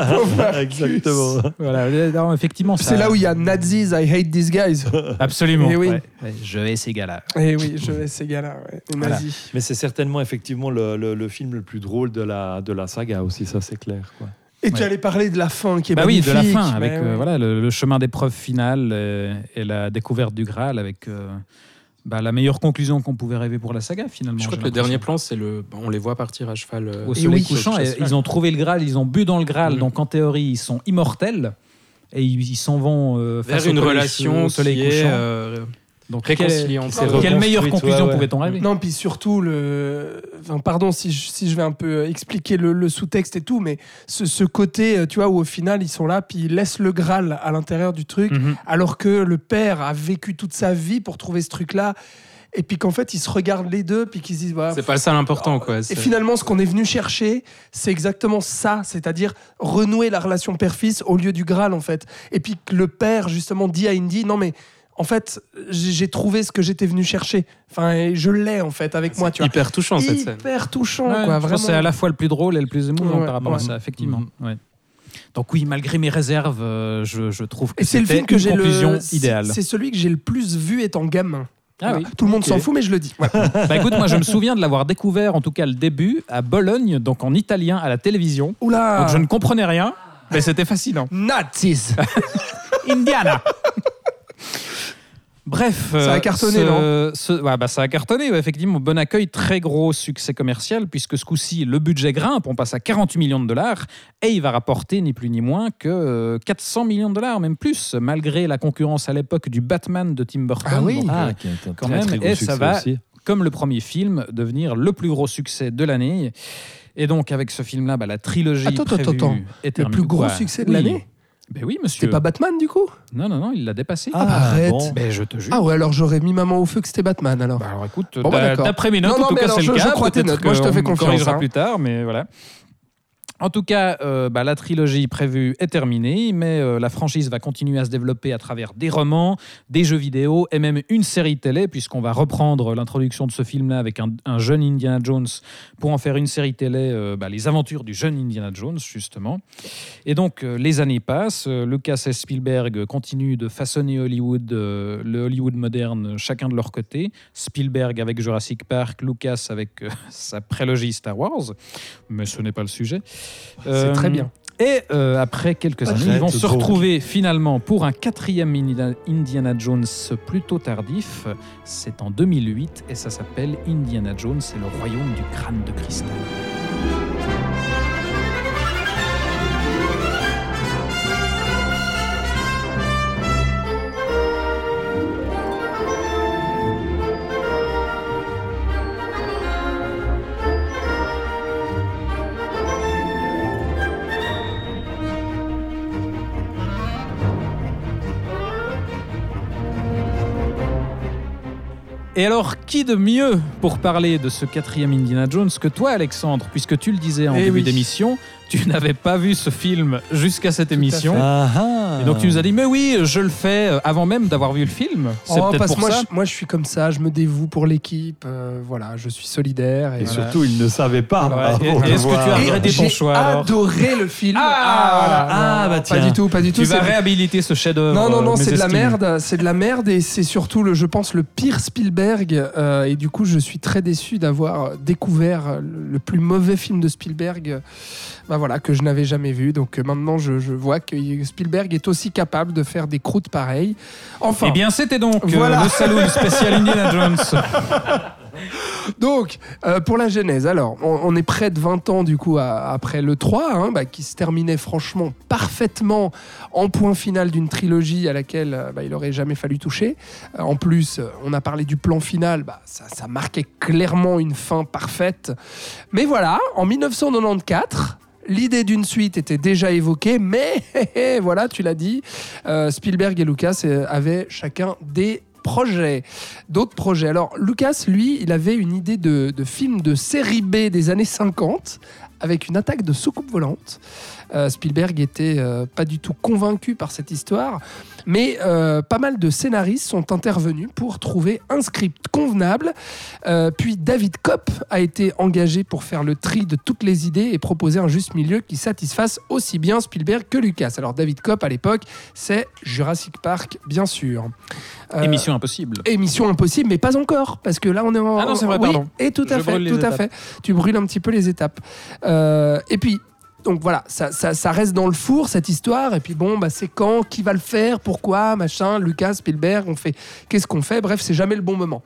Exactement. voilà, non, effectivement. C'est ça- là où il y a Nazis, I hate these guys. Absolument. Eh oui. ouais. Ouais, je hais ces gars-là. Et oui, je vais ces gars-là, ouais. Voilà. Mais c'est certainement effectivement le, le- le film le plus drôle de la, de la saga aussi, ça c'est clair. Quoi. Et tu allais parler de la fin qui est Bah oui, de la magnifique. fin, avec mais euh, voilà, le, le chemin d'épreuve finale euh, et la découverte du Graal, avec euh, bah, la meilleure conclusion qu'on pouvait rêver pour la saga, finalement. Je crois que le dernier plan, c'est le. On les voit partir à cheval. euh, Au Et soleil oui. couchant, et ils ont trouvé le Graal, ils ont bu dans le Graal, donc en théorie, ils sont immortels. Et ils ils s'en vont euh, vers face une relation au soleil qui est couchant. euh, donc, quelle, meilleure conclusion ouais, ouais. pouvait-on rêver Non, puis surtout, le... enfin, pardon si je, si je vais un peu expliquer le, le sous-texte et tout, mais ce, ce côté, euh, tu vois, où au final, ils sont là, puis ils laissent le Graal à l'intérieur du truc, Mhm. alors que le père a vécu toute sa vie pour trouver ce truc-là, et puis qu'en fait, ils se regardent les deux, puis qu'ils se disent, voilà, C'est pas ça l'important, quoi. Et finalement, ce qu'on est venu chercher, c'est exactement ça, c'est-à-dire renouer la relation père-fils au lieu du Graal, en fait. Et puis que le père, justement, dit à Indy, non mais, en fait, j'ai trouvé ce que j'étais venu chercher. Enfin, je l'ai, en fait, avec moi, tu vois. hyper touchant cette scène. Hyper touchant, Ouais, quoi, je vraiment. c'est à la fois le plus drôle et le plus émouvant Ouais, par rapport à ça, effectivement. Ouais. Donc oui, malgré mes réserves, euh, je, je trouve que Et c'est le c'était film que une j'ai conclusion le. idéale. C'est celui que j'ai le plus vu étant gamin. Ah oui. Tout le monde s'en fout, mais je le dis. Bah écoute, moi je me souviens de l'avoir découvert, en tout cas le début, à Bologne, donc en italien à la télévision. Oula Donc je ne comprenais rien, mais c'était fascinant. Nazis Indiana Bref. Ça a euh, cartonné, ce- non ce- ouais, bah, Ça a cartonné, ouais, effectivement. Bon accueil, très gros succès commercial, puisque ce coup-ci, le budget grimpe, on passe à 48 millions de dollars, et il va rapporter ni plus ni moins que euh, 400 millions de dollars, même plus, malgré la concurrence à l'époque du Batman de Tim Burton. Ah oui. Euh, qui est un quand très, même, très gros et ça va aussi. comme le premier film, devenir le plus gros succès de l'année. Et donc, avec ce film-là, bah, la trilogie Attends, attends, prévue attends. est Le plus gros Quoi succès de Oui. l'année? Ben oui, C'est monsieur. pas Batman, du coup? Non, non, non, il l'a dépassé. Ah, arrête. bon. Ben, je te jure. Ah ouais, alors j'aurais mis maman au feu que c'était Batman, alors. Bah alors écoute, Bon, bah, d'après mes notes, Non, non, en tout mais cas c'est le je- je cas. crois tes Peut-être notes. Moi, je te fais confiance, corrigera hein. plus tard, mais voilà. En tout cas, euh, bah, la trilogie prévue est terminée, mais euh, la franchise va continuer à se développer à travers des romans, des jeux vidéo et même une série télé, puisqu'on va reprendre l'introduction de ce film-là avec un, un jeune Indiana Jones pour en faire une série télé, euh, bah, les aventures du jeune Indiana Jones, justement. Et donc, les années passent, Lucas et Spielberg continuent de façonner Hollywood, le Hollywood moderne, chacun de leur côté. Spielberg avec Jurassic Park, Lucas avec sa prélogie Star Wars, mais ce n'est pas le sujet. C'est très bien. Et euh, après quelques années, Arrête ils vont se donc. retrouver finalement pour un quatrième Indi- Indiana Jones plutôt tardif. C'est en 2008 et ça s'appelle Indiana Jones et le royaume du crâne de cristal. Et alors, qui de mieux pour parler de ce quatrième Indiana Jones que toi, Alexandre, puisque tu le disais en Eh début oui. d'émission, tu n'avais pas vu ce film jusqu'à cette émission. Ah, ah. Et donc tu nous as dit, mais oui, je le fais euh, avant même d'avoir vu le film. C'est Oh, peut-être parce pour que moi, ça. je, moi, je suis comme ça, je me dévoue pour l'équipe, euh, voilà, je suis solidaire. Et, Et voilà. surtout, il ne savait pas. Ouais. Et- est-ce que tu as regretté ton j'ai choix, alors adoré le film. Ah, voilà. ah, Non, bah Pas tiens. du tout, pas du tout. Tu vas réhabiliter ce chef-d'œuvre. Non, non, non, euh, c'est de la merde, c'est de la merde et c'est surtout, le, je pense, le pire Spielberg. euh, et du coup, je suis très déçu d'avoir découvert le, le plus mauvais film de Spielberg euh, bah voilà, que je n'avais jamais vu. Donc euh, maintenant, je, je vois que Spielberg est aussi capable de faire des croûtes pareilles. Enfin, Eh bien, c'était donc euh, Voilà. le saloon spécial Indiana Jones. Donc, euh, pour la genèse, alors, on, on est près de 20 ans du coup à- après le 3, hein, bah, qui se terminait franchement parfaitement en point final d'une trilogie à laquelle euh, bah, il aurait jamais fallu toucher. Euh, en plus, euh, on a parlé du plan final, bah, ça, ça marquait clairement une fin parfaite. Mais voilà, en 1994. L'idée d'une suite était déjà évoquée, mais voilà, tu l'as dit, euh, Spielberg et Lucas euh, avaient chacun des projets. D'autres projets. Alors, Lucas, lui, il avait une idée de, de film de série B des années 50 avec une attaque de soucoupe volante. Euh, Spielberg était euh, pas du tout convaincu par cette histoire, mais euh, pas mal de scénaristes sont intervenus pour trouver un script convenable. Puis David Kopp a été engagé pour faire le tri de toutes les idées et proposer un juste milieu qui satisfasse aussi bien Spielberg que Lucas. Alors David Kopp à l'époque, c'est Jurassic Park, bien sûr. Euh, Émission impossible. Émission impossible, mais pas encore, parce que là on est en. Ah non, c'est vrai, Oui, pardon. Et tout à Je fait, tout à étapes. fait. Tu brûles un petit peu les étapes. Euh, et puis. Donc voilà, ça, reste dans le four cette histoire. Et puis bon, bah, c'est quand, qui va le faire, pourquoi, machin, Lucas, Spielberg, on fait, qu'est-ce qu'on fait? Bref, c'est jamais le bon moment.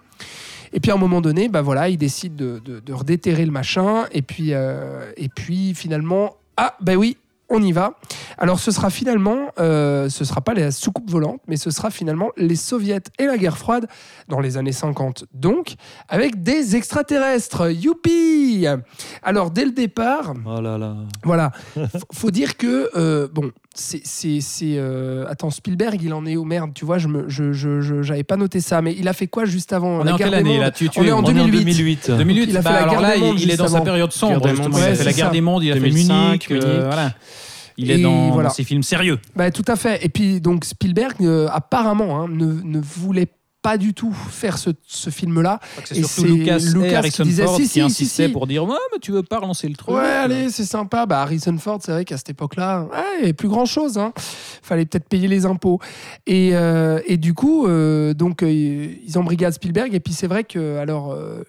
Et puis à un moment donné, bah voilà, il décide de, redéterrer le machin. Et puis, euh, et puis finalement, ah bah oui, on y va. Alors ce sera finalement, euh, ce sera pas la soucoupe volante, mais ce sera finalement les soviets et la guerre froide dans les années 50 donc, avec des extraterrestres. Youpi Alors dès le départ, Oh là là. voilà, faut dire que euh, bon, c'est euh, attends Spielberg, il en est où merde Tu vois, je me je j'avais pas noté ça, mais il a fait quoi juste avant On la est en guerre quelle des année mondes là tu, tu On est en On est en 2008. 2008. 2008, Il a fait bah, la alors guerre là, des mondes il est dans sa période sombre. Il a fait la guerre ça. des mondes, il a fait 2005, Munich. euh, Munich. voilà. Il est dans, voilà. dans ses films sérieux. Bah, tout à fait. Et puis donc Spielberg euh, apparemment hein, ne, ne voulait pas du tout faire ce, ce film-là. C'est Et c'est Lucas, Lucas et qui Harrison disait, Ford si, qui si, si, insistaient si. pour dire ouais mais tu veux pas relancer le truc. Ouais, allez, c'est sympa. Bah, Harrison Ford, c'est vrai qu'à cette époque-là, ouais, il n'y avait plus grand-chose. Hein. Fallait peut-être payer les impôts. Et, euh, et du coup, euh, donc, euh, ils embrigadent Spielberg. Et puis, c'est vrai que, alors, euh,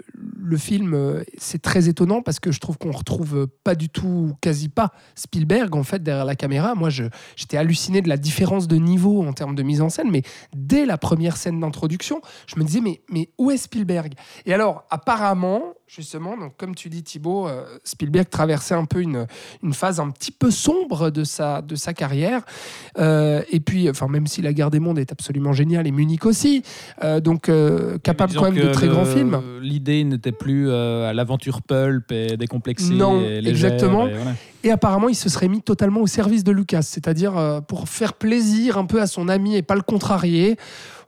le film, euh, c'est très étonnant parce que je trouve qu'on retrouve euh, pas du tout, quasi pas, Spielberg, en fait, derrière la caméra. Moi, j'étais halluciné de la différence de niveau en termes de mise en scène. Mais dès la première scène d'introduction, je me disais, mais, mais où est Spielberg? Et alors, apparemment, justement, donc, comme tu dis, Thibaut, euh, Spielberg traversait un peu une, une phase un petit peu sombre de sa, de sa carrière. Euh, et puis, enfin, même si La Guerre des Mondes est absolument géniale et Munich aussi, euh, donc euh, capable quand même de très le- grands films. L'idée n'était plus euh, à l'aventure pulp et décomplexée. Non, et légère, exactement. et voilà. Et apparemment, il se serait mis totalement au service de Lucas, c'est-à-dire euh, pour faire plaisir un peu à son ami et pas le contrarier.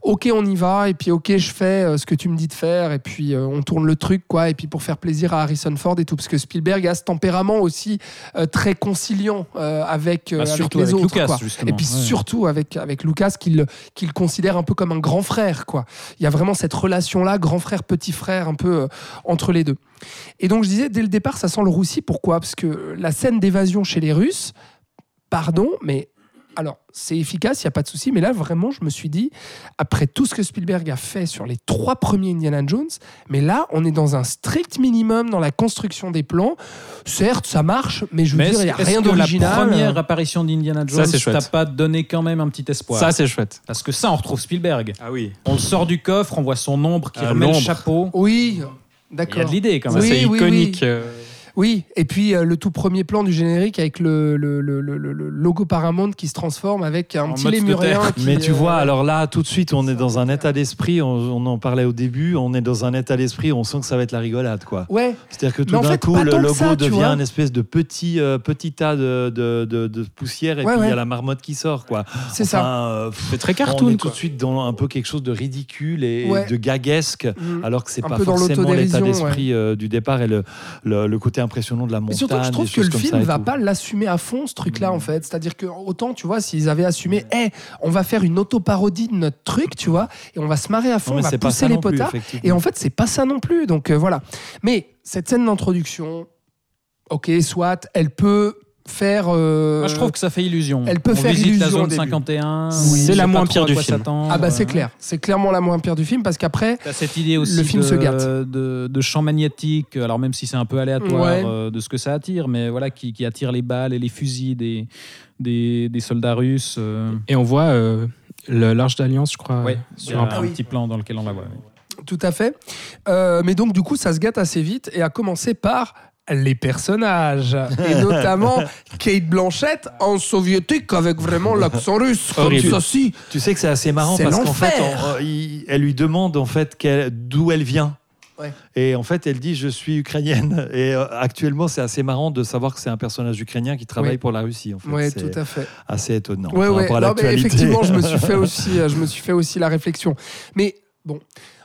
Ok, on y va, et puis ok, je fais euh, ce que tu me dis de faire, et puis euh, on tourne le truc, quoi, et puis pour faire plaisir à Harrison Ford et tout, parce que Spielberg a ce tempérament aussi euh, très conciliant euh, avec, Bah, avec surtout les avec autres, Lucas, quoi. Et puis Ouais. surtout avec, avec Lucas, qu'il qu'il considère un peu comme un grand frère, quoi. Il y a vraiment cette relation-là, grand frère, petit frère, un peu entre les deux. Et donc je disais, dès le départ, ça sent le roussi. Pourquoi? Parce que la scène d'évasion chez les Russes, pardon, mais alors c'est efficace, il n'y a pas de souci. Mais là, vraiment, je me suis dit, après tout ce que Spielberg a fait sur les trois premiers Indiana Jones, mais là, on est dans un strict minimum dans la construction des plans. Certes, ça marche, mais je veux Mais dire, il n'y a rien que la d'original. première apparition d'Indiana Ça, Jones chouette. t'a pas donné quand même un petit espoir Ça, c'est chouette. Parce que ça, on retrouve Spielberg. Ah oui. On le sort du coffre, on voit son ombre qui Ah, remet le chapeau. Oui, Il y a d'accord. de l'idée quand Ça, même. Oui, c'est oui, iconique. oui. euh, Oui, et puis euh, le tout premier plan du générique avec le, le- le- le- le- le logo Paramount qui se transforme avec un En petit lémurien. qui, Mais tu euh, vois, alors là, tout de suite, on est dans un état d'esprit, on, on en parlait au début, on est dans un état d'esprit, on sent que ça va être la rigolade, quoi. Ouais, C'est-à-dire que tout d'un coup, le logo ça, devient un espèce de petit, euh, petit tas de, de, de- de poussière et Ouais, puis il y a la marmotte qui sort, quoi. c'est ça. Enfin, euh, C'est très on cartoon. est tout de suite dans un peu quelque chose de ridicule et Ouais. de gaguesque, Mm. alors que c'est pas forcément l'état d'esprit euh, du départ et le, le, le côté impressionnant de la montagne. surtout que je trouve que le film et va pas l'assumer à fond ce truc-là en fait. C'est-à-dire que autant tu vois s'ils avaient assumé, Eh, on va faire une autoparodie de notre truc, tu vois, et on va se marrer à fond, Non, on va pousser les plus, potards. Et en fait, c'est pas ça non plus. Donc euh, voilà. Mais cette scène d'introduction, ok, soit, elle peut faire. euh, Moi, je trouve que ça fait illusion. elle peut on faire visite la illusion au zone début. 51. C'est on sait la moins pire du film. Ah bah c'est clair, c'est clairement la moins pire du film parce qu'après, T'as cette idée aussi Le film de, se gâte. de, de champ magnétique, alors même si c'est un peu aléatoire Ouais. euh, de ce que ça attire, mais voilà, qui, qui attire les balles et les fusils des, des, des soldats russes. euh. Et on voit euh, l'Arche d'Alliance, je crois, Ouais, sur a un un Ah oui. petit plan dans lequel on la voit. oui. tout à fait. Euh, mais donc du coup, ça se gâte assez vite et à commencer par les personnages et notamment Kate Blanchett en soviétique avec vraiment l'accent russe comme ça si. Tu sais que c'est assez marrant parce qu'en fait, on- euh, il- elle lui demande en fait qu'elle- d'où elle vient. Ouais. Et en fait, elle dit je suis ukrainienne. Et euh, actuellement, c'est assez marrant de savoir que c'est un personnage ukrainien qui travaille Oui. pour la Russie. En fait, Ouais, c'est tout à fait. assez étonnant Ouais, ouais. rapport à Non, mais effectivement, je me suis fait aussi, euh, je me suis fait aussi la réflexion. Mais Bon.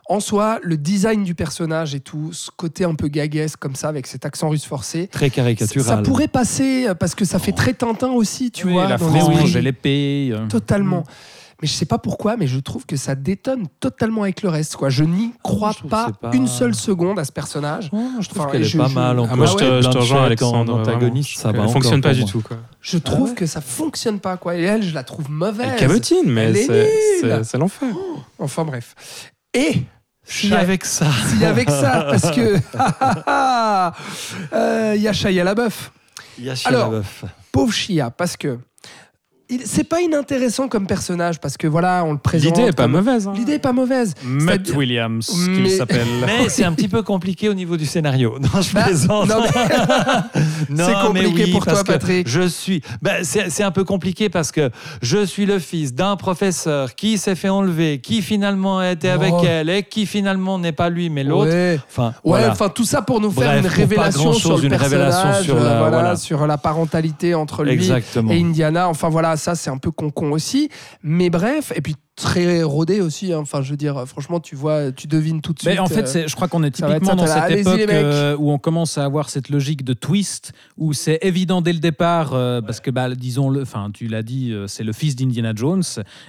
En soi, le design du personnage et tout, ce côté un peu gaguesque comme ça, avec cet accent russe forcé, Très caricatural. ça pourrait passer euh, parce que ça fait très Tintin aussi, tu Oui, vois. la dans frange et l'épée. euh. Totalement. Mais je sais pas pourquoi, mais je trouve que ça détonne totalement avec le reste. Quoi. Je n'y crois je trouve pas, une seule seconde à ce personnage. je trouve Enfin, qu'elle est je- pas je- mal Ah moi, je te, je te Blanchett rejoins, en Alexandre. antagoniste, ça va encore fonctionne pas du moi. tout. Quoi. Je trouve que ça fonctionne pas. Quoi. Et elle, je la trouve mauvaise. Elle cabotine, mais c'est- l'enfer. Enfin bref. Et suis avec ça. a avec ça, parce que euh, il y a Shia LaBeouf. Il y a Alors, Chia Pauvre Shia, parce que c'est pas inintéressant comme personnage, parce que voilà, on le présente. L'idée est pas comme- mauvaise. hein. L'idée est pas mauvaise. Matt Williams, Mais- qu'il s'appelle. Mais c'est un petit peu compliqué au niveau du scénario. Non, je Bah, plaisante. non, mais- Non, C'est compliqué mais oui, pour toi, Patrick. Je suis. Ben, c'est c'est un peu compliqué parce que je suis le fils d'un professeur qui s'est fait enlever, qui finalement a été avec Oh. elle et qui finalement n'est pas lui mais l'autre. Ouais. Enfin, Ouais, voilà. enfin tout ça pour nous faire Bref, une révélation grand-chose, sur le une personnage, révélation sur euh, la- voilà, voilà. sur la parentalité entre lui Exactement. et Indiana. Enfin voilà, ça c'est un peu con-con aussi. Mais bref, et puis très rodé aussi. hein. Enfin, je veux dire, franchement, tu vois, tu devines tout de suite. Mais en fait, euh, c'est- je crois qu'on est typiquement ça, dans cette époque euh, où on commence à avoir cette logique de twist, où c'est évident dès le départ, euh, parce que, bah, disons-le, enfin, tu l'as dit, c'est le fils d'Indiana Jones.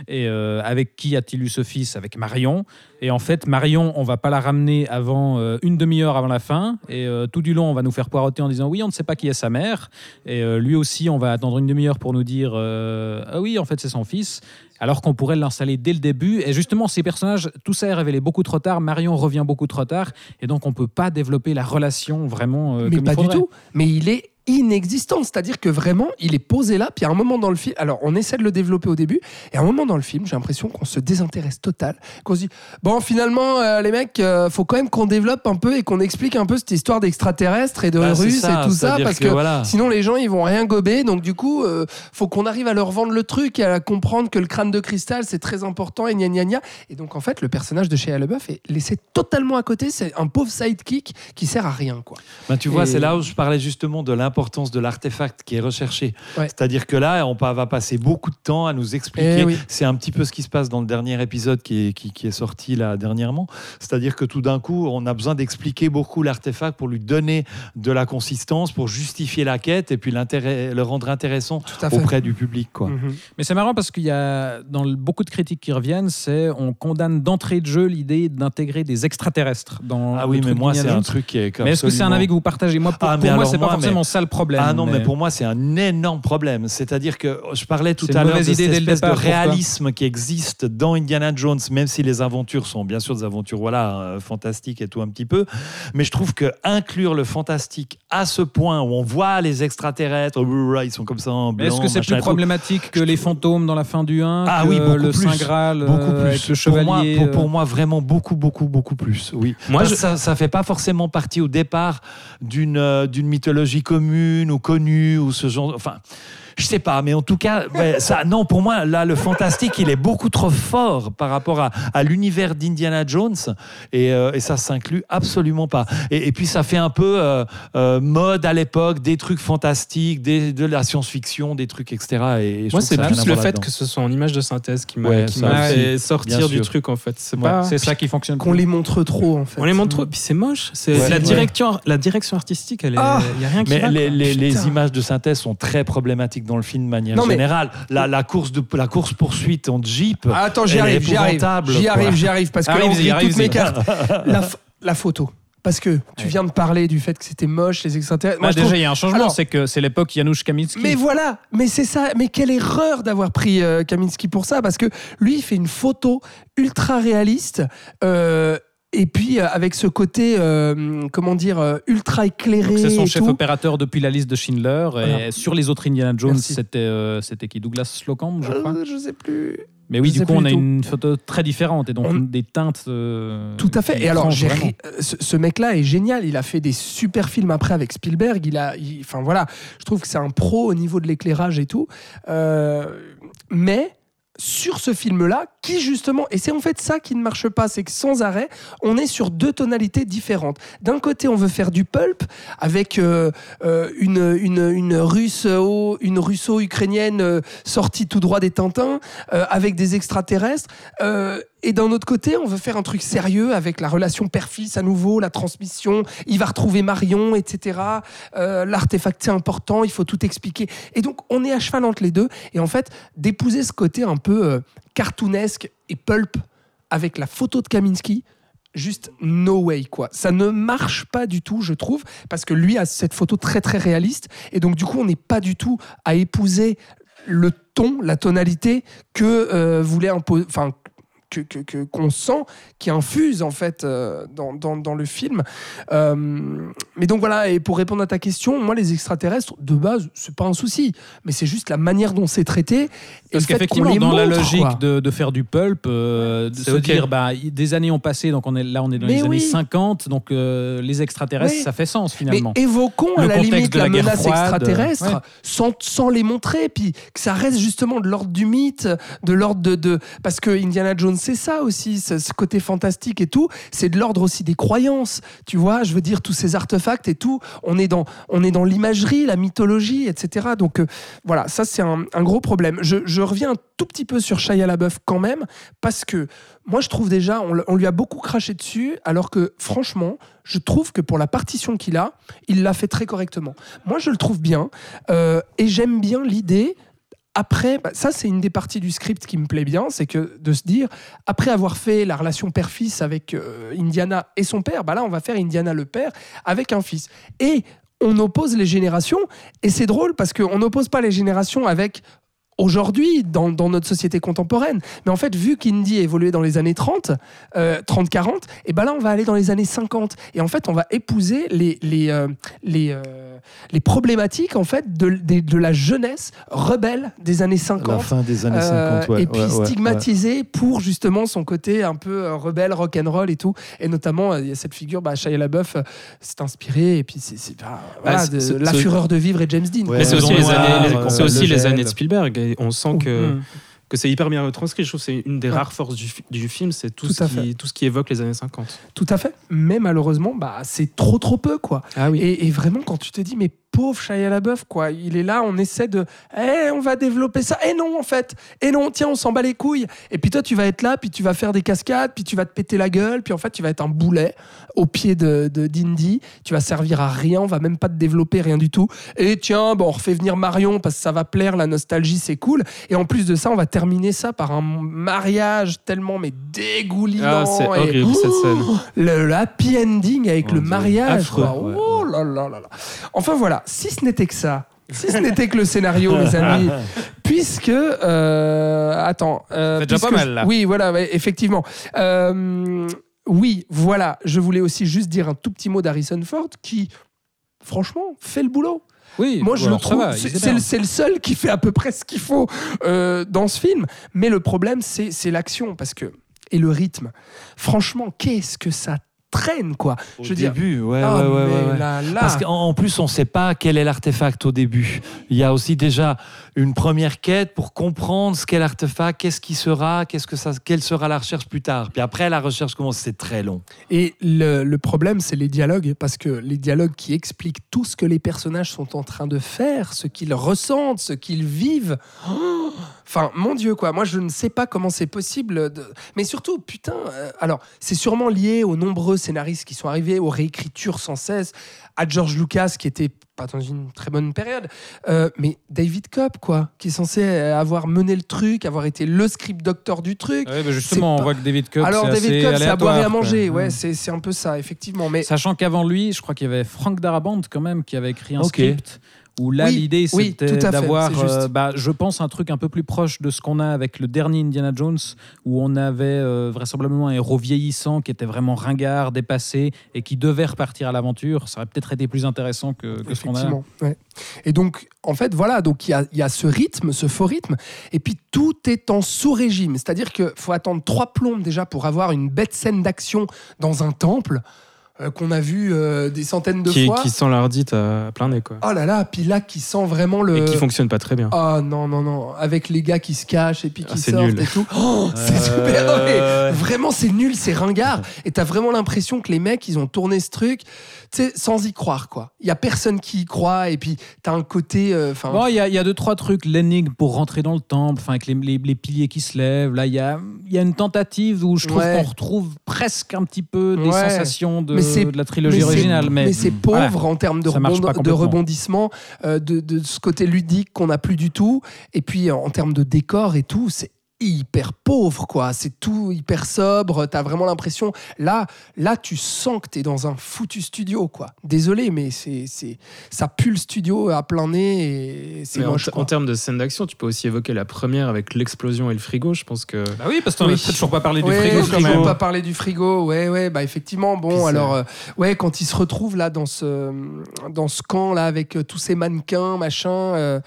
Et euh, avec qui a-t-il eu ce fils? Avec Marion. Et en fait, Marion, on va pas la ramener avant euh, une demi-heure avant la fin. Et euh, tout du long, on va nous faire poireauter en disant oui, on ne sait pas qui est sa mère. Et euh, lui aussi, on va attendre une demi-heure pour nous dire ah oui, en fait, c'est son fils. Alors qu'on pourrait l'installer dès le début. Et justement, ces personnages, tout ça est révélé beaucoup trop tard. Marion revient beaucoup trop tard. Et donc, on peut pas développer la relation vraiment. mais comme il pas du tout. Mais il est inexistant, c'est-à-dire que vraiment, il est posé là, puis à un moment dans le film, alors on essaie de le développer au début, et à un moment dans le film, j'ai l'impression qu'on se désintéresse total, qu'on se dit, bon, finalement, euh, les mecs, euh, faut quand même qu'on développe un peu et qu'on explique un peu cette histoire d'extraterrestres et de Bah, Russes ça, et tout ça, parce que que, voilà. sinon les gens, ils vont rien gober, donc du coup, euh, faut qu'on arrive à leur vendre le truc et à comprendre que le crâne de cristal, c'est très important, et gna gna gna. Et donc, en fait, le personnage de Shia LaBeouf est laissé totalement à côté, c'est un pauvre sidekick qui sert à rien, quoi. Ben, tu vois, c'est là où je parlais justement de l'importance de l'artefact qui est recherché. Ouais. C'est-à-dire que là, on va passer beaucoup de temps à nous expliquer. Eh oui. C'est un petit peu ce qui se passe dans le dernier épisode qui est, qui, qui est sorti là dernièrement. C'est-à-dire que tout d'un coup, on a besoin d'expliquer beaucoup l'artefact pour lui donner de la consistance, pour justifier la quête et puis l'intérêt- le rendre intéressant auprès du public. Quoi. Mhm. Mais c'est marrant parce qu'il y a dans le- beaucoup de critiques qui reviennent, c'est on condamne d'entrée de jeu l'idée d'intégrer des extraterrestres dans. Ah le oui, mais truc moi, c'est un truc qui est. Mais est-ce que c'est un avis que vous partagez? Moi, pour, Ah, pour moi, c'est pas forcément mais- ça le problème. Ah non, mais pour moi, c'est un énorme problème. C'est-à-dire que je parlais tout à l'heure de cette espèce départ, de réalisme qui existe dans Indiana Jones, même si les aventures sont bien sûr des aventures voilà, euh, fantastiques et tout un petit peu. Mais je trouve que inclure le fantastique à ce point où on voit les extraterrestres, ils sont comme ça en blanc. Est-ce que c'est plus problématique que les fantômes dans la fin du 1 Ah oui, beaucoup le plus. Saint Graal Beaucoup euh, plus. avec le pour, moi, pour, euh, pour moi, vraiment beaucoup, beaucoup, beaucoup plus. Oui. Moi, Parce je- que ça, ça fait pas forcément partie au départ d'une euh, d'une mythologie commune ou connue ou ce genre. Enfin. Je sais pas, mais en tout cas, ouais, ça, non, pour moi, là, le fantastique, il est beaucoup trop fort par rapport à, à l'univers d'Indiana Jones, et, euh, et ça s'inclut absolument pas. Et, et puis, ça fait un peu euh, euh, mode à l'époque, des trucs fantastiques, des, de la science-fiction, des trucs, etc. Et je Moi, c'est plus le fait que ce soit en image de synthèse qui m'a Ouais, fait sortir du truc, en fait. C'est Ouais. pas. c'est ça qui fonctionne. Qu'on les montre trop, en fait. On les montre trop, puis c'est moche. C'est Ouais. la direction, la direction artistique, elle est, il Ah. y a rien qui Mais va. les, les- les images de synthèse sont très problématiques dans le film de manière Non, mais- générale. La, la course de la course poursuite en jeep. Ah, attends, j'y arrive, j'y arrive. J'y arrive, j'y arrive, parce que là, on grille toutes mes cartes. La, photo. Parce que tu viens de parler du fait que c'était moche, les extraterrestres. Moi, je déjà, trouve- il y a un changement, c'est que c'est l'époque Janusz Kaminski. Mais voilà, mais c'est ça. Mais quelle erreur d'avoir pris euh, Kaminski pour ça, parce que lui, il fait une photo ultra réaliste. euh, et puis euh, avec ce côté, euh, comment dire, euh, ultra éclairé. C'est son et chef tout. opérateur depuis la liste de Schindler. Et sur les autres Indiana Jones, c'était euh, c'était qui? Douglas Slocum, je crois? Euh, je sais plus. Mais oui, je du coup, on a tout. une photo très différente et donc On- des teintes. euh, Tout à fait. Et alors, ri- ce, ce mec-là est génial. Il a fait des super films après avec Spielberg. Il a, il- enfin voilà, je trouve que c'est un pro au niveau de l'éclairage et tout. Euh, mais sur ce film-là, qui justement, et c'est en fait ça qui ne marche pas, c'est que sans arrêt, on est sur deux tonalités différentes. D'un côté, on veut faire du pulp avec euh, euh, une, une, une russo, une russo-ukrainienne euh, sortie tout droit des Tintins, euh, avec des extraterrestres. Et d'un autre côté, on veut faire un truc sérieux avec la relation père-fils à nouveau, la transmission. Il va retrouver Marion, etc. Euh, L'artefact, c'est important, il faut tout expliquer. Et donc, on est à cheval entre les deux. Et en fait, d'épouser ce côté un peu euh, cartoonesque et pulp avec la photo de Kaminski, juste no way quoi. Ça ne marche pas du tout, je trouve, parce que lui a cette photo très très réaliste et donc du coup on n'est pas du tout à épouser le ton, la tonalité que euh, voulait enfin que que- que- qu'on sent, qui infuse en fait euh, dans, dans- dans le film. Euh, mais donc voilà, et pour répondre à ta question, moi les extraterrestres de base c'est pas un souci, mais c'est juste la manière dont c'est traité. et Parce qu'on qu'effectivement, dans la montre, logique quoi. de, de faire du pulp, euh, de se dire, bah, des années ont passé, donc on est, là on est dans Mais les années oui. 50, donc euh, les extraterrestres, Oui. ça fait sens Mais finalement. évoquons à Le la contexte limite de la, la guerre menace froide, extraterrestre ouais. sans, sans les montrer, puis que ça reste justement de l'ordre du mythe, de l'ordre de, de- Parce que Indiana Jones, c'est ça aussi, ce, côté fantastique et tout, c'est de l'ordre aussi des croyances, tu vois, je veux dire, tous ces artefacts et tout, on est dans, on est dans l'imagerie, la mythologie, etc. Donc euh, voilà, ça c'est un, gros problème. Je, reviens un tout petit peu sur Shia LaBeouf quand même, parce que moi je trouve déjà, on lui a beaucoup craché dessus, alors que franchement, je trouve que pour la partition qu'il a, il l'a fait très correctement. Moi, je le trouve bien euh, et j'aime bien l'idée. Après, bah, ça c'est une des parties du script qui me plaît bien, c'est que de se dire, après avoir fait la relation père-fils avec euh, Indiana et son père, bah là on va faire Indiana le père avec un fils. Et on oppose les générations, et c'est drôle parce qu'on n'oppose pas les générations avec aujourd'hui dans, dans notre société contemporaine. Mais en fait, vu qu'Indy évoluait dans les années 30, euh, 30-40, et ben là, on va aller dans les années 50. Et en fait, on va épouser les, les, euh, les, euh, les problématiques en fait, de, de, de la jeunesse rebelle des années 50. La fin des années Euh, 50, ouais. et puis ouais, pour justement son côté un peu euh, rebelle, rock'n'roll et tout. Et notamment, euh, il y a cette figure, bah, Shia LaBeouf euh, s'est inspiré, et puis c'est voilà, de c'est- La fureur de vivre et James Dean. Ouais, Mais c'est aussi, les années, les- euh, c'est aussi Le les années de Spielberg. Et on sent que, Mm. que c'est hyper bien retranscrit. Je trouve que c'est une des Ouais. rares forces du, du film, c'est tout, Tout ce qui, tout ce qui évoque les années 50. Tout à fait. Mais malheureusement, bah, c'est trop trop peu, quoi. Ah oui. Et, et vraiment, quand tu te dis, mais pauvre Shia LaBeouf, quoi, il est là, on essaie de, eh, on va développer ça. Et non, en fait. Et non, tiens, on s'en bat les couilles. Et puis toi, tu vas être là, puis tu vas faire des cascades, puis tu vas te péter la gueule, puis en fait, tu vas être un boulet au pied de de- d'Indy. Tu vas servir à rien, on va même pas te développer rien du tout. Et tiens, bon, on refait venir Marion parce que ça va plaire, la nostalgie, c'est cool. Et en plus de ça, on va terminer ça par un mariage tellement mais dégoulinant. Ah, c'est et- horrible cette scène. le, le happy ending avec Oh, le mariage. Affreux, quoi. ouais, oh là là là là. Enfin voilà, si ce n'était que ça, si ce n'était que le scénario, mes amis, puisque euh, attends, euh, déjà pas mal, là. Oui, voilà, effectivement. Euh, oui, voilà. Je voulais aussi juste dire un tout petit mot d'Harrison Ford qui, franchement, fait le boulot. Oui, Moi, je le trouve. c'est le, seul qui fait à peu près ce qu'il faut euh, dans ce film. Mais le problème, c'est c'est l'action. Parce que. Et le rythme. Franchement, qu'est-ce que ça traîne, quoi. Au je veux dire. début, ouais, Ah, ouais, ouais, ouais, ouais. là, là. Parce qu'en en plus, on ne sait pas quel est l'artefact au début. Il y a aussi déjà une première quête pour comprendre ce qu'est l'artefact, qu'est-ce qui sera, qu'est-ce que ça, quelle sera la recherche plus tard. Puis après, la recherche commence, c'est très long. Et le, problème, c'est les dialogues, parce que les dialogues qui expliquent tout ce que les personnages sont en train de faire, ce qu'ils ressentent, ce qu'ils vivent. Oh Enfin, mon Dieu, quoi. Moi, je ne sais pas comment c'est possible. Mais surtout, putain, euh, alors, c'est sûrement lié aux nombreux scénaristes qui sont arrivés, aux réécritures sans cesse, à George Lucas, qui était pas dans une très bonne période, euh, mais David Cobb, quoi, qui est censé euh, avoir mené le truc, avoir été le script doctor du truc. Ouais, bah justement, on voit que David Cobb, Alors, David Cobb, c'est à boire et à manger. Ouais, c'est c'est un peu ça, effectivement. Mais Sachant qu'avant lui, je crois qu'il y avait Frank Darabont quand même qui avait écrit un script où là Oui, l'idée oui, c'était fait, d'avoir, euh, bah, je pense, un truc un peu plus proche de ce qu'on a avec le dernier Indiana Jones où on avait euh, vraisemblablement un héros vieillissant qui était vraiment ringard, dépassé et qui devait repartir à l'aventure. Ça aurait peut-être été plus intéressant que, que ce qu'on a. Ouais. Et donc, en fait, voilà, donc il y a, il y a ce rythme, ce faux rythme, et puis tout est en sous-régime. C'est-à-dire qu'il faut attendre trois plombes déjà pour avoir une bête scène d'action dans un temple. Euh, qu'on a vu euh, des centaines de qui, fois. qui sent l'ardite à plein nez, quoi. Oh là là, puis là, qui sent vraiment le. Et qui fonctionne pas très bien. Oh non, non, non. Avec les gars qui se cachent et puis qui Ah, sortent nul. et tout. Oh, c'est Ouais, super. mais ouais. Vraiment, c'est nul, c'est ringard. Et t'as vraiment l'impression que les mecs, ils ont tourné ce truc tu sais, sans y croire, quoi. Il y a personne qui y croit et puis t'as un côté. euh, Enfin. Bon, il y, a- il y a deux, trois trucs. L'énigme pour rentrer dans le temple, enfin, avec les, les- les piliers qui se lèvent. Là, il y a, il y a une tentative où je trouve Ouais. qu'on retrouve presque un petit peu des Ouais. sensations de, Mais de la trilogie c'est- originale. Mais, c'est pauvre voilà. en termes de, rebond- de rebondissement, euh, de, de ce côté ludique qu'on n'a plus du tout. Et puis en termes de décor et tout, c'est hyper pauvre quoi c'est tout hyper sobre t'as vraiment l'impression là là tu sens que t'es dans un foutu studio quoi désolé mais c'est c'est ça pue le studio à plein nez et c'est Mais en, termes de scène d'action, tu peux aussi évoquer la première avec l'explosion et le frigo. Je pense que. Bah oui, parce qu'on Oui. n'a toujours pas parlé du Ouais, frigo quand ne même. pas parler du frigo. Ouais, ouais, bah effectivement. Bon, alors, euh, ouais, quand il se retrouve là dans ce dans ce camp là avec euh, tous ces mannequins, machin. euh,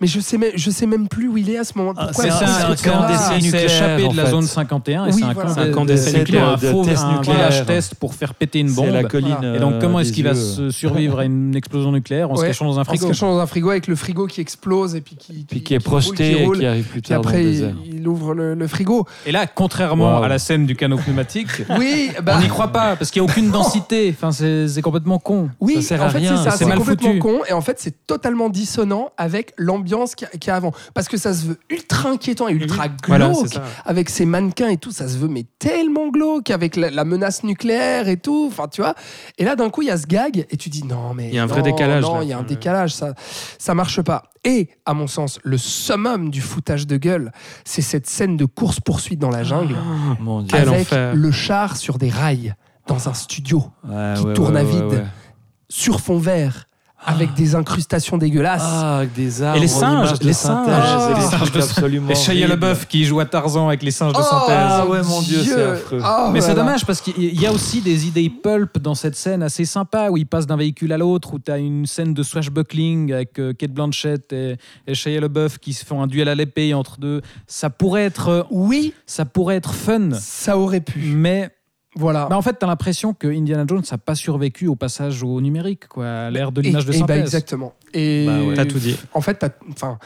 mais je sais même, je sais même plus où il est à ce moment. Ah, c'est un- un camp il s'est nucléaire, échappé de la zone 51 et c'est un camp d'essai de- nucléaire, un faux- nucléaire. test pour faire péter une bombe. Et donc, comment euh, est-ce qu'il va survivre à une explosion nucléaire en se cachant dans un En se frigo cachant dans un frigo avec le frigo qui explose et puis qui, Puis qui est projeté et qui arrive plus tard dans après, le il, désert. il ouvre le, frigo. Et là, contrairement à la scène du canot pneumatique, bah, on n'y croit pas parce qu'il n'y a aucune densité. Enfin, c'est complètement con. Oui, Ça sert en à fait, rien, c'est complètement foutu. con. Et en fait, c'est totalement dissonant avec l'ambiance qu'il y, a- avant. Parce que ça se veut ultra inquiétant et ultra glauque. Voilà, ça. avec ces mannequins et tout, ça se veut mais tellement glauque avec la, la menace nucléaire et tout. Enfin, tu vois. Et là, d'un coup, il y a ce gag et tu dis non, mais Il y a un non, vrai décalage, Non, il y a un décalage. Ça, ça marche pas. Et à mon sens, le summum du foutage de gueule, c'est cette scène de course poursuite dans la jungle Mon Dieu. Quel avec le char sur des rails dans un studio Ouais, qui ouais, tourne ouais, à vide. sur fond vert avec des incrustations dégueulasses. Ah, avec des arbres. Et les singes, les singes. Les singes de- absolument Et Shia. LaBeouf qui joue à Tarzan avec les singes de Oh, synthèse. Ah ouais, mon Dieu, c'est affreux. Oh Mais c'est dommage parce qu'il y a aussi des idées pulp dans cette scène assez sympa où il passe d'un véhicule à l'autre, où tu as une scène de swashbuckling avec euh, Kate Blanchett et, et Shia LaBeouf qui se font un duel à l'épée entre deux. Ça pourrait être, euh, Oui, ça pourrait être fun, ça aurait pu. mais Voilà. bah, en fait, tu as l'impression que Indiana Jones n'a pas survécu au passage au numérique, quoi, à l'ère de l'image de bah, synthèse. exactement. Et Bah ouais. T'as tout dit. En fait, enfin,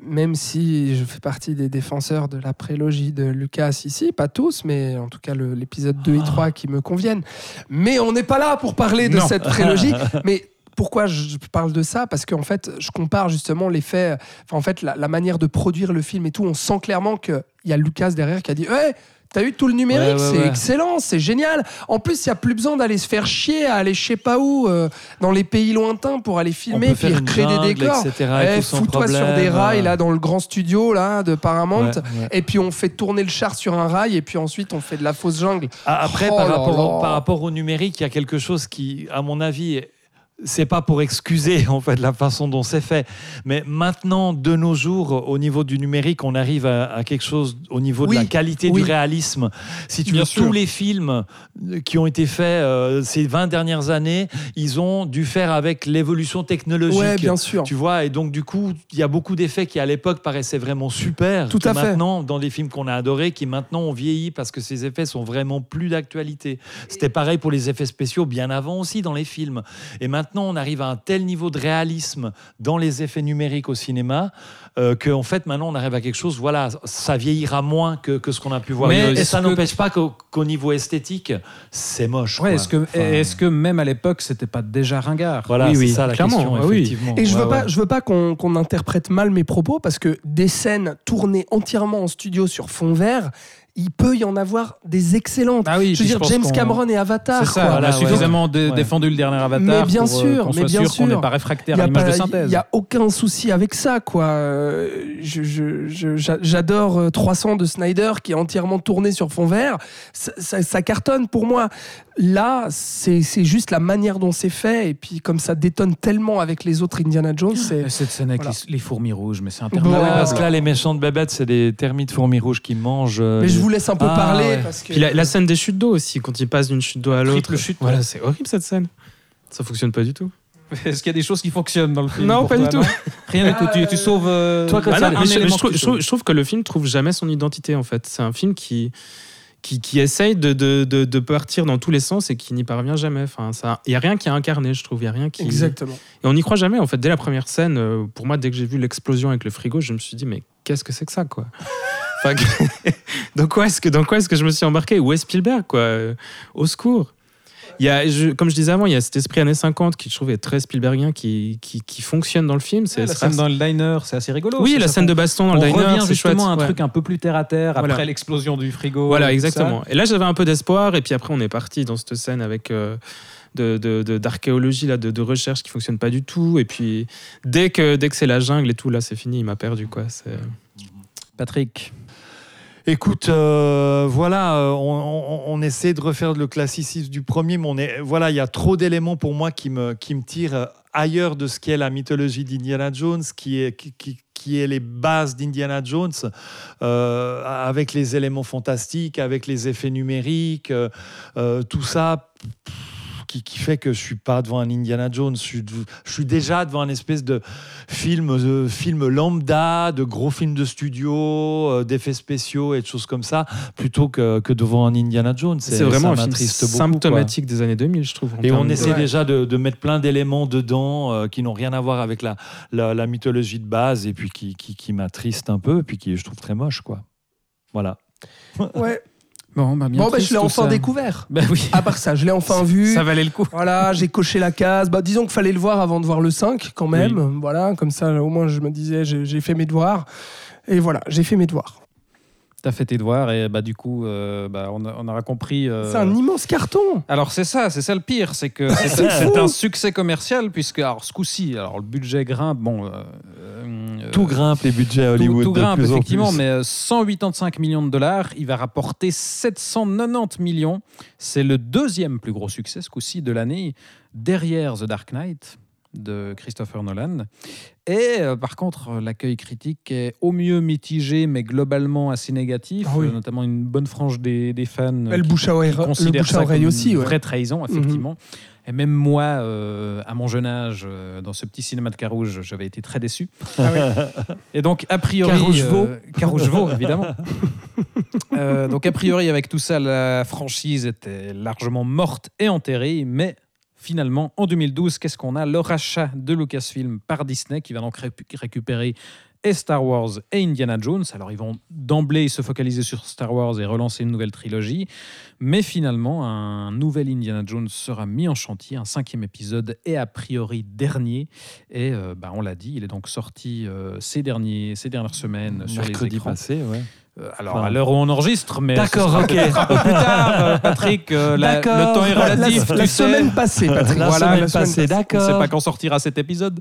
même si je fais partie des défenseurs de la prélogie de Lucas ici, pas tous, mais en tout cas l'épisode 2 et 3 qui me conviennent. Mais on n'est pas là pour parler de Non. cette prélogie. mais pourquoi je parle de ça? Parce qu'en fait, je compare justement l'effet, enfin, en fait, la, la manière de produire le film et tout. On sent clairement qu'il y a Lucas derrière qui a dit Ouais, T'as eu tout le numérique, Ouais, ouais, c'est ouais. excellent, c'est génial. En plus, il n'y a plus besoin d'aller se faire chier, à aller je sais pas où, euh, dans les pays lointains pour aller filmer, puis recréer des décors. Eh, Fous-toi sur des rails euh, là dans le grand studio là de Paramount. Et puis on fait tourner le char sur un rail et puis ensuite on fait de la fausse jungle. Ah, Après, Oh par, rapport au, par rapport au numérique, il y a quelque chose qui, à mon avis, c'est pas pour excuser en fait la façon dont c'est fait, mais maintenant, de nos jours, au niveau du numérique, on arrive à, à quelque chose au niveau Oui, de la qualité oui. du réalisme. Si tu veux, tous les films qui ont été faits euh, ces 20 dernières années, ils ont dû faire avec l'évolution technologique. Ouais, bien sûr. Tu vois, et donc du coup, il y a beaucoup d'effets qui à l'époque paraissaient vraiment super. Tout à fait. Maintenant, dans les films qu'on a adorés, qui maintenant ont vieilli parce que ces effets sont vraiment plus d'actualité. C'était pareil pour les effets spéciaux bien avant aussi dans les films. Et maintenant, on arrive à un tel niveau de réalisme dans les effets numériques au cinéma euh, qu'en fait, maintenant, on arrive à quelque chose. Voilà, ça vieillira moins que, que ce qu'on a pu voir. Mais et ça que- n'empêche pas qu'au qu'au niveau esthétique, c'est moche. Ouais, est-ce que, Enfin, est-ce que même à l'époque, c'était pas déjà ringard Voilà, Oui, c'est oui, ça la clairement, question, ah oui. Et je veux Ouais, pas, ouais. je veux pas qu'on qu'on interprète mal mes propos parce que des scènes tournées entièrement en studio sur fond vert, il peut y en avoir des excellentes. Ah oui, je veux dire James Cameron et Avatar. C'est ça, quoi. on a suffisamment ouais. défendu le dernier avatar Mais bien pour euh, sûr, mais bien sûr qu'on n'est pas réfractaire à a l'image pas- de synthèse. Il n'y a aucun souci avec ça, quoi. Euh, J'adore euh, 300 de Snyder qui est entièrement tourné sur fond vert. Ça, ça- ça cartonne pour moi. Là, c'est juste la manière dont c'est fait. Et puis, comme ça détonne tellement avec les autres Indiana Jones, c'est. Et Cette scène avec Voilà. les, les fourmis rouges, mais c'est Bon, Ah interminable. ouais, parce que là, les méchantes bébêtes, c'est des termites fourmis rouges qui mangent. euh, Mais je vous laisse un peu Ah, parler ouais. parce que. Puis la, la scène des chutes d'eau aussi, quand il passe d'une chute d'eau à l'autre. Voilà, c'est horrible cette scène. Ça fonctionne pas du tout. Est-ce qu'il y a des choses qui fonctionnent dans le film Non, pas toi, du tout. Rien du tout. Tu, tu sauves. euh, Toi, Ah ça- non, un mais je, je trouve, je trouve que le film trouve jamais son identité en fait. C'est un film qui qui, qui essaye de, de, de, de partir dans tous les sens et qui n'y parvient jamais. Enfin, ça, il y a rien qui est incarné, je trouve. Il y a rien qui. Exactement. Et on n'y croit jamais. En fait, dès la première scène, euh, pour moi, dès que j'ai vu l'explosion avec le frigo, je me suis dit, mais qu'est-ce que c'est que ça, quoi? Enfin, dans quoi est-ce que dans quoi est-ce que je me suis embarqué? Où est Spielberg, quoi? Euh, Au secours. Il y a, je- comme je disais avant, il y a cet esprit années 50 qui je trouve est très Spielbergien, qui, qui, qui fonctionne dans le film. C'est la scène dans le diner, c'est assez rigolo. oui, la scène de baston dans le diner, c'est chouette. justement à un ouais. truc un peu plus terre à terre après Voilà. l'explosion du frigo. Voilà, et exactement. ça. Et là, j'avais un peu d'espoir, et puis après, on est parti dans cette scène avec euh, de de- de- d'archéologie, là, de, de recherche qui fonctionne pas du tout. Et puis, dès que, dès que c'est la jungle et tout, là, c'est fini, il m'a perdu, quoi. C'est- Patrick. Écoute, euh, voilà, euh, on, essaie de refaire le classicisme du premier, mais voilà, il y a trop d'éléments pour moi qui me, tirent ailleurs de ce qu'est la mythologie d'Indiana Jones, qui est, les bases d'Indiana Jones, euh, avec les éléments fantastiques, avec les effets numériques, tout ça. Qui, qui fait que je suis pas devant un Indiana Jones, je suis, je suis déjà devant un espèce de film, euh, film lambda, de gros films de studio, euh, d'effets spéciaux et de choses comme ça, plutôt que, que devant un Indiana Jones. C'est vraiment un film m'attriste beaucoup, symptomatique des années 2000, je trouve. Et on de- essaie Ouais. déjà de, de mettre plein d'éléments dedans euh, qui n'ont rien à voir avec la, la, la mythologie de base et puis qui, qui, qui m'attristent un peu et puis qui je trouve très moche. Quoi. Voilà. Ouais. Bon, bah, bien Bon, bah, je l'ai enfin ça. découvert. Bah oui. À part ça, je l'ai enfin vu. Ça valait le coup. Voilà, j'ai coché la case. Bah, disons qu'il fallait le voir avant de voir le 5 quand même. Voilà, comme ça, au moins, je me disais, j'ai fait mes devoirs. Et voilà, j'ai fait mes devoirs. T'as fait tes devoirs et bah du coup, euh, bah, on, aura compris. euh, C'est un immense carton. Alors c'est ça, c'est ça le pire, c'est que c'est un succès commercial puisque alors ce coup-ci, alors le budget grimpe, bon. euh, Tout grimpe les budgets à Hollywood. tout grimpe plus en effectivement, plus. mais euh, 185 millions de dollars, il va rapporter 790 millions. C'est le deuxième plus gros succès ce coup-ci de l'année, derrière The Dark Knight de Christopher Nolan. Et euh, par contre, euh, l'accueil critique est au mieux mitigé, mais globalement assez négatif, Ah oui. euh, notamment une bonne frange des, des fans. euh, le qui- bouche à oreille, le bouche à aussi. une ouais. vraie trahison, effectivement. Et même moi, euh, à mon jeune âge, euh, dans ce petit cinéma de Carouge, j'avais été très déçu. Et donc, a priori. Carougeveau. euh, Carougeveau, évidemment. Donc, a priori, avec tout ça, la franchise était largement morte et enterrée, mais. Finalement, en 2012, qu'est-ce qu'on a? Le rachat de Lucasfilm par Disney qui va donc récupérer et Star Wars et Indiana Jones. Alors, ils vont d'emblée se focaliser sur Star Wars et relancer une nouvelle trilogie. Mais finalement, un nouvel Indiana Jones sera mis en chantier, un cinquième épisode et a priori dernier. Et euh, bah, on l'a dit, il est donc sorti euh, ces, derniers, ces dernières semaines sur Mercredi les écrans. passé, ouais. Euh, alors, Enfin, à l'heure où on enregistre, mais. D'accord, ok. peut-être Un peu plus tard, euh, Patrick. euh, la- D'accord. le temps est La, relatif. la tu sais. semaine passée, Patrick. La Voilà, semaine la semaine passée, On ne d'accord. sait pas quand sortira cet épisode.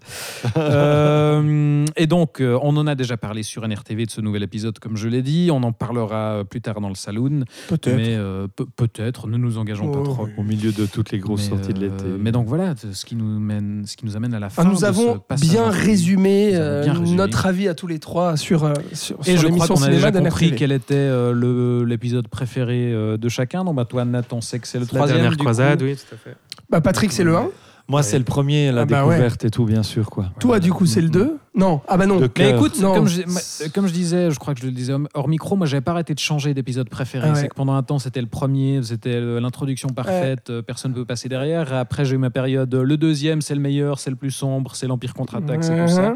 Euh, et donc, on en a déjà parlé sur NRTV de ce nouvel épisode, comme je l'ai dit. On en parlera plus tard dans le saloon. Peut-être. Mais euh, pe- peut-être, ne nous engageons pas Oh, trop. Au milieu de toutes les grosses Mais, sorties de l'été. Mais donc voilà, ce qui nous, mène, ce qui nous amène à la fin. Ah, nous de avons ce bien en- résumé, Nous avons bien résumé. notre avis à tous les trois sur, sur, Et sur l'émission cinéma déjà compris quel était euh, l'épisode préféré euh, de chacun? Donc, bah, toi, Nat, on sait que c'est le La troisième. dernière du coup. croisade, oui, tout à fait. Bah, Patrick, c'est le 1. Moi, c'est le premier, la Ah bah ouais. découverte et tout, bien sûr. Quoi. Toi, du coup, c'est le 2 Non. Ah bah non. De Mais écoute, Non. comme je, moi, comme je disais, je crois que je le disais hors micro, moi j'avais pas arrêté de changer d'épisode préféré. Ah ouais. C'est que pendant un temps c'était le premier, c'était l'introduction parfaite, euh, personne ne peut passer derrière. Après j'ai eu ma période, euh, le deuxième c'est le meilleur, c'est le plus sombre, c'est l'Empire contre-attaque, c'est tout ça. Mhm.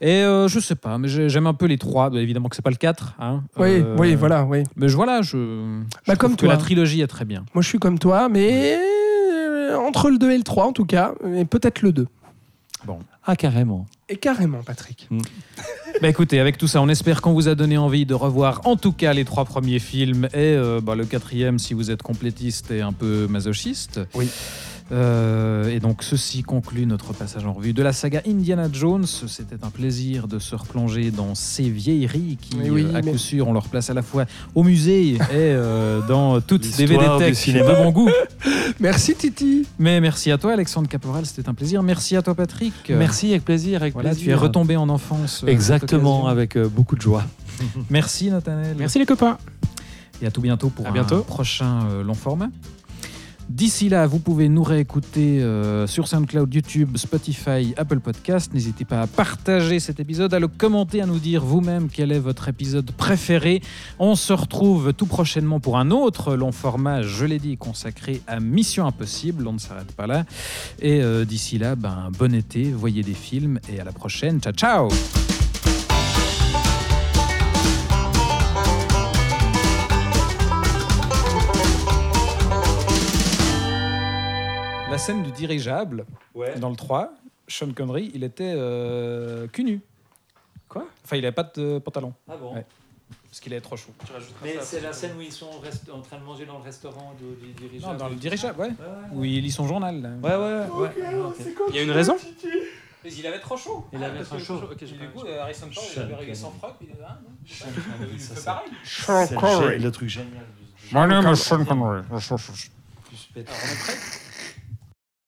Et euh, je sais pas, mais j'ai- j'aime un peu les trois. Bah, évidemment que c'est pas le 4. Hein. Oui, Euh, oui, voilà, oui. Mais je, voilà, je, je Bah, comme que toi. la trilogie est très bien. Moi, je suis comme toi, mais entre le 2 et le 3, en tout cas, et peut-être le 2. Ah, carrément. Et carrément, Patrick. Bah écoutez, avec tout ça, on espère qu'on vous a donné envie de revoir en tout cas les trois premiers films et euh, bah, le quatrième si vous êtes complétiste et un peu masochiste. Oui. Euh, et donc ceci conclut notre passage en revue de la saga Indiana Jones. C'était un plaisir de se replonger dans ces vieilleries qui, oui, euh, à mais- coup sûr, ont leur place à la fois au musée et euh, dans toute L'histoire DVD du Tech cinéma. de bon goût. Merci, Titi. Mais merci à toi Alexandre Caporal, c'était un plaisir. Merci à toi Patrick. Merci, avec plaisir. Avec Voilà, plaisir. tu es retombé en enfance. Exactement, avec euh, beaucoup de joie. Merci Nathanaël. Merci les copains. Et à tout bientôt pour À bientôt. un prochain euh, long format. D'ici là, vous pouvez nous réécouter euh, sur SoundCloud, YouTube, Spotify, Apple Podcast. N'hésitez pas à partager cet épisode, à le commenter, à nous dire vous-même quel est votre épisode préféré. On se retrouve tout prochainement pour un autre long format, je l'ai dit, consacré à Mission Impossible. On ne s'arrête pas là. Et euh, d'ici là, ben, bon été, voyez des films et à la prochaine. Ciao, ciao scène du dirigeable, dans le 3, Sean Connery, il était euh, cul nu. Quoi? Enfin, il n'avait pas de pantalon. Ah bon? Ouais. Parce qu'il est trop chaud. Mais c'est la scène où ils sont en train de manger dans le restaurant du, du dirigeable. Non, dans le dirigeable, ouais. Ouais, Où il lit son journal. là. ouais, ouais. ouais, ouais, ok. Il y a une raison Mais il avait trop chaud. Il avait trop chaud. Ok, du coup, Harrison Ford, il Sean avait réglé Connery. son froc. Il, ah, Sean Connery, ça, fait pareil. Le, gé- le truc génial. My name is Sean Plus pétard. Alors, on est prêt?